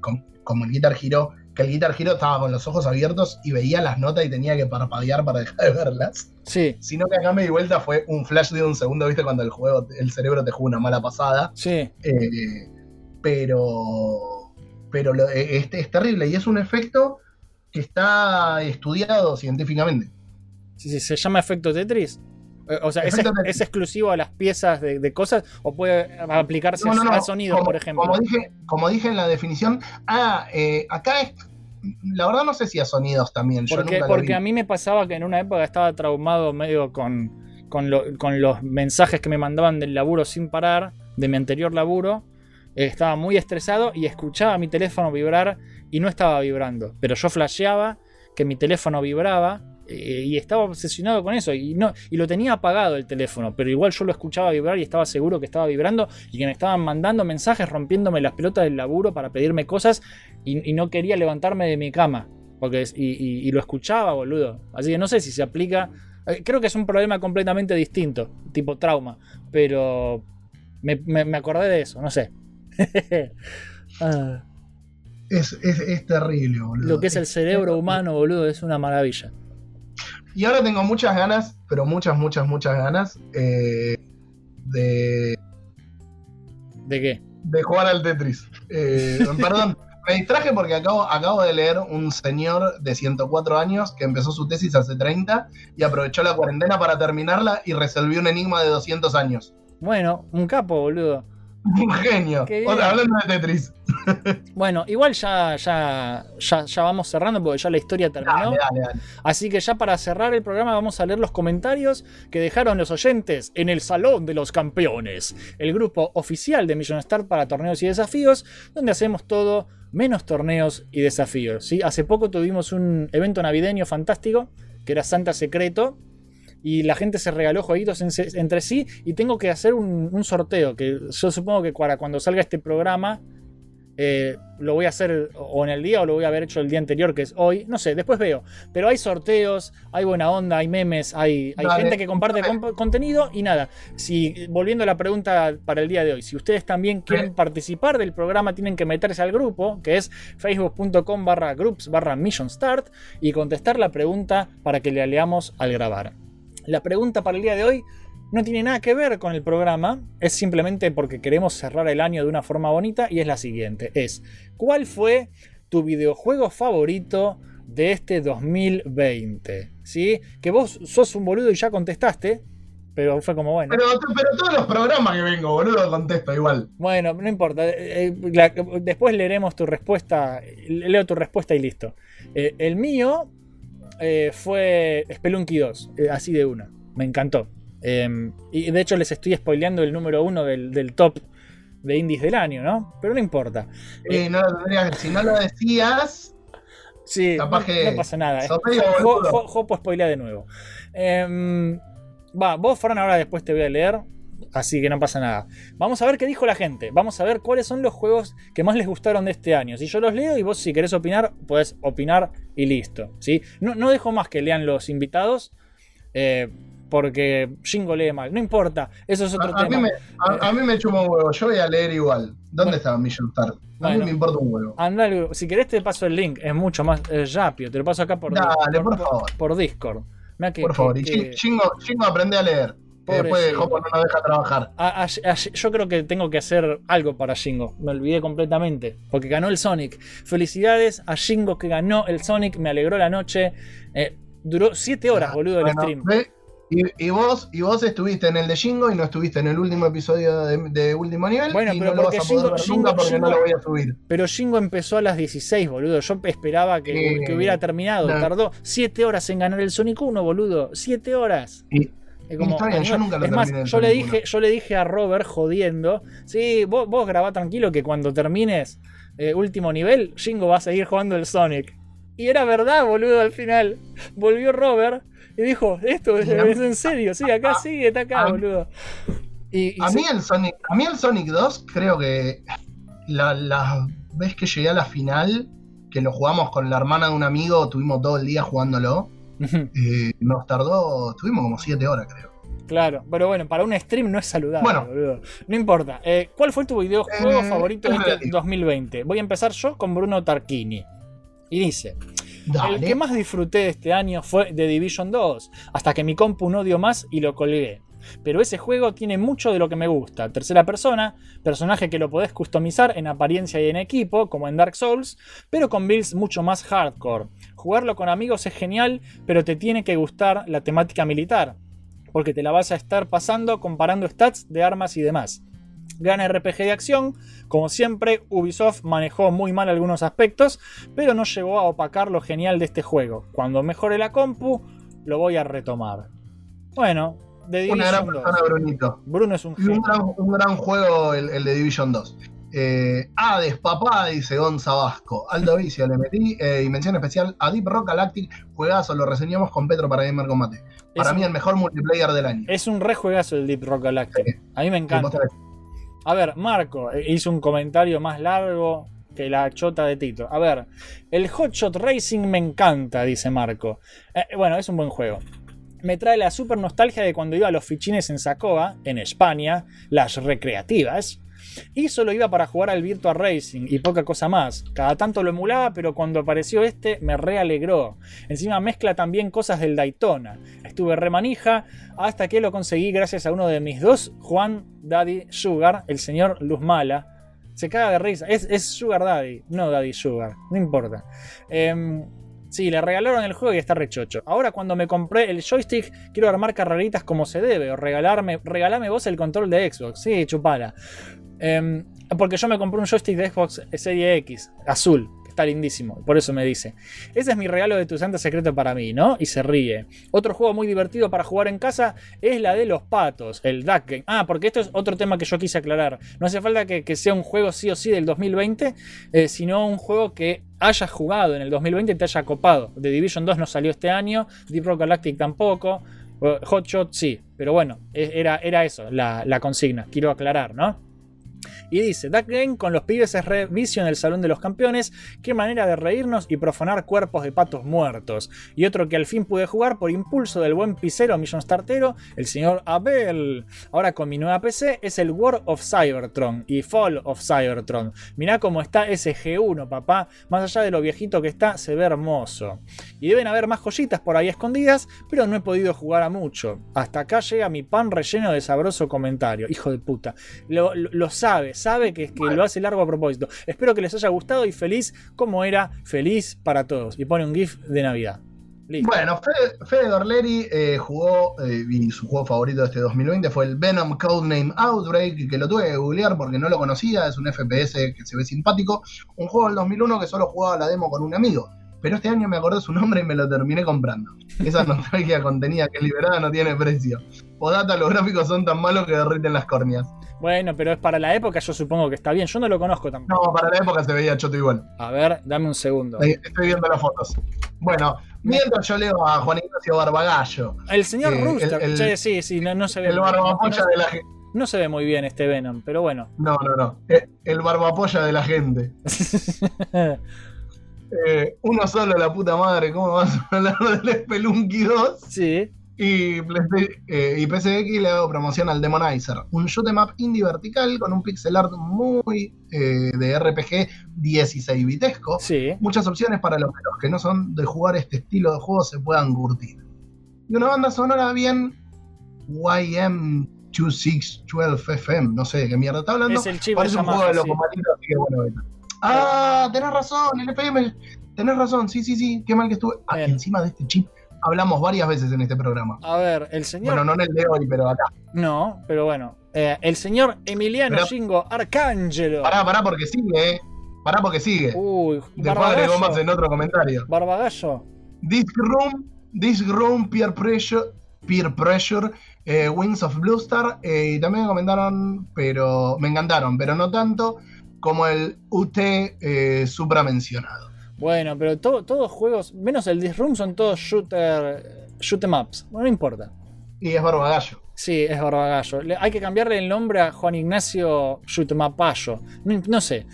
Como, como el Guitar Hero. Que el Guitar Hero estaba con los ojos abiertos y veía las notas y tenía que parpadear para dejar de verlas. Sí, Sino que acá me di vuelta fue un flash de un segundo, viste, cuando el juego, el cerebro te juega una mala pasada. sí. Eh, pero. Pero lo- eh, este es terrible y es un efecto que está estudiado científicamente. Sí, sí, ¿Se llama efecto Tetris? Eh, O sea, ¿es, exclusivo a las piezas de, de cosas o puede aplicarse No, no, no, a sonidos, como, por ejemplo? Como dije, como dije en la definición, ah, eh, acá es La verdad no sé si a sonidos también. Yo Porque, nunca porque a mí me pasaba que en una época estaba traumado medio con, con, lo- con los mensajes que me mandaban del laburo sin parar, de mi anterior laburo. Eh, estaba muy estresado y escuchaba mi teléfono vibrar y no estaba vibrando. Pero yo flasheaba que mi teléfono vibraba eh, y estaba obsesionado con eso. Y, no, y lo tenía apagado el teléfono, pero igual yo lo escuchaba vibrar y estaba seguro que estaba vibrando y que me estaban mandando mensajes rompiéndome las pelotas del laburo para pedirme cosas y, y no quería levantarme de mi cama. Porque, y, y- y lo escuchaba, boludo. Así que no sé si se aplica. eh, Creo que es un problema completamente distinto, tipo trauma. Pero me, me- me acordé de eso, no sé. (laughs) Ah, Es, es- es terrible, boludo. lo que es el cerebro humano, boludo, es una maravilla. Y ahora tengo muchas ganas, pero muchas, muchas, muchas ganas eh, de, ¿De qué? de jugar al Tetris. Eh, (laughs) perdón, me distraje porque acabo, acabo de leer un señor de 104 años que empezó su tesis hace 30 y aprovechó la cuarentena para terminarla y resolvió un enigma de 200 años. Bueno, un capo, boludo. (laughs) Un genio. Hablando de Tetris. (laughs) Bueno, igual ya, ya, ya, ya vamos cerrando porque ya la historia terminó. Dale, dale, dale. Así que ya para cerrar el programa vamos a leer los comentarios que dejaron los oyentes en el Salón de los Campeones, el grupo oficial de Million Star para torneos y desafíos, donde hacemos todo menos torneos y desafíos. ¿sí? Hace poco tuvimos un evento navideño fantástico, que era Santa Secreto, y la gente se regaló jueguitos en- entre sí, y tengo que hacer un, un sorteo, que yo supongo que para cuando salga este programa eh, lo voy a hacer o en el día o lo voy a haber hecho el día anterior, que es hoy. No sé, después veo. Pero hay sorteos, hay buena onda, hay memes, hay, hay gente que comparte con- contenido y nada. Si, volviendo a la pregunta para el día de hoy, si ustedes también quieren participar del programa, tienen que meterse al grupo, que es facebook.com barra groups barra mission start, y contestar la pregunta para que le leamos al grabar. La pregunta para el día de hoy no tiene nada que ver con el programa, es simplemente porque queremos cerrar el año de una forma bonita y es la siguiente, es ¿cuál fue tu videojuego favorito de este 2020? ¿Sí? Que vos sos un boludo y ya contestaste, pero fue como bueno. Pero, pero todos los programas que vengo, boludo, contesto igual. Bueno, no importa. eh, eh, la- después leeremos tu respuesta. Leo tu respuesta y listo. Eh, el mío eh, fue Spelunky 2, eh, así de una. Me encantó. Eh, y de hecho les estoy spoileando el número uno del, del top de indies del año, ¿no? Pero no importa. Eh, no si no lo decías, Sí, Capaz no, que no pasa nada. Jopo spoilea de nuevo. Em, va, vos, Fran, ahora después te voy a leer. Así que no pasa nada. Vamos a ver qué dijo la gente. Vamos a ver cuáles son los juegos que más les gustaron de este año. Si yo los leo y vos si querés opinar, podés opinar y listo. ¿sí? No, no dejo más que lean los invitados. eh, porque Jingo lee mal. No importa. Eso es otro a, a tema. mí me, a, a mí me chuma un huevo. Yo voy a leer igual. ¿Dónde está Million Star? A mí Bueno. me importa un huevo. Andá al- si querés te paso el link. Es mucho más eh, rápido. Te lo paso acá por, Dale, por favor. por Discord. Mirá que- Por favor. que- Y aprende a leer. Pobre después Chingo. Jopo no nos deja trabajar. A- a- a- yo creo que tengo que hacer algo para Shingo. Me olvidé completamente. Porque ganó el Sonic. Felicidades a Shingo que ganó el Sonic. Me alegró la noche. Eh, duró 7 horas, boludo, el Bueno, stream. Y, y vos, y vos estuviste en el de Jingo y no estuviste en el último episodio de, de último nivel. Bueno, y pero no lo vas porque a poder Jingo- ver Jingo- nunca porque Jingo- no lo voy a subir. Pero Shingo empezó a las 16, boludo. Yo esperaba que, Eh, que hubiera terminado. no. Tardó 7 horas en ganar el Sonic 1, boludo. 7 horas. Y- como- yo nunca lo es más, yo le, dije, yo le dije a Robert jodiendo, sí, vos, vos grabá tranquilo que cuando termines eh, último nivel, Jingo va a seguir jugando el Sonic. Y era verdad, boludo, al final. Volvió Robert y dijo, esto es, en serio, sí, acá sí, está acá, boludo. Y, y A mí, el Sonic, a mí el Sonic 2 creo que la, la vez que llegué a la final, que lo jugamos con la hermana de un amigo, tuvimos todo el día jugándolo, eh, nos tardó, tuvimos como 7 horas creo. Claro, pero bueno, para un stream no es saludable, Bueno. boludo. No importa. Eh, ¿Cuál fue tu videojuego Eh, favorito de es este relativo. 2020? Voy a empezar yo con Bruno Tarquini. Y dice: El Dale. que más disfruté de este año fue The Division 2, hasta que mi compu no dio más y lo colgué. Pero ese juego tiene mucho de lo que me gusta. Tercera persona, personaje que lo podés customizar en apariencia y en equipo, como en Dark Souls, pero con builds mucho más hardcore. Jugarlo con amigos es genial, pero te tiene que gustar la temática militar, porque te la vas a estar pasando comparando stats de armas y demás. Gran RPG de acción, como siempre, Ubisoft manejó muy mal algunos aspectos, pero no llegó a opacar lo genial de este juego. Cuando mejore la compu, lo voy a retomar. Bueno, The Division Una gran 2. persona, Brunito. Bruno es un un gran, un gran juego el, el de Division 2. Eh, Hades, papá, dice Gonza Vasco. Aldo Vicio le metí. eh, y mención especial a Deep Rock Galactic. Juegazo, lo reseñamos con Petro para Gamer Combate. Para Es mí, un- el mejor multiplayer del año. Es un re juegazo el Deep Rock Galactic. A mí me encanta. A ver, Marco eh, hizo un comentario más largo que la chota de Tito. A ver, el Hotshot Racing me encanta, dice Marco. Eh, bueno, es un buen juego. Me trae la super nostalgia de cuando iba a los fichines en Sacoa, en España, las recreativas. Y solo iba para jugar al Virtua Racing y poca cosa más. Cada tanto lo emulaba, pero cuando apareció este me realegró. Encima mezcla también cosas del Daytona. Estuve re manija hasta que lo conseguí gracias a uno de mis dos, Juan Daddy Sugar, el señor Luz Mala. Se caga de risa. Es, es Sugar Daddy, no Daddy Sugar. No importa. Em, sí, le regalaron el juego y está rechocho. Ahora cuando me compré el joystick, quiero armar carreritas como se debe. O regalarme, regalame vos el control de Xbox. Sí, chupala. Em, porque yo me compré un joystick de Xbox Serie X, azul, está lindísimo, por eso me dice. Ese es mi regalo de tu santa secreto para mí, ¿no? Y se ríe. Otro juego muy divertido para jugar en casa es la de los patos, el Duck Game. Ah, porque esto es otro tema que yo quise aclarar. No hace falta que, sea un juego sí o sí del 2020, eh, sino un juego que hayas jugado en el 2020 y te haya copado. The Division 2 no salió este año, Deep Rock Galactic tampoco. eh, Hotshot sí, pero bueno, e- era, eso, la consigna, quiero aclarar, ¿no? Y dice, Duck Game con los pibes es re vicio en el Salón de los Campeones, qué manera de reírnos y profanar cuerpos de patos muertos. Y otro que al fin pude jugar por impulso del buen pisero Millon Startero, el señor Abel. Ahora con mi nueva PC es el War of Cybertron y Fall of Cybertron. Mirá cómo está ese G1, papá. Más allá de lo viejito que está, se ve hermoso. Y deben haber más joyitas por ahí escondidas, pero no he podido jugar a mucho. Hasta acá llega mi pan relleno de sabroso comentario. Hijo de puta. Lo, lo- lo sabe, sabe que, que lo hace largo a propósito. Espero que les haya gustado y feliz como era feliz para todos. Y pone un GIF de Navidad. Listo. Bueno, Fede, Fede Dorleri eh, jugó, eh, y su juego favorito de este 2020 fue el Venom Codename Outbreak, que lo tuve que googlear porque no lo conocía, es un FPS que se ve simpático, un juego del 2001 que solo jugaba la demo con un amigo, pero este año me acordé su nombre y me lo terminé comprando. Esa (laughs) nostalgia contenida que es liberada no tiene precio. Podata, los gráficos son tan malos que derriten las córneas. Bueno, pero es para la época, yo supongo que está bien. Yo no lo conozco tampoco. No, para la época se veía choto igual. A ver, dame un segundo. Estoy viendo las fotos. Bueno, mientras yo leo a Juan Ignacio Barbagallo. El señor eh, Rooster. el- sí, sí, no, no se ve. El barbapolla no, de la gente. no se ve muy bien este Venom, pero bueno. No, no, no. Eh, El barbapolla de la gente. (laughs) Eh, uno solo, la puta madre. ¿Cómo vas a hablar del Spelunky 2? Sí. Y, Playsta- eh, y PSX le hago promoción al Demonizer. Un shoot 'em up indie vertical con un pixel art muy eh, de RPG 16 bitesco. Sí. Muchas opciones para los, que no son de jugar este estilo de juego se puedan curtir. Y una banda sonora bien YM2612 FM. No sé de qué mierda está hablando. Es el chivo Parece un juego de así que bueno. Ah, tenés razón, el FM. Tenés razón, sí, sí, sí. Qué mal que estuve. Ah, encima de este chip hablamos varias veces en este programa. A ver, el señor. Bueno, no en el de hoy, pero acá. No, pero bueno. Eh, el señor Emiliano Pero- Shingo Arcángelo. Pará, pará, porque sigue, eh. Pará, porque sigue. Uy, Después agregó más en otro comentario. Barbagallo. Disc Room, Disc Room, Peer Pressure, Peer Pressure, eh, Wings of Blue Star, eh, y también me comentaron, pero me encantaron, pero no tanto como el UT eh, supramencionado. Bueno, pero to- todos juegos, menos el This Room, son todos shooter, shoot 'em ups. Bueno, no importa. Y es Barbagallo. Sí, es Barbagallo. Le- hay que cambiarle el nombre a Juan Ignacio Shutmapayo. No, no sé.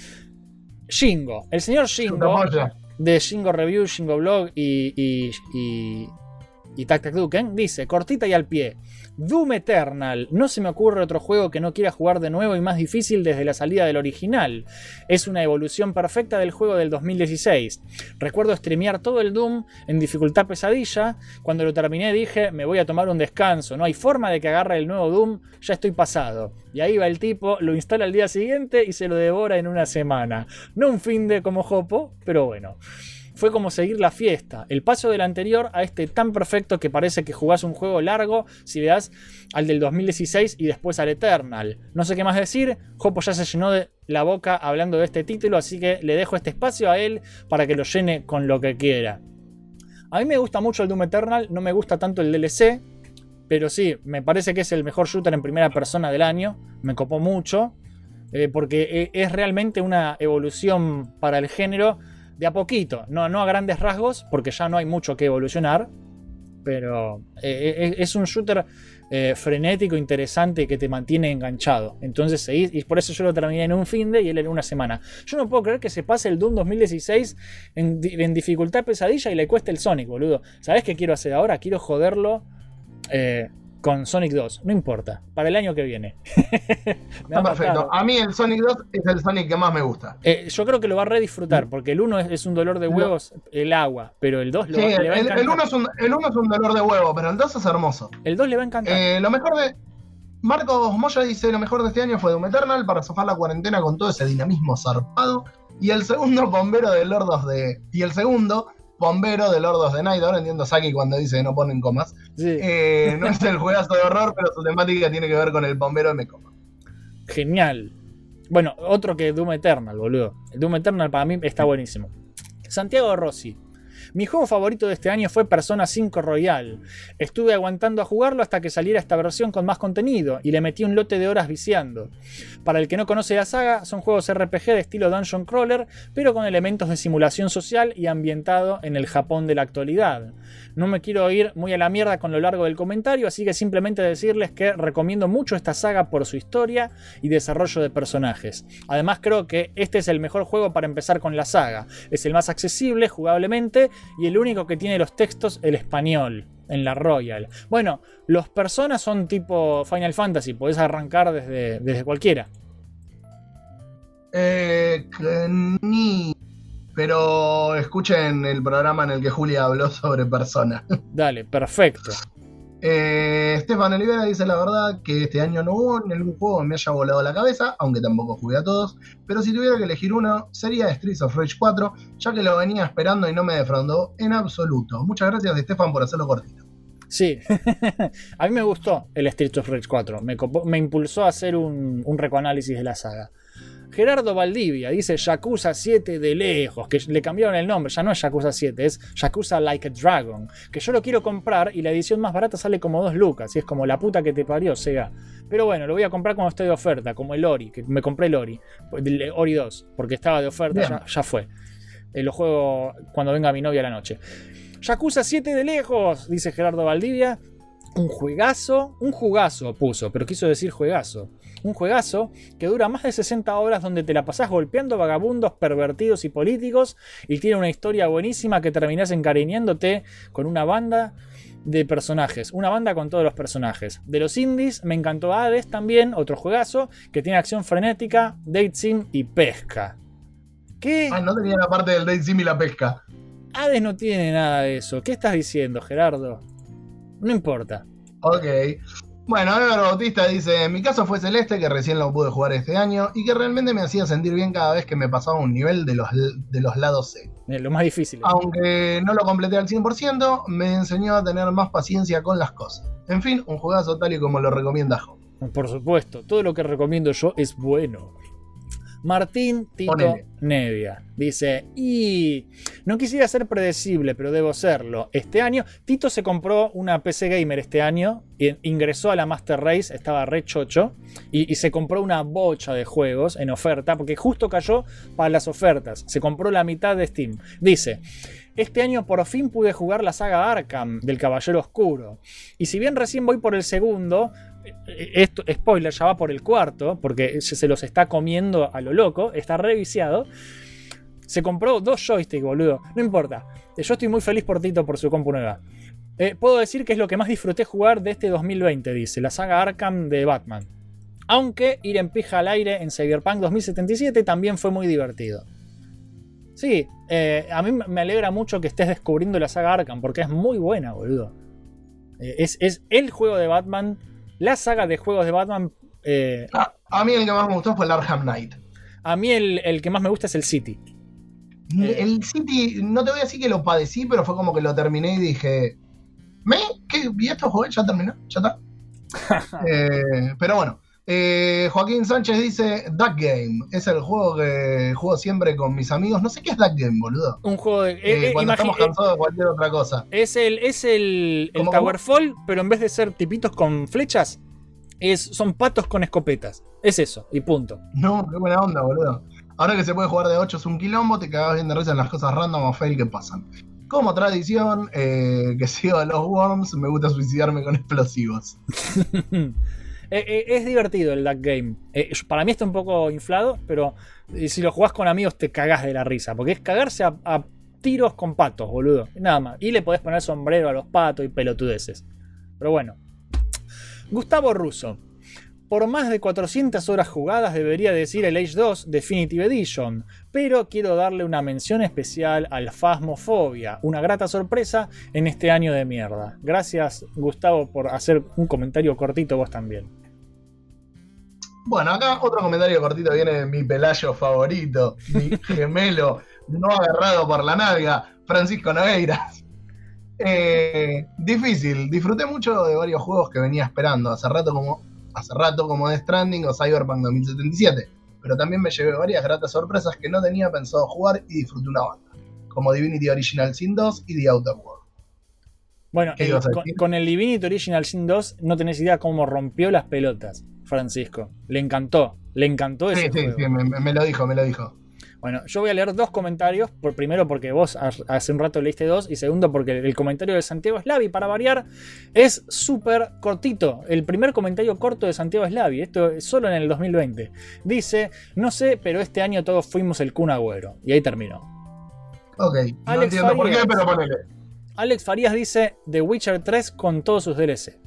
Shingo. El señor Shingo. Shutamoya. De Shingo Review, Shingo Blog y. y, y y Tac Tac Duken dice, cortita y al pie. Doom Eternal. No se me ocurre otro juego que no quiera jugar de nuevo y más difícil desde la salida del original. Es una evolución perfecta del juego del 2016. Recuerdo streamear todo el Doom en dificultad pesadilla. Cuando lo terminé dije, me voy a tomar un descanso. No hay forma de que agarre el nuevo Doom, ya estoy pasado. Y ahí va el tipo, lo instala al día siguiente y se lo devora en una semana. No un fin de como Jopo, pero bueno. Fue como seguir la fiesta. El paso del anterior a este tan perfecto que parece que jugás un juego largo si le das al del 2016 y después al Eternal. No sé qué más decir, Jopo ya se llenó de la boca hablando de este título, así que le dejo este espacio a él para que lo llene con lo que quiera. A mí me gusta mucho el Doom Eternal, no me gusta tanto el DLC, pero sí, me parece que es el mejor shooter en primera persona del año, me copó mucho, eh, porque e- es realmente una evolución para el género de a poquito, no, no a grandes rasgos, porque ya no hay mucho que evolucionar, pero eh, eh, es un shooter eh, frenético, interesante, que te mantiene enganchado. Entonces seguís, y por eso yo lo terminé en un fin de y él en una semana. Yo no puedo creer que se pase el Doom 2016 en, di- en dificultad pesadilla y le cueste el Sonic, boludo. ¿Sabés qué quiero hacer ahora? Quiero joderlo eh, con Sonic 2. No importa, para el año que viene. (laughs) Está perfecto. A mí el Sonic 2 es el Sonic que más me gusta. Eh, yo creo que lo va a redisfrutar, porque el 1 es, es un dolor de huevos, el agua, pero el 2 Sí, el, le va a encantar. el uno es un, el uno es un dolor de huevo, pero el 2 es hermoso. El 2 le va a encantar. Eh, lo mejor de. Marcos Moya dice: Lo mejor de este año fue Doom Eternal para zafar la cuarentena con todo ese dinamismo zarpado. Y el segundo, bombero de Lord of the. Y el segundo, bombero de Lord of the Night. Ahora entiendo Saki cuando dice que no ponen comas. Sí. Eh, no es el juegazo de horror, pero su temática tiene que ver con el bombero de Mecoma. Genial. Bueno, otro que Doom Eternal, boludo. El Doom Eternal para mí está buenísimo. Santiago Rossi. Mi juego favorito de este año fue Persona 5 Royal. Estuve aguantando a jugarlo hasta que saliera esta versión con más contenido y le metí un lote de horas viciando. Para el que no conoce la saga, son juegos RPG de estilo Dungeon Crawler, pero con elementos de simulación social y ambientado en el Japón de la actualidad. No me quiero ir muy a la mierda con lo largo del comentario, así que simplemente decirles que recomiendo mucho esta saga por su historia y desarrollo de personajes. Además creo que este es el mejor juego para empezar con la saga. Es el más accesible jugablemente y el único que tiene los textos el español en la Royal. Bueno, los personas son tipo Final Fantasy, podés arrancar desde, desde cualquiera. Eh, que ni. Pero escuchen el programa en el que Julia habló sobre personas. Dale, perfecto. Eh, Estefan Olivera dice la verdad que este año no hubo ningún juego que me haya volado la cabeza, aunque tampoco jugué a todos, pero si tuviera que elegir uno sería Streets of Rage 4, ya que lo venía esperando y no me defraudó en absoluto. Muchas gracias Estefan por hacerlo cortito. Sí, (laughs) a mí me gustó el Street of Rage 4, me, me impulsó a hacer un, un recoanálisis de la saga. Gerardo Valdivia dice Yakuza 7 de lejos, que le cambiaron el nombre, ya no es Yakuza 7, es Yakuza Like a Dragon, que yo lo quiero comprar y la edición más barata sale como 2 lucas, y es como la puta que te parió, Sega. Pero bueno, lo voy a comprar cuando esté de oferta, como el Ori, que me compré el Ori, el Ori 2, porque estaba de oferta, ya fue. Eh, lo juego cuando venga mi novia a la noche. Yakuza 7 de lejos, dice Gerardo Valdivia. Un juegazo, un jugazo puso, pero quiso decir juegazo. Un juegazo que dura más de 60 horas donde te la pasás golpeando vagabundos, pervertidos y políticos y tiene una historia buenísima que terminás encariñándote con una banda de personajes. Una banda con todos los personajes. De los indies me encantó Hades también, otro juegazo que tiene acción frenética, date sim y pesca. ¿Qué? Ah, no tenía la parte del Date Sim y la pesca. Hades no tiene nada de eso. ¿Qué estás diciendo, Gerardo? No importa. Ok. Bueno, Ever Bautista dice, mi caso fue Celeste, que recién lo pude jugar este año, y que realmente me hacía sentir bien cada vez que me pasaba un nivel de los, de los lados C. Lo más difícil. Aunque no lo completé al 100%, me enseñó a tener más paciencia con las cosas. En fin, un juegazo tal y como lo recomienda Jo. Por supuesto, todo lo que recomiendo yo es bueno. Martín Tito Ponele. Nevia dice: Y no quisiera ser predecible, pero debo serlo. Este año, Tito se compró una PC Gamer este año, ingresó a la Master Race, estaba re chocho, y, y se compró una bocha de juegos en oferta, porque justo cayó para las ofertas. Se compró la mitad de Steam. Dice: Este año por fin pude jugar la saga Arkham del Caballero Oscuro. Y si bien recién voy por el segundo, esto, spoiler, ya va por el cuarto, porque se, los está comiendo a lo loco, está reviciado. Se compró dos joysticks, boludo. No importa. Eh, Yo estoy muy feliz por Tito por su compu nueva. Eh, puedo decir que es lo que más disfruté jugar de este 2020, dice, la saga Arkham de Batman. Aunque ir en pija al aire en Cyberpunk 2077 también fue muy divertido. Sí, eh, a mí me alegra mucho que estés descubriendo la saga Arkham, porque es muy buena, boludo. Es, es el juego de Batman, la saga de juegos de Batman. eh, A, a mí el que más me gustó fue el Arkham Knight. a mí el, el que más me gusta es el City. Eh. El City, no te voy a decir que lo padecí, pero fue como que lo terminé y dije, ¿me? ¿Qué? ¿Y esto jugué? ¿Ya terminó? ¿Ya está? (laughs) Eh, pero bueno, eh, Joaquín Sánchez dice Duck Game. Es el juego que juego siempre con mis amigos. No sé qué es Duck Game, boludo. Un juego de. Eh, eh, cuando estamos cansados de cualquier otra cosa. es el, es el, el. Towerfall, pero en vez de ser tipitos con flechas, es, son patos con escopetas. Es eso, y punto. No, qué buena onda, boludo. Ahora que se puede jugar de 8 es un quilombo, te cagás bien de risa en las cosas random o fail que pasan. Como tradición, que sigo a los worms, me gusta suicidarme con explosivos. (laughs) Eh, eh, es divertido el Duck Game. Eh, para mí está un poco inflado, pero si lo jugás con amigos te cagás de la risa. Porque es cagarse a, a tiros con patos, boludo. Nada más. Y le podés poner sombrero a los patos y pelotudeces. Pero bueno. Gustavo Russo. Por más de 400 horas jugadas debería decir el Age 2 Definitive Edition, pero quiero darle una mención especial al Phasmophobia, una grata sorpresa en este año de mierda. Gracias Gustavo por hacer un comentario cortito vos también. Bueno, acá otro comentario cortito viene de mi pelayo favorito, mi (laughs) gemelo no agarrado por la nalga, Francisco Nogueiras. Eh, difícil, disfruté mucho de varios juegos que venía esperando hace rato como hace rato como The Stranding o Cyberpunk 2077, pero también me llevé varias gratas sorpresas que no tenía pensado jugar y disfruté una banda, como Divinity Original Sin 2 y The Outer World. Bueno, ¿Qué el- ibas a con, el Divinity Original Sin 2 no tenés idea cómo rompió las pelotas, Francisco. Le encantó, le encantó ese Sí, sí, juego. sí, me lo dijo, me lo dijo. Bueno, yo voy a leer dos comentarios. Por, primero porque vos ha- hace un rato leíste dos. Y segundo porque el comentario de Santiago Slavi, para variar, es súper cortito. El primer comentario corto de Santiago Slavi. Esto es solo en el 2020. Dice, no sé, pero este año todos fuimos el Kun Agüero. Y ahí terminó. Ok, no Alex entiendo por qué, pero ponele. Alex Farías dice The Witcher 3 con todos sus DLC.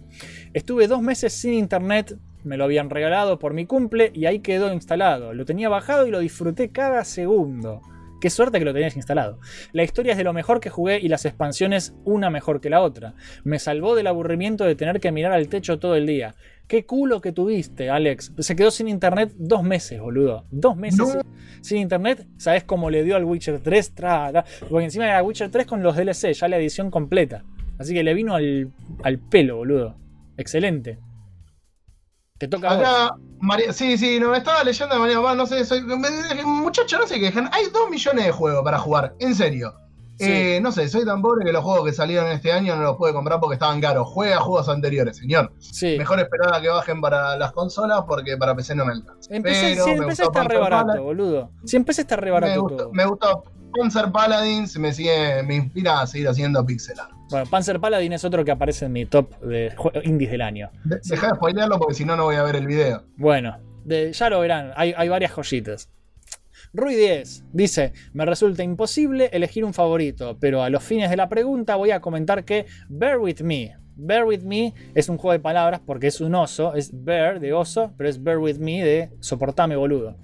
Estuve dos meses sin internet, me lo habían regalado por mi cumple y ahí quedó instalado. Lo tenía bajado y lo disfruté cada segundo. Qué suerte que lo tenías instalado. La historia es de lo mejor que jugué y las expansiones una mejor que la otra. Me salvó del aburrimiento de tener que mirar al techo todo el día. Qué culo que tuviste, Alex. Se quedó sin internet dos meses, boludo. Dos meses No. sin internet. ¿Sabes cómo le dio al Witcher 3? Tra, tra. Porque encima era Witcher 3 con los DLC, ya la edición completa. Así que le vino al, al pelo, boludo. Excelente. Te toca a vos. Acá, María, sí, sí, no, estaba leyendo de María, no sé, soy, muchacho, no se quejan, hay dos millones de juegos para jugar, en serio. Sí. Eh, no sé, soy tan pobre que los juegos que salieron este año no los pude comprar porque estaban caros. Juega juegos anteriores, señor. Sí. Mejor esperar a que bajen para las consolas porque para PC no me alcanza. Empecé, Pero sí, me empecé está re barato, boludo. Si empecé está re barato me gustó, todo. me gustó Panzer Paladins, me sigue, me inspira a seguir haciendo pixel art. Bueno, Panzer Paladin es otro que aparece en mi top de indies del año. De- Deja de spoilearlo porque si no, no voy a ver el video. Bueno, de- ya lo verán, hay, hay varias joyitas. Rui 10 dice, me resulta imposible elegir un favorito, pero a los fines de la pregunta voy a comentar que Bear With Me. Bear With Me es un juego de palabras porque es un oso, es Bear de oso, pero es Bear With Me de soportame boludo.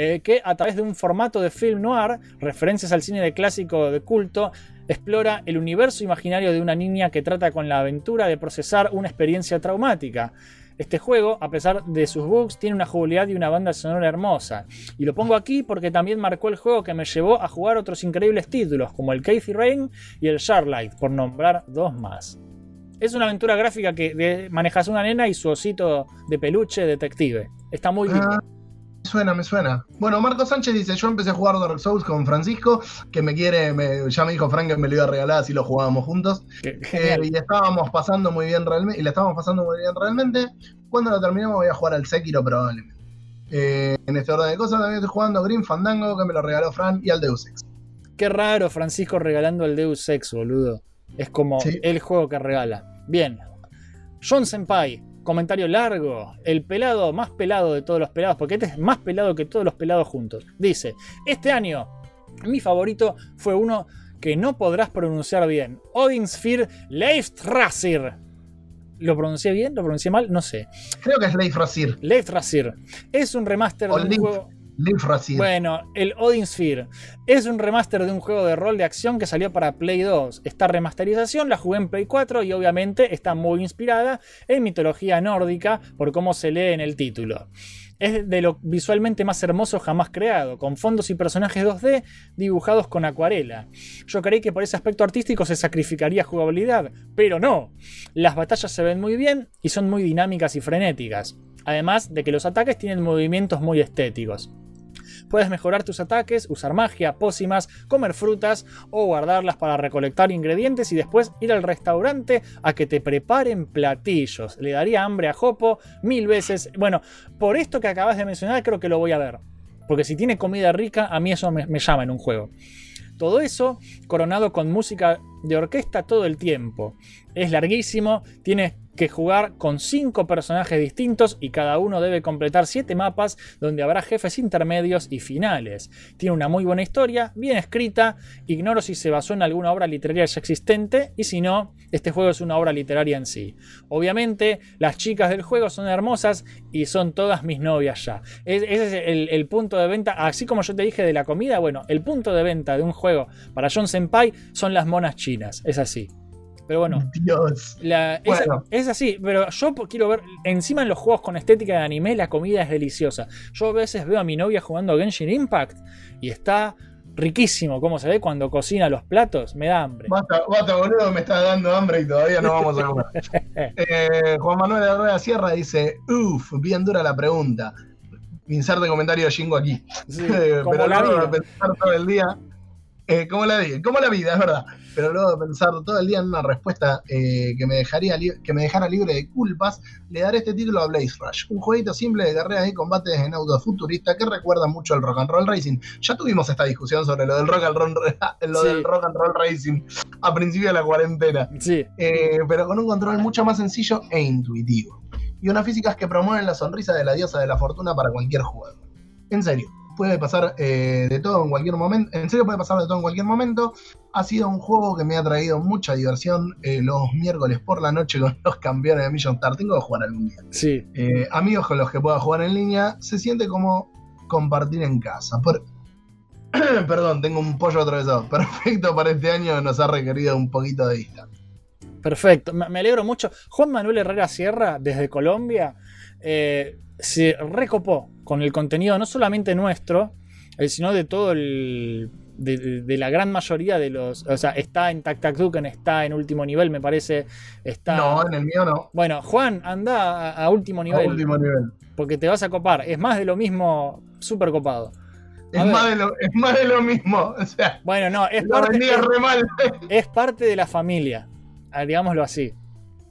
Eh, que a través de un formato de film noir, referencias al cine de clásico de culto, explora el universo imaginario de una niña que trata con la aventura de procesar una experiencia traumática. Este juego, a pesar de sus bugs, tiene una jugabilidad y una banda sonora hermosa. Y lo pongo aquí porque también marcó el juego que me llevó a jugar otros increíbles títulos, como el Casey Rain y el Charlight, por nombrar dos más. Es una aventura gráfica que manejas una nena y su osito de peluche detective. Está muy lindo. Suena, me suena. Bueno, Marco Sánchez dice, yo empecé a jugar Dark Souls con Francisco, que me quiere, me- ya me dijo Frank que me lo iba a regalar así lo jugábamos juntos. Eh, y estábamos pasando muy bien realmente, y le estábamos pasando muy bien realmente. Cuando lo terminemos voy a jugar al Sekiro probablemente. Eh, en este orden de cosas también estoy jugando Green Fandango, que me lo regaló Fran, y al Deus Ex. Qué raro Francisco regalando el Deus Ex, boludo. Es como Sí. el juego que regala. Bien. John Senpai, comentario largo. El pelado más pelado de todos los pelados, porque este es más pelado que todos los pelados juntos. Dice, este año mi favorito fue uno que no podrás pronunciar bien. Odinsphere Leiftrasir. ¿Lo pronuncié bien? ¿Lo pronuncié mal? No sé. Creo que es Leif Razir. Leiftrasir. Es un remaster O de un juego... Bueno, el Odin Sphere es un remaster de un juego de rol de acción que salió para Play 2. Esta remasterización la jugué en Play 4 y obviamente está muy inspirada en mitología nórdica por cómo se lee en el título. Es de lo visualmente más hermoso jamás creado, con fondos y personajes 2D dibujados con acuarela. Yo creí que por ese aspecto artístico se sacrificaría jugabilidad, pero no. Las batallas se ven muy bien y son muy dinámicas y frenéticas. Además de que los ataques tienen movimientos muy estéticos. Puedes mejorar tus ataques, usar magia, pócimas, comer frutas o guardarlas para recolectar ingredientes y después ir al restaurante a que te preparen platillos. Le daría hambre a Jopo mil veces. Bueno, por esto que acabas de mencionar creo que lo voy a ver. Porque si tiene comida rica, a mí eso me, me llama en un juego. Todo eso coronado con música de orquesta todo el tiempo. Es larguísimo, tienes que jugar con 5 personajes distintos y cada uno debe completar 7 mapas donde habrá jefes intermedios y finales. Tiene una muy buena historia, bien escrita, ignoro si se basó en alguna obra literaria ya existente y si no, este juego es una obra literaria en sí. Obviamente, las chicas del juego son hermosas y son todas mis novias ya. Es- ese es el, el punto de venta, así como yo te dije de la comida, bueno, el punto de venta de un juego para John Senpai son las monas chinas, es así. Pero bueno, Dios. la- es, Bueno. es así, pero yo quiero ver, encima en los juegos con estética de anime, la comida es deliciosa. Yo a veces veo a mi novia jugando a Genshin Impact y está riquísimo cómo se ve cuando cocina los platos, me da hambre. Basta, basta, boludo, me está dando hambre y todavía no vamos a comer. (laughs) Eh, Juan Manuel de Rueda Sierra dice, uff, bien dura la pregunta. Inserte comentario de Jingo aquí. Sí, (laughs) pero la vida. pensar todo el día, eh, como la como la vida, es verdad. Pero luego de pensar todo el día en una respuesta eh, que, me dejaría que me dejara libre de culpas, le daré este título a Blaze Rush. Un jueguito simple de carreras y combates en auto futurista que recuerda mucho al rock and roll racing. Ya tuvimos esta discusión sobre lo del rock and roll, (laughs) lo Sí. del rock and roll racing a principio de la cuarentena. Sí, Eh, pero con un control mucho más sencillo e intuitivo. Y unas físicas que promueven la sonrisa de la diosa de la fortuna para cualquier jugador. En serio, puede pasar eh, de todo en cualquier momento. En serio, puede pasar de todo en cualquier momento. Ha sido un juego que me ha traído mucha diversión eh, los miércoles por la noche con (laughs) los campeones de Million Star. Tengo que jugar algún día. sí. Eh, amigos con los que pueda jugar en línea, se siente como compartir en casa. Por- (clears throat) Perdón, tengo un pollo atravesado. (laughs) Perfecto para este año, nos ha requerido un poquito de distancia. Perfecto, me alegro mucho. Juan Manuel Herrera Sierra, desde Colombia, eh, se recopó con el contenido no solamente nuestro, eh, sino de todo el. De, de- de la gran mayoría de los. O sea, está en Tac Tac Duken, está en último nivel, me parece. Está. No, en el mío no. Bueno, Juan, anda a, a último A nivel. último nivel. Porque te vas a copar. Es más de lo mismo, súper copado. Es más, de lo, es más de lo mismo. O sea, Bueno, no, es parte, es- re mal. es parte de la familia. Digámoslo así.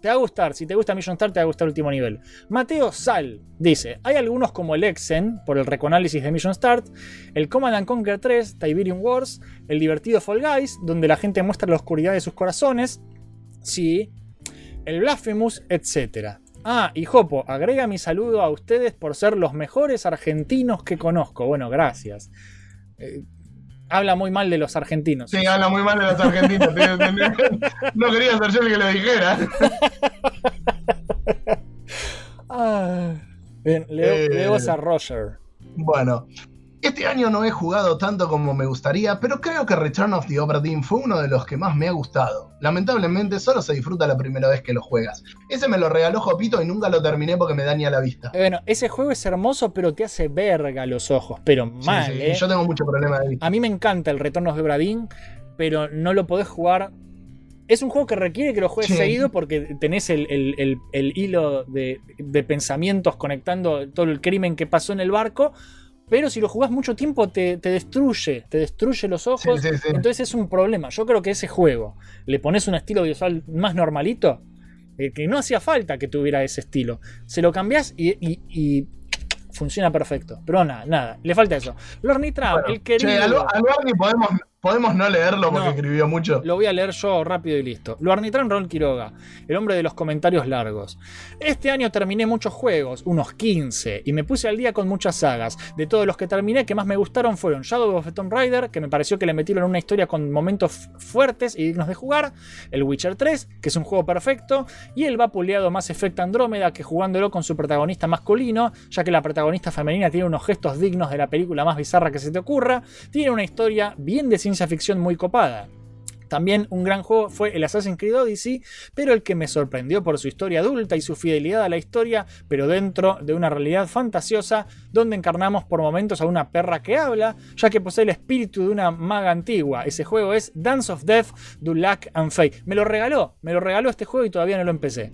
Te va a gustar, si te gusta Million Star, te va a gustar Último Nivel. Mateo Sal dice: Hay algunos como el Exen, por el recoanálisis de Million Start, el Command and Conquer 3, Tiberium Wars, el divertido Fall Guys, donde la gente muestra la oscuridad de sus corazones, sí, el Blasphemous, etc. Ah, y Jopo, agrega mi saludo a ustedes por ser los mejores argentinos que conozco. Bueno, gracias. Eh, habla muy mal de los argentinos. Sí, habla muy mal de los argentinos. (laughs) No quería ser yo el que lo dijera. Ah, bien, leo, Eh. a Roger. Bueno, este año no he jugado tanto como me gustaría, pero creo que Return of the Obra Dinn fue uno de los que más me ha gustado. Lamentablemente solo se disfruta la primera vez que lo juegas. Ese me lo regaló Jopito y nunca lo terminé porque me daña la vista. Eh, Bueno, ese juego es hermoso, pero te hace verga los ojos, pero Sí, mal, sí, ¿eh? Yo tengo mucho problema de vista. A mí me encanta el Retorno de Bradín, pero no lo podés jugar. Es un juego que requiere que lo juegues Sí. seguido porque tenés el, el- el- el hilo de, de pensamientos conectando todo el crimen que pasó en el barco. Pero si lo jugás mucho tiempo te, te destruye, te destruye los ojos. Sí, sí, sí. Entonces es un problema. Yo creo que ese juego le pones un estilo visual más normalito, eh, que no hacía falta que tuviera ese estilo. Se lo cambiás y, y- y funciona perfecto. Pero nada, nada, le falta eso. Lorny Trump, Bueno, el querido. che, Barney podemos, podemos no leerlo porque No. escribió mucho. Lo voy a leer yo rápido y listo. Lo Arnitran Ron Quiroga, el hombre de los comentarios largos. Este año terminé muchos juegos, unos 15, y me puse al día con muchas sagas. De todos los que terminé, que más me gustaron fueron Shadow of the Tomb Raider, que me pareció que le metieron una historia con momentos fuertes y dignos de jugar. El Witcher 3, que es un juego perfecto. Y el vapuleado Mass Effect Andrómeda, que jugándolo con su protagonista masculino, ya que la protagonista femenina tiene unos gestos dignos de la película más bizarra que se te ocurra, tiene una historia bien de ciencia ficción muy copada. También un gran juego fue el Assassin's Creed Odyssey, pero el que me sorprendió por su historia adulta y su fidelidad a la historia, pero dentro de una realidad fantasiosa donde encarnamos por momentos a una perra que habla, ya que posee el espíritu de una maga antigua. Ese juego es Dance of Death, Do Luck and Fate. Me lo regaló, me lo regaló este juego y todavía no lo empecé.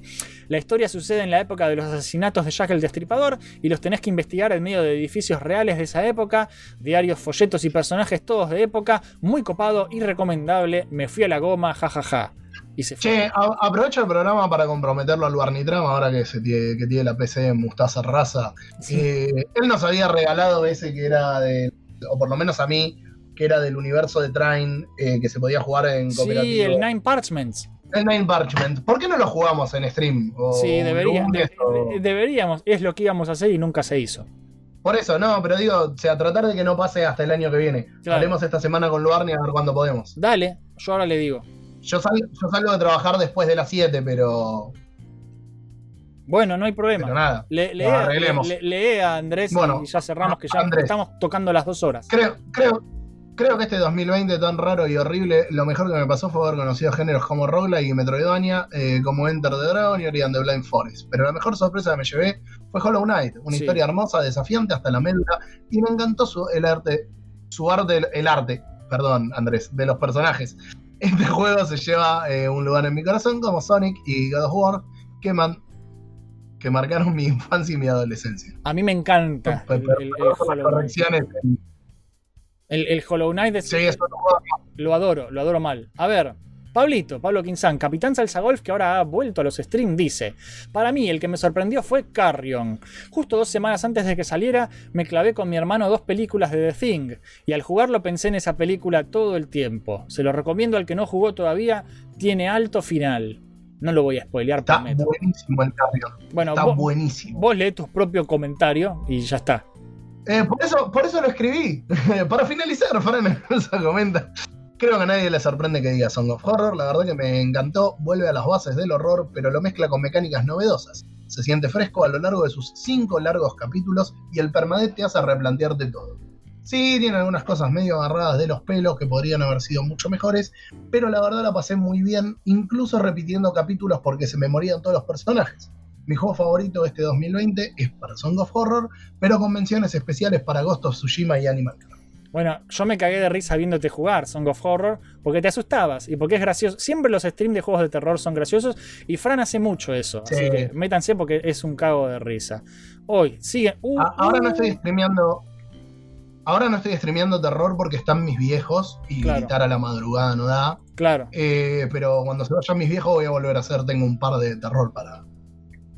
La historia sucede en la época de los asesinatos de Jack el Destripador y los tenés que investigar en medio de edificios reales de esa época, diarios, folletos y personajes todos de época, muy copado y recomendable. Me fui a la goma, jajaja. Y se fue. Che, aprovecho el programa para comprometerlo al Barnitram, ahora que, se tiene, que tiene la PC de Mustaza Raza. Eh, él nos había regalado ese que era de, o por lo menos a mí, que era del universo de Train, eh, que se podía jugar en Sí, cooperativo. el Nine Parchments. El Nine Parchment. ¿Por qué no lo jugamos en stream? O Sí, debería- de- deberíamos. Es lo que íbamos a hacer y nunca se hizo. Por eso, no, pero digo, o sea, tratar de que no pase hasta el año que viene. Claro. Haremos esta semana con Luarni a ver cuándo podemos. Dale, yo ahora le digo. Yo, sal- yo salgo de trabajar después de las 7, pero. Bueno, no hay problema. Pero nada, Le, lee, a- arreglemos. le- lee a Andrés Bueno, y ya cerramos, que ya Andrés. estamos tocando las dos horas. Creo, creo, creo que este 2020 tan raro y horrible, lo mejor que me pasó fue haber conocido géneros como Roguelike y Metroidvania, eh, como Enter the Dragon y Ori and the Blind Forest. Pero la mejor sorpresa que me llevé fue Hollow Knight, una Sí. historia hermosa, desafiante hasta la médula, y me encantó su, el arte, su arte, el arte, perdón, Andrés, de los personajes. Este juego se lleva eh, un lugar en mi corazón como Sonic y God of War, que, man- que marcaron mi infancia y mi adolescencia. A mí me encanta el, el- el las correcciones en- El, el Hollow Knight es- Sí, eso puedo- lo adoro, lo adoro mal. A ver, Pablito, Pablo Quinzán, Capitán Salsa Golf, que ahora ha vuelto a los streams, dice: Para mí, el que me sorprendió fue Carrion. Justo dos semanas antes de que saliera, me clavé con mi hermano dos películas de The Thing, y al jugarlo pensé en esa película todo el tiempo. Se lo recomiendo al que no jugó todavía, tiene alto final. No lo voy a spoilear, Está prometo. buenísimo el cambio. Bueno, Está vos, buenísimo. vos lee tu propio comentario y ya está. Eh, por, eso, por eso lo escribí. (laughs) Para finalizar, Fran (laughs) comenta. Creo que a nadie le sorprende que diga Song of Horror. La verdad que me encantó. Vuelve a las bases del horror, pero lo mezcla con mecánicas novedosas. Se siente fresco a lo largo de sus cinco largos capítulos y el permadeath te hace replantearte todo. Sí, tiene algunas cosas medio agarradas de los pelos que podrían haber sido mucho mejores, pero la verdad la pasé muy bien, incluso repitiendo capítulos porque se me morían todos los personajes. Mi juego favorito de este 2020 es para Song of Horror, pero con menciones especiales para Ghost of Tsushima y Animal Crossing. Bueno, yo me cagué de risa viéndote jugar Song of Horror porque te asustabas y porque es gracioso. Siempre los streams de juegos de terror son graciosos y Fran hace mucho eso. Sí. Así que métanse porque es un cago de risa. Hoy, sigue. Uh, ahora no uh, estoy streameando. Ahora no estoy streameando terror porque están mis viejos y Claro. gritar a la madrugada no da. Claro. Eh, pero cuando se vayan mis viejos voy a volver a hacer. Tengo un par de terror para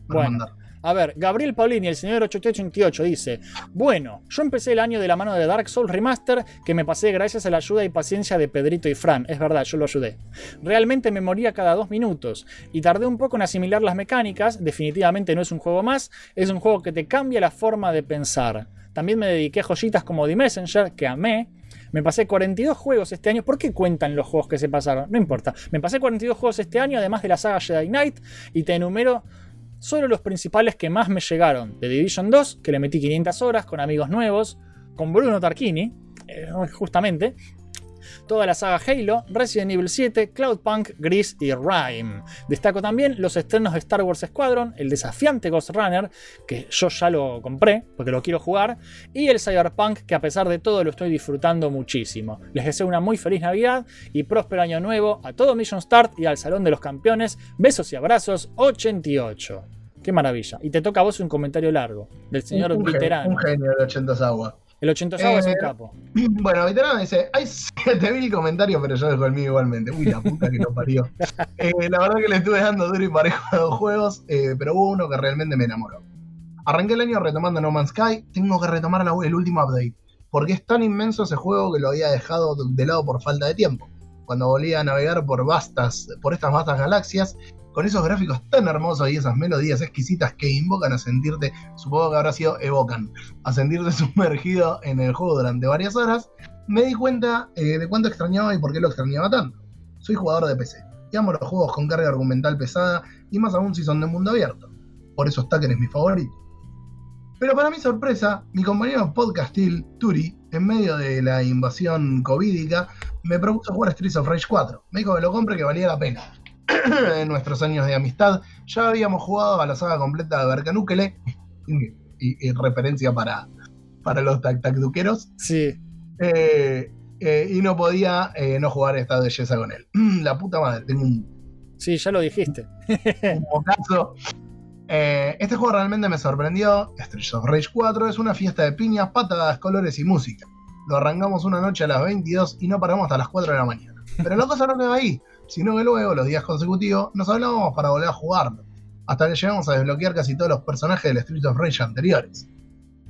Bueno. mandar. A ver, Gabriel Paulini, el señor 8888, dice: Bueno, yo empecé el año de la mano de Dark Souls Remaster, que me pasé gracias a la ayuda y paciencia de Pedrito y Fran. Es verdad, yo lo ayudé. Realmente me moría cada dos minutos y tardé un poco en asimilar las mecánicas. Definitivamente no es un juego más, es un juego que te cambia la forma de pensar. También me dediqué a joyitas como The Messenger, que amé. Me pasé 42 juegos este año. ¿Por qué cuentan los juegos que se pasaron? No importa. Me pasé 42 juegos este año, además de la saga Jedi Knight, y te enumero solo los principales que más me llegaron. The Division 2, que le metí 500 horas con amigos nuevos, con Bruno Tarquini, eh, justamente. Toda la saga Halo, Resident Evil 7, Cloudpunk, Gris y Rime. Destaco también los estrenos de Star Wars Squadron, el desafiante Ghost Runner, que yo ya lo compré porque lo quiero jugar, y el Cyberpunk, que a pesar de todo lo estoy disfrutando muchísimo. Les deseo una muy feliz Navidad y próspero año nuevo a todo Mission Start y al Salón de los Campeones. Besos y abrazos 88. Qué maravilla. Y te toca a vos un comentario largo del señor un, un genio, un genio de 80 agua. El 80 es un Eh, capo. (clears throat) Bueno, veterano dice, hay 7000 comentarios, pero yo dejo el mío igualmente. Uy, la puta que lo parió. (laughs) Eh, la verdad que le estuve dando duro y parejo a dos juegos, eh, pero hubo uno que realmente me enamoró. Arranqué el año retomando No Man's Sky, tengo que retomar la- el último update, porque es tan inmenso ese juego que lo había dejado de lado por falta de tiempo. Cuando volví a navegar por vastas, por estas vastas galaxias, con esos gráficos tan hermosos y esas melodías exquisitas que invocan a sentirte, supongo que habrá sido evocan, a sentirte (laughs) sumergido en el juego durante varias horas, me di cuenta eh, de cuánto extrañaba y por qué lo extrañaba tanto. Soy jugador de PC y amo los juegos con carga argumental pesada y más aún si son de mundo abierto. Por eso Stacker es mi favorito. Pero para mi sorpresa, mi compañero podcastil, Turi, en medio de la invasión covídica, me propuso jugar Streets of Rage 4. Me dijo que lo compre, que valía la pena. (clears throat) en nuestros años de amistad ya habíamos jugado a la saga completa de Berkanukele. Y, y referencia para, para los tac tac duqueros. Sí. Eh, eh, y no podía eh, no jugar esta belleza con él. (clears throat) La puta madre, tengo un, Sí, ya lo dijiste. un mocazo. Eh, este juego realmente me sorprendió. Streets of Rage 4 es una fiesta de piñas, patadas, colores y música. Lo arrancamos una noche a las 22 y no paramos hasta las 4 de la mañana. Pero la cosa no quedó ahí, sino que luego, los días consecutivos, nos hablábamos para volver a jugarlo. Hasta que llegamos a desbloquear casi todos los personajes del Streets of Rage anteriores.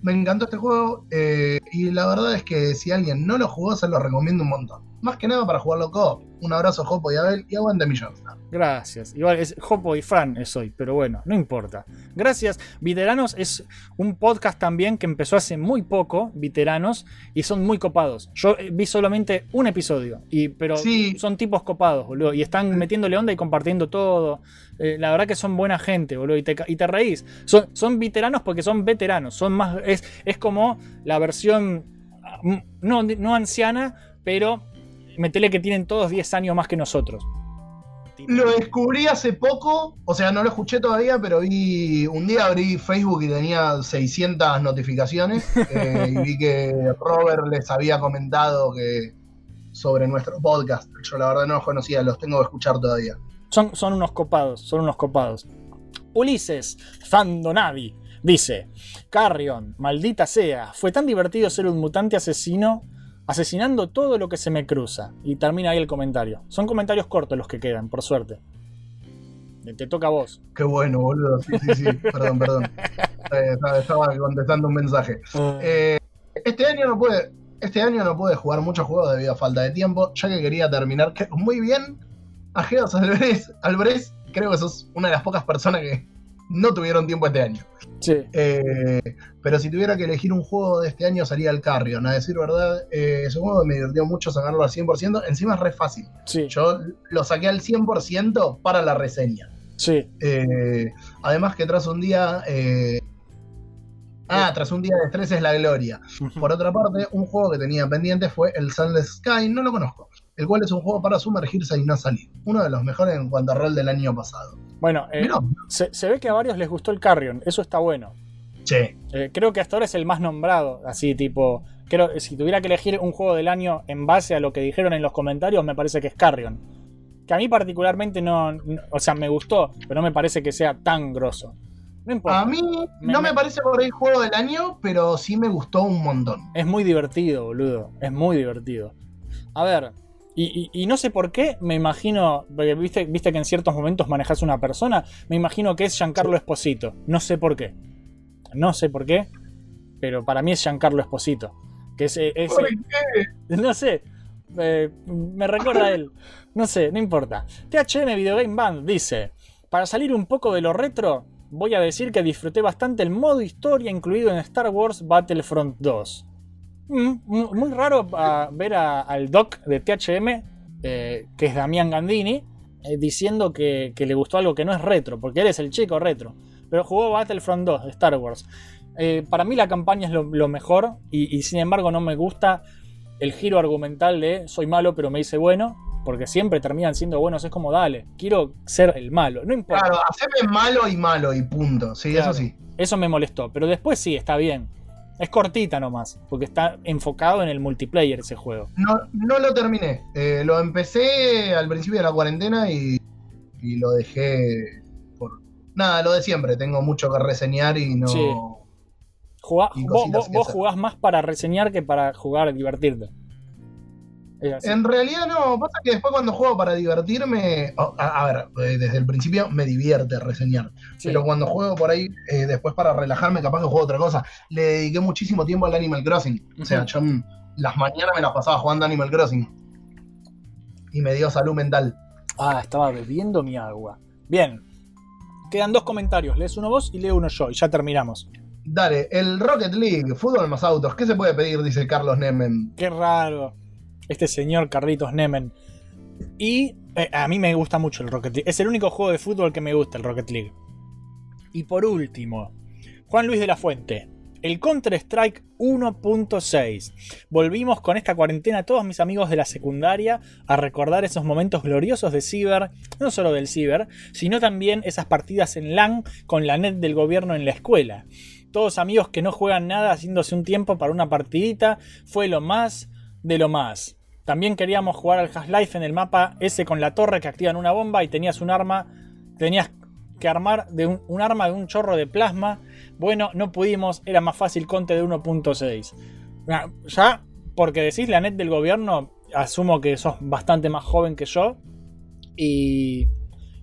Me encantó este juego eh, y la verdad es que si alguien no lo jugó, se lo recomiendo un montón. Más que nada para jugarlo co Un abrazo, Jopo y Abel, y aguante Millones. Gracias. Igual es Jopo y Fran es hoy, pero bueno, no importa. Gracias. Veteranos es un podcast también que empezó hace muy poco, Veteranos, y son muy copados. Yo eh, vi solamente un episodio, y, pero Sí. son tipos copados, boludo. Y están metiéndole onda y compartiendo todo. Eh, la verdad que son buena gente, boludo. Y te, y te reís. Son, son veteranos porque son veteranos. Son más. Es, es como la versión. ah, No, no anciana, pero metele que tienen todos 10 años más que nosotros. Lo descubrí hace poco, o sea, no lo escuché todavía, pero vi un día abrí Facebook y tenía 600 notificaciones (laughs) eh, y vi que Robert les había comentado que sobre nuestro podcast. Yo la verdad no los conocía, los tengo que escuchar todavía. Son, son unos copados, son unos copados. Ulises Zandonavi dice: Carrion, maldita sea, fue tan divertido ser un mutante asesino asesinando todo lo que se me cruza. Y termina ahí el comentario. Son comentarios cortos los que quedan, por suerte. Te- toca a vos. Qué bueno, boludo. Sí, sí, sí. perdón, perdón. (laughs) Eh, estaba- contestando un mensaje. Eh, este año no pude. Este año no pude jugar muchos juegos debido a falta de tiempo, ya que quería terminar muy bien a Geos Alvarez. Alvarez, creo que sos una de las pocas personas que no tuvieron tiempo este año. Sí. Eh, pero si tuviera que elegir un juego de este año sería el Carrion. A decir verdad, eh, ese juego me divirtió mucho sacarlo al 100%. Encima es re fácil. Sí. Yo lo saqué al 100% para la reseña. Sí. Eh, además que tras un día... eh, Ah, tras un día de estrés es la gloria. Por otra parte, un juego que tenía pendiente fue el Sunless Sky, no lo conozco, el cual es un juego para sumergirse y no salir. Uno de los mejores en cuanto a rol del año pasado. Bueno, eh, se, se ve que a varios les gustó el Carrion. Eso está bueno. Eh, creo que hasta ahora es el más nombrado, así tipo. Creo, si tuviera que elegir un juego del año en base a lo que dijeron en los comentarios, me parece que es Carrion. Que a mí particularmente no, no- O sea, me gustó, pero no me parece que sea tan grosso. No importa. a mí Me- no me- me parece por ahí juego del año, pero sí me gustó un montón. Es muy divertido, boludo. Es muy divertido. A ver. Y, y- y no sé por qué, me imagino. Porque viste, viste que en ciertos momentos manejas una persona. Me imagino que es Giancarlo Esposito. No sé por qué. No sé por qué. Pero para mí es Giancarlo Esposito. Que es, es- ¿Por qué? (laughs) No sé. eh, me recuerda a él. No sé, no importa. THM Video Game Band dice: Para salir un poco de lo retro, voy a decir que disfruté bastante el modo historia incluido en Star Wars Battlefront 2. Mm, mu- muy raro ah, ver a- al doc de THM, eh, que es Damián Gandini, eh, diciendo que, que le gustó algo que no es retro, porque él es el chico retro. Pero jugó Battlefront 2 de Star Wars. Eh, para mí la campaña es lo, lo mejor y, y sin embargo no me gusta el giro argumental de soy malo pero me hice bueno, porque siempre terminan siendo buenos. Es como, dale, quiero ser el malo. No importa. Claro, hacerme malo y malo y punto. Sí, Claro. eso sí. Eso me molestó, pero después sí, está bien. Es cortita nomás, porque está enfocado en el multiplayer ese juego. No, no lo terminé. Eh, lo empecé al principio de la cuarentena y, y lo dejé. Nada, lo de siempre. Tengo mucho que reseñar y no. Sí. Jugá- Y vos, jugás más para reseñar que para jugar y divertirte. En realidad no, pasa que después cuando juego para divertirme, oh, a, a ver, eh, desde el principio me divierte reseñar, Sí. pero cuando juego por ahí, eh, después para relajarme, capaz que juego otra cosa. Le dediqué muchísimo tiempo al Animal Crossing, o sea, yo las mañanas me las pasaba jugando Animal Crossing y me dio salud mental. Ah, estaba bebiendo mi agua. Bien. Quedan dos comentarios. Lees uno vos y leo uno yo. Y ya terminamos. Dale, el Rocket League, fútbol más autos, ¿qué se puede pedir? Dice Carlos Nemen. Qué raro. Este señor Carlitos Nemen. Y eh, a mí me gusta mucho el Rocket League. Es el único juego de fútbol que me gusta, el Rocket League. Y por último, Juan Luis de la Fuente. El Counter-Strike 1.6. Volvimos con esta cuarentena todos mis amigos de la secundaria a recordar esos momentos gloriosos de Ciber, no solo del Ciber, sino también esas partidas en LAN con la net del gobierno en la escuela. Todos amigos que no juegan nada haciéndose un tiempo para una partidita, fue lo más de lo más. También queríamos jugar al Half-Life en el mapa ese con la torre que activan una bomba y tenías un arma, tenías que armar de un, un arma de un chorro de plasma. Bueno, no pudimos, era más fácil Conte de 1.6. Ya, porque decís la net del gobierno, asumo que sos bastante más joven que yo. Y,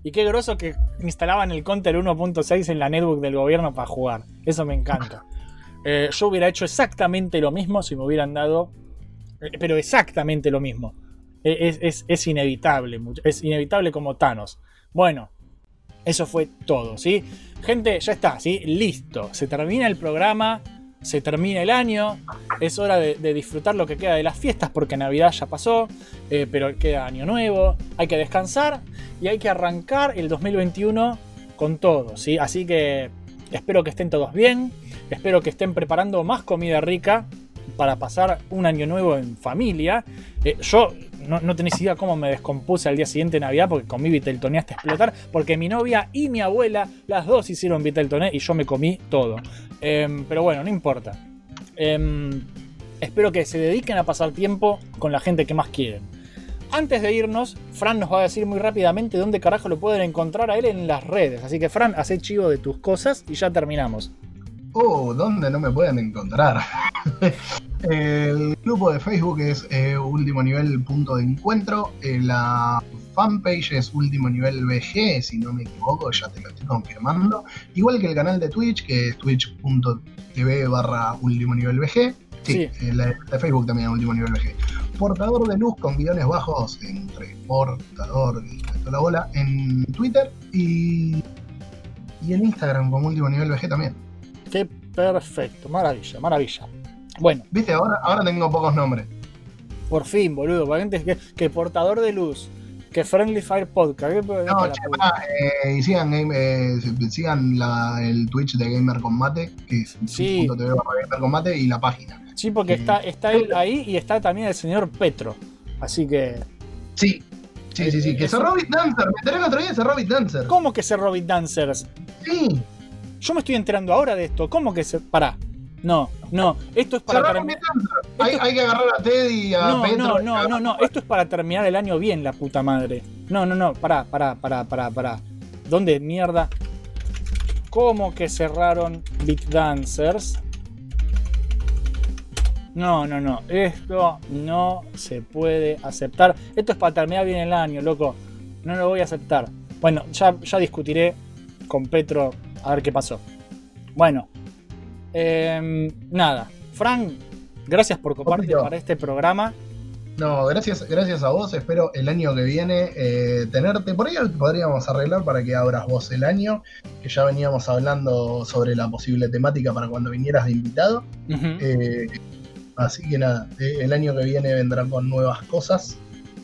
y qué groso que instalaban el Counter 1.6 en la netbook del gobierno para jugar. Eso me encanta. (laughs) Eh, yo hubiera hecho exactamente lo mismo si me hubieran dado. eh, Pero exactamente lo mismo. Eh, Es, es- es inevitable. Es inevitable como Thanos. Bueno, eso fue todo, ¿sí? Gente, ya está, ¿sí? Listo. Se termina el programa. Se termina el año. Es hora de, disfrutar lo que queda de las fiestas porque Navidad ya pasó. eh, pero queda año nuevo. Hay que descansar y hay que arrancar el 2021 con todo, ¿sí? Así que espero que estén todos bien. Espero que estén preparando más comida rica para pasar un año nuevo en familia. Eh, yo no, no tenés idea cómo me descompuse al día siguiente de Navidad porque comí Viteltoné hasta explotar. Porque mi novia y mi abuela, las dos hicieron Viteltoné y yo me comí todo. Em, pero bueno, no importa. Em, espero que se dediquen a pasar tiempo con la gente que más quieren. Antes de irnos, Fran nos va a decir muy rápidamente dónde carajo lo pueden encontrar a él en las redes. Así que Fran, hace chivo de tus cosas y ya terminamos. Oh, ¿dónde no me pueden encontrar? (laughs) el grupo de Facebook es eh, Último Nivel Punto de Encuentro. eh, la fanpage es Último Nivel BG, si no me equivoco, ya te lo estoy confirmando. Igual que el canal de Twitch, que es twitch.tv barra Último Nivel BG. Sí, Sí. el de de Facebook también Último Nivel BG. Portador de luz con guiones bajos entre portador y toda la bola en Twitter y, y en Instagram como Último Nivel BG también. Qué perfecto, maravilla, maravilla. Bueno, Viste, ahora, ahora tengo pocos nombres. por fin, boludo. para gente que, que portador de luz, que Friendly Fire Podcast. que- No, che, eh, y sigan, eh, sigan la- el Twitch de Gamer Combate, que es Sí. Gamer Combate y la página. Sí, porque Sí. está, está él ahí y está también el señor Petro. Así que. Sí, sí, sí, sí. Que Eso- cerró Beat Dancer. Me enteré el otro día cerró Beat Dancer. ¿Cómo que se Robin Dancers? Sí, Yo me estoy enterando ahora de esto. ¿Cómo que se.? Pará. No, no. Esto es para terminar. Hay, hay que agarrar a Teddy a No, Petro. no, no, no, no. Esto es para terminar el año bien, la puta madre. No, no, no. Pará, pará, pará, pará, pará. ¿Dónde mierda? ¿Cómo que cerraron Beat Dancers? No, no, no. Esto no se puede aceptar. Esto es para terminar bien el año, loco. No lo voy a aceptar. Bueno, ya, ya discutiré con Petro a ver qué pasó. Bueno. Em, nada. Frank, gracias por Papito. para este programa. No, gracias, gracias a vos. Espero el año que viene eh, tenerte. Por ahí podríamos arreglar para que abras vos el año. Que ya veníamos hablando sobre la posible temática para cuando vinieras de invitado. Eh, así que nada, eh, el año que viene vendrá con nuevas cosas.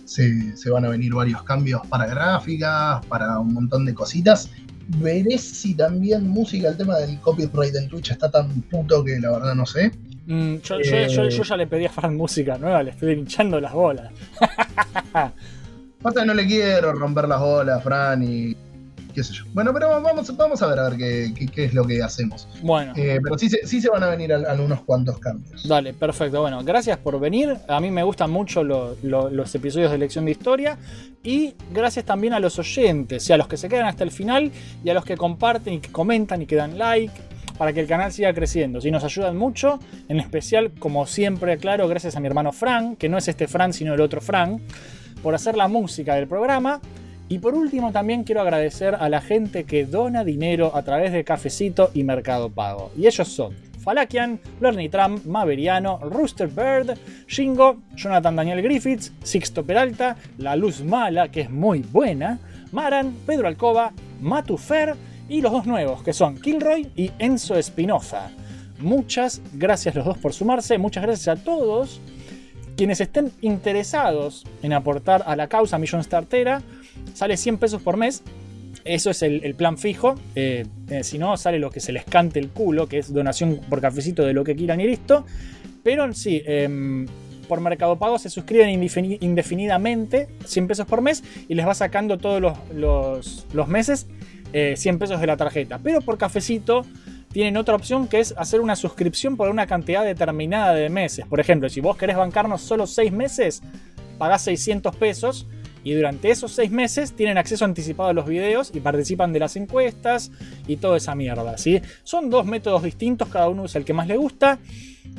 Se, se van a venir varios cambios para gráficas, para un montón de cositas. Veré si también música, el tema del copyright en Twitch está tan puto que la verdad no sé. Mm, yo, yo- yo- Eh. yo ya le pedí a Fran música nueva, le estoy hinchando las bolas. (laughs) Que no le quiero romper las bolas, Fran, y qué sé yo. Bueno, pero vamos, vamos a ver a ver qué, qué- qué es lo que hacemos. Bueno, Eh, pero sí, se- sí se van a venir al- algunos cuantos cambios. dale, perfecto. Bueno, gracias por venir. A mí me gustan mucho lo- lo- los episodios de lección de historia. Y gracias también a los oyentes, y a los que se quedan hasta el final, y a los que comparten y que comentan y que dan like. Para que el canal siga creciendo. Si nos ayudan mucho, en especial, como siempre aclaro, gracias a mi hermano Fran, que no es este Fran, sino el otro Fran, por hacer la música del programa. Y por último también quiero agradecer a la gente que dona dinero a través de Cafecito y Mercado Pago. Y ellos son Falakian, Lerny Trump, Maveriano, Rooster Bird, Shingo, Jonathan Daniel Griffiths, Sixto Peralta, La Luz Mala, que es muy buena, Maran, Pedro Alcoba, Matufer y los dos nuevos, que son Kilroy y Enzo Espinoza. Muchas gracias los dos por sumarse, muchas gracias a todos quienes estén interesados en aportar a la causa Millón Startera, sale 100 pesos por mes. Eso es el, plan fijo. Eh, eh, si no, sale lo que se les cante el culo, que es donación por cafecito de lo que quieran y listo. Pero sí, em, por Mercado Pago se suscriben indefini- indefinidamente, 100 pesos por mes, y les va sacando todos los, los- los meses eh, 100 pesos de la tarjeta. Pero por cafecito tienen otra opción que es hacer una suscripción por una cantidad determinada de meses. Por ejemplo, si vos querés bancarnos solo 6 meses, pagás 600 pesos y durante esos 6 meses tienen acceso anticipado a los videos y participan de las encuestas y toda esa mierda. ¿sí? Son dos métodos distintos, cada uno usa el que más le gusta.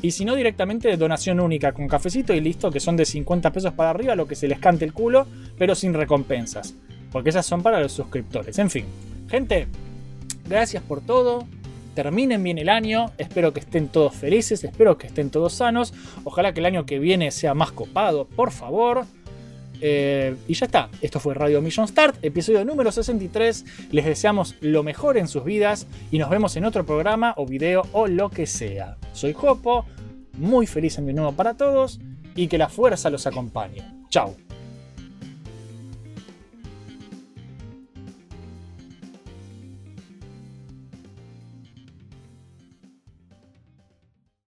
Y si no, directamente de donación única con cafecito y listo, que son de 50 pesos para arriba, lo que se les cante el culo, pero sin recompensas. Porque esas son para los suscriptores. En fin, gente, gracias por todo. Terminen bien el año, espero que estén todos felices, espero que estén todos sanos. Ojalá que el año que viene sea más copado, por favor. Eh, y ya está, esto fue Radio Mission Start, episodio número 63. Les deseamos lo mejor en sus vidas y nos vemos en otro programa o video o lo que sea. Soy Jopo, muy feliz de nuevo para todos y que la fuerza los acompañe. Chao.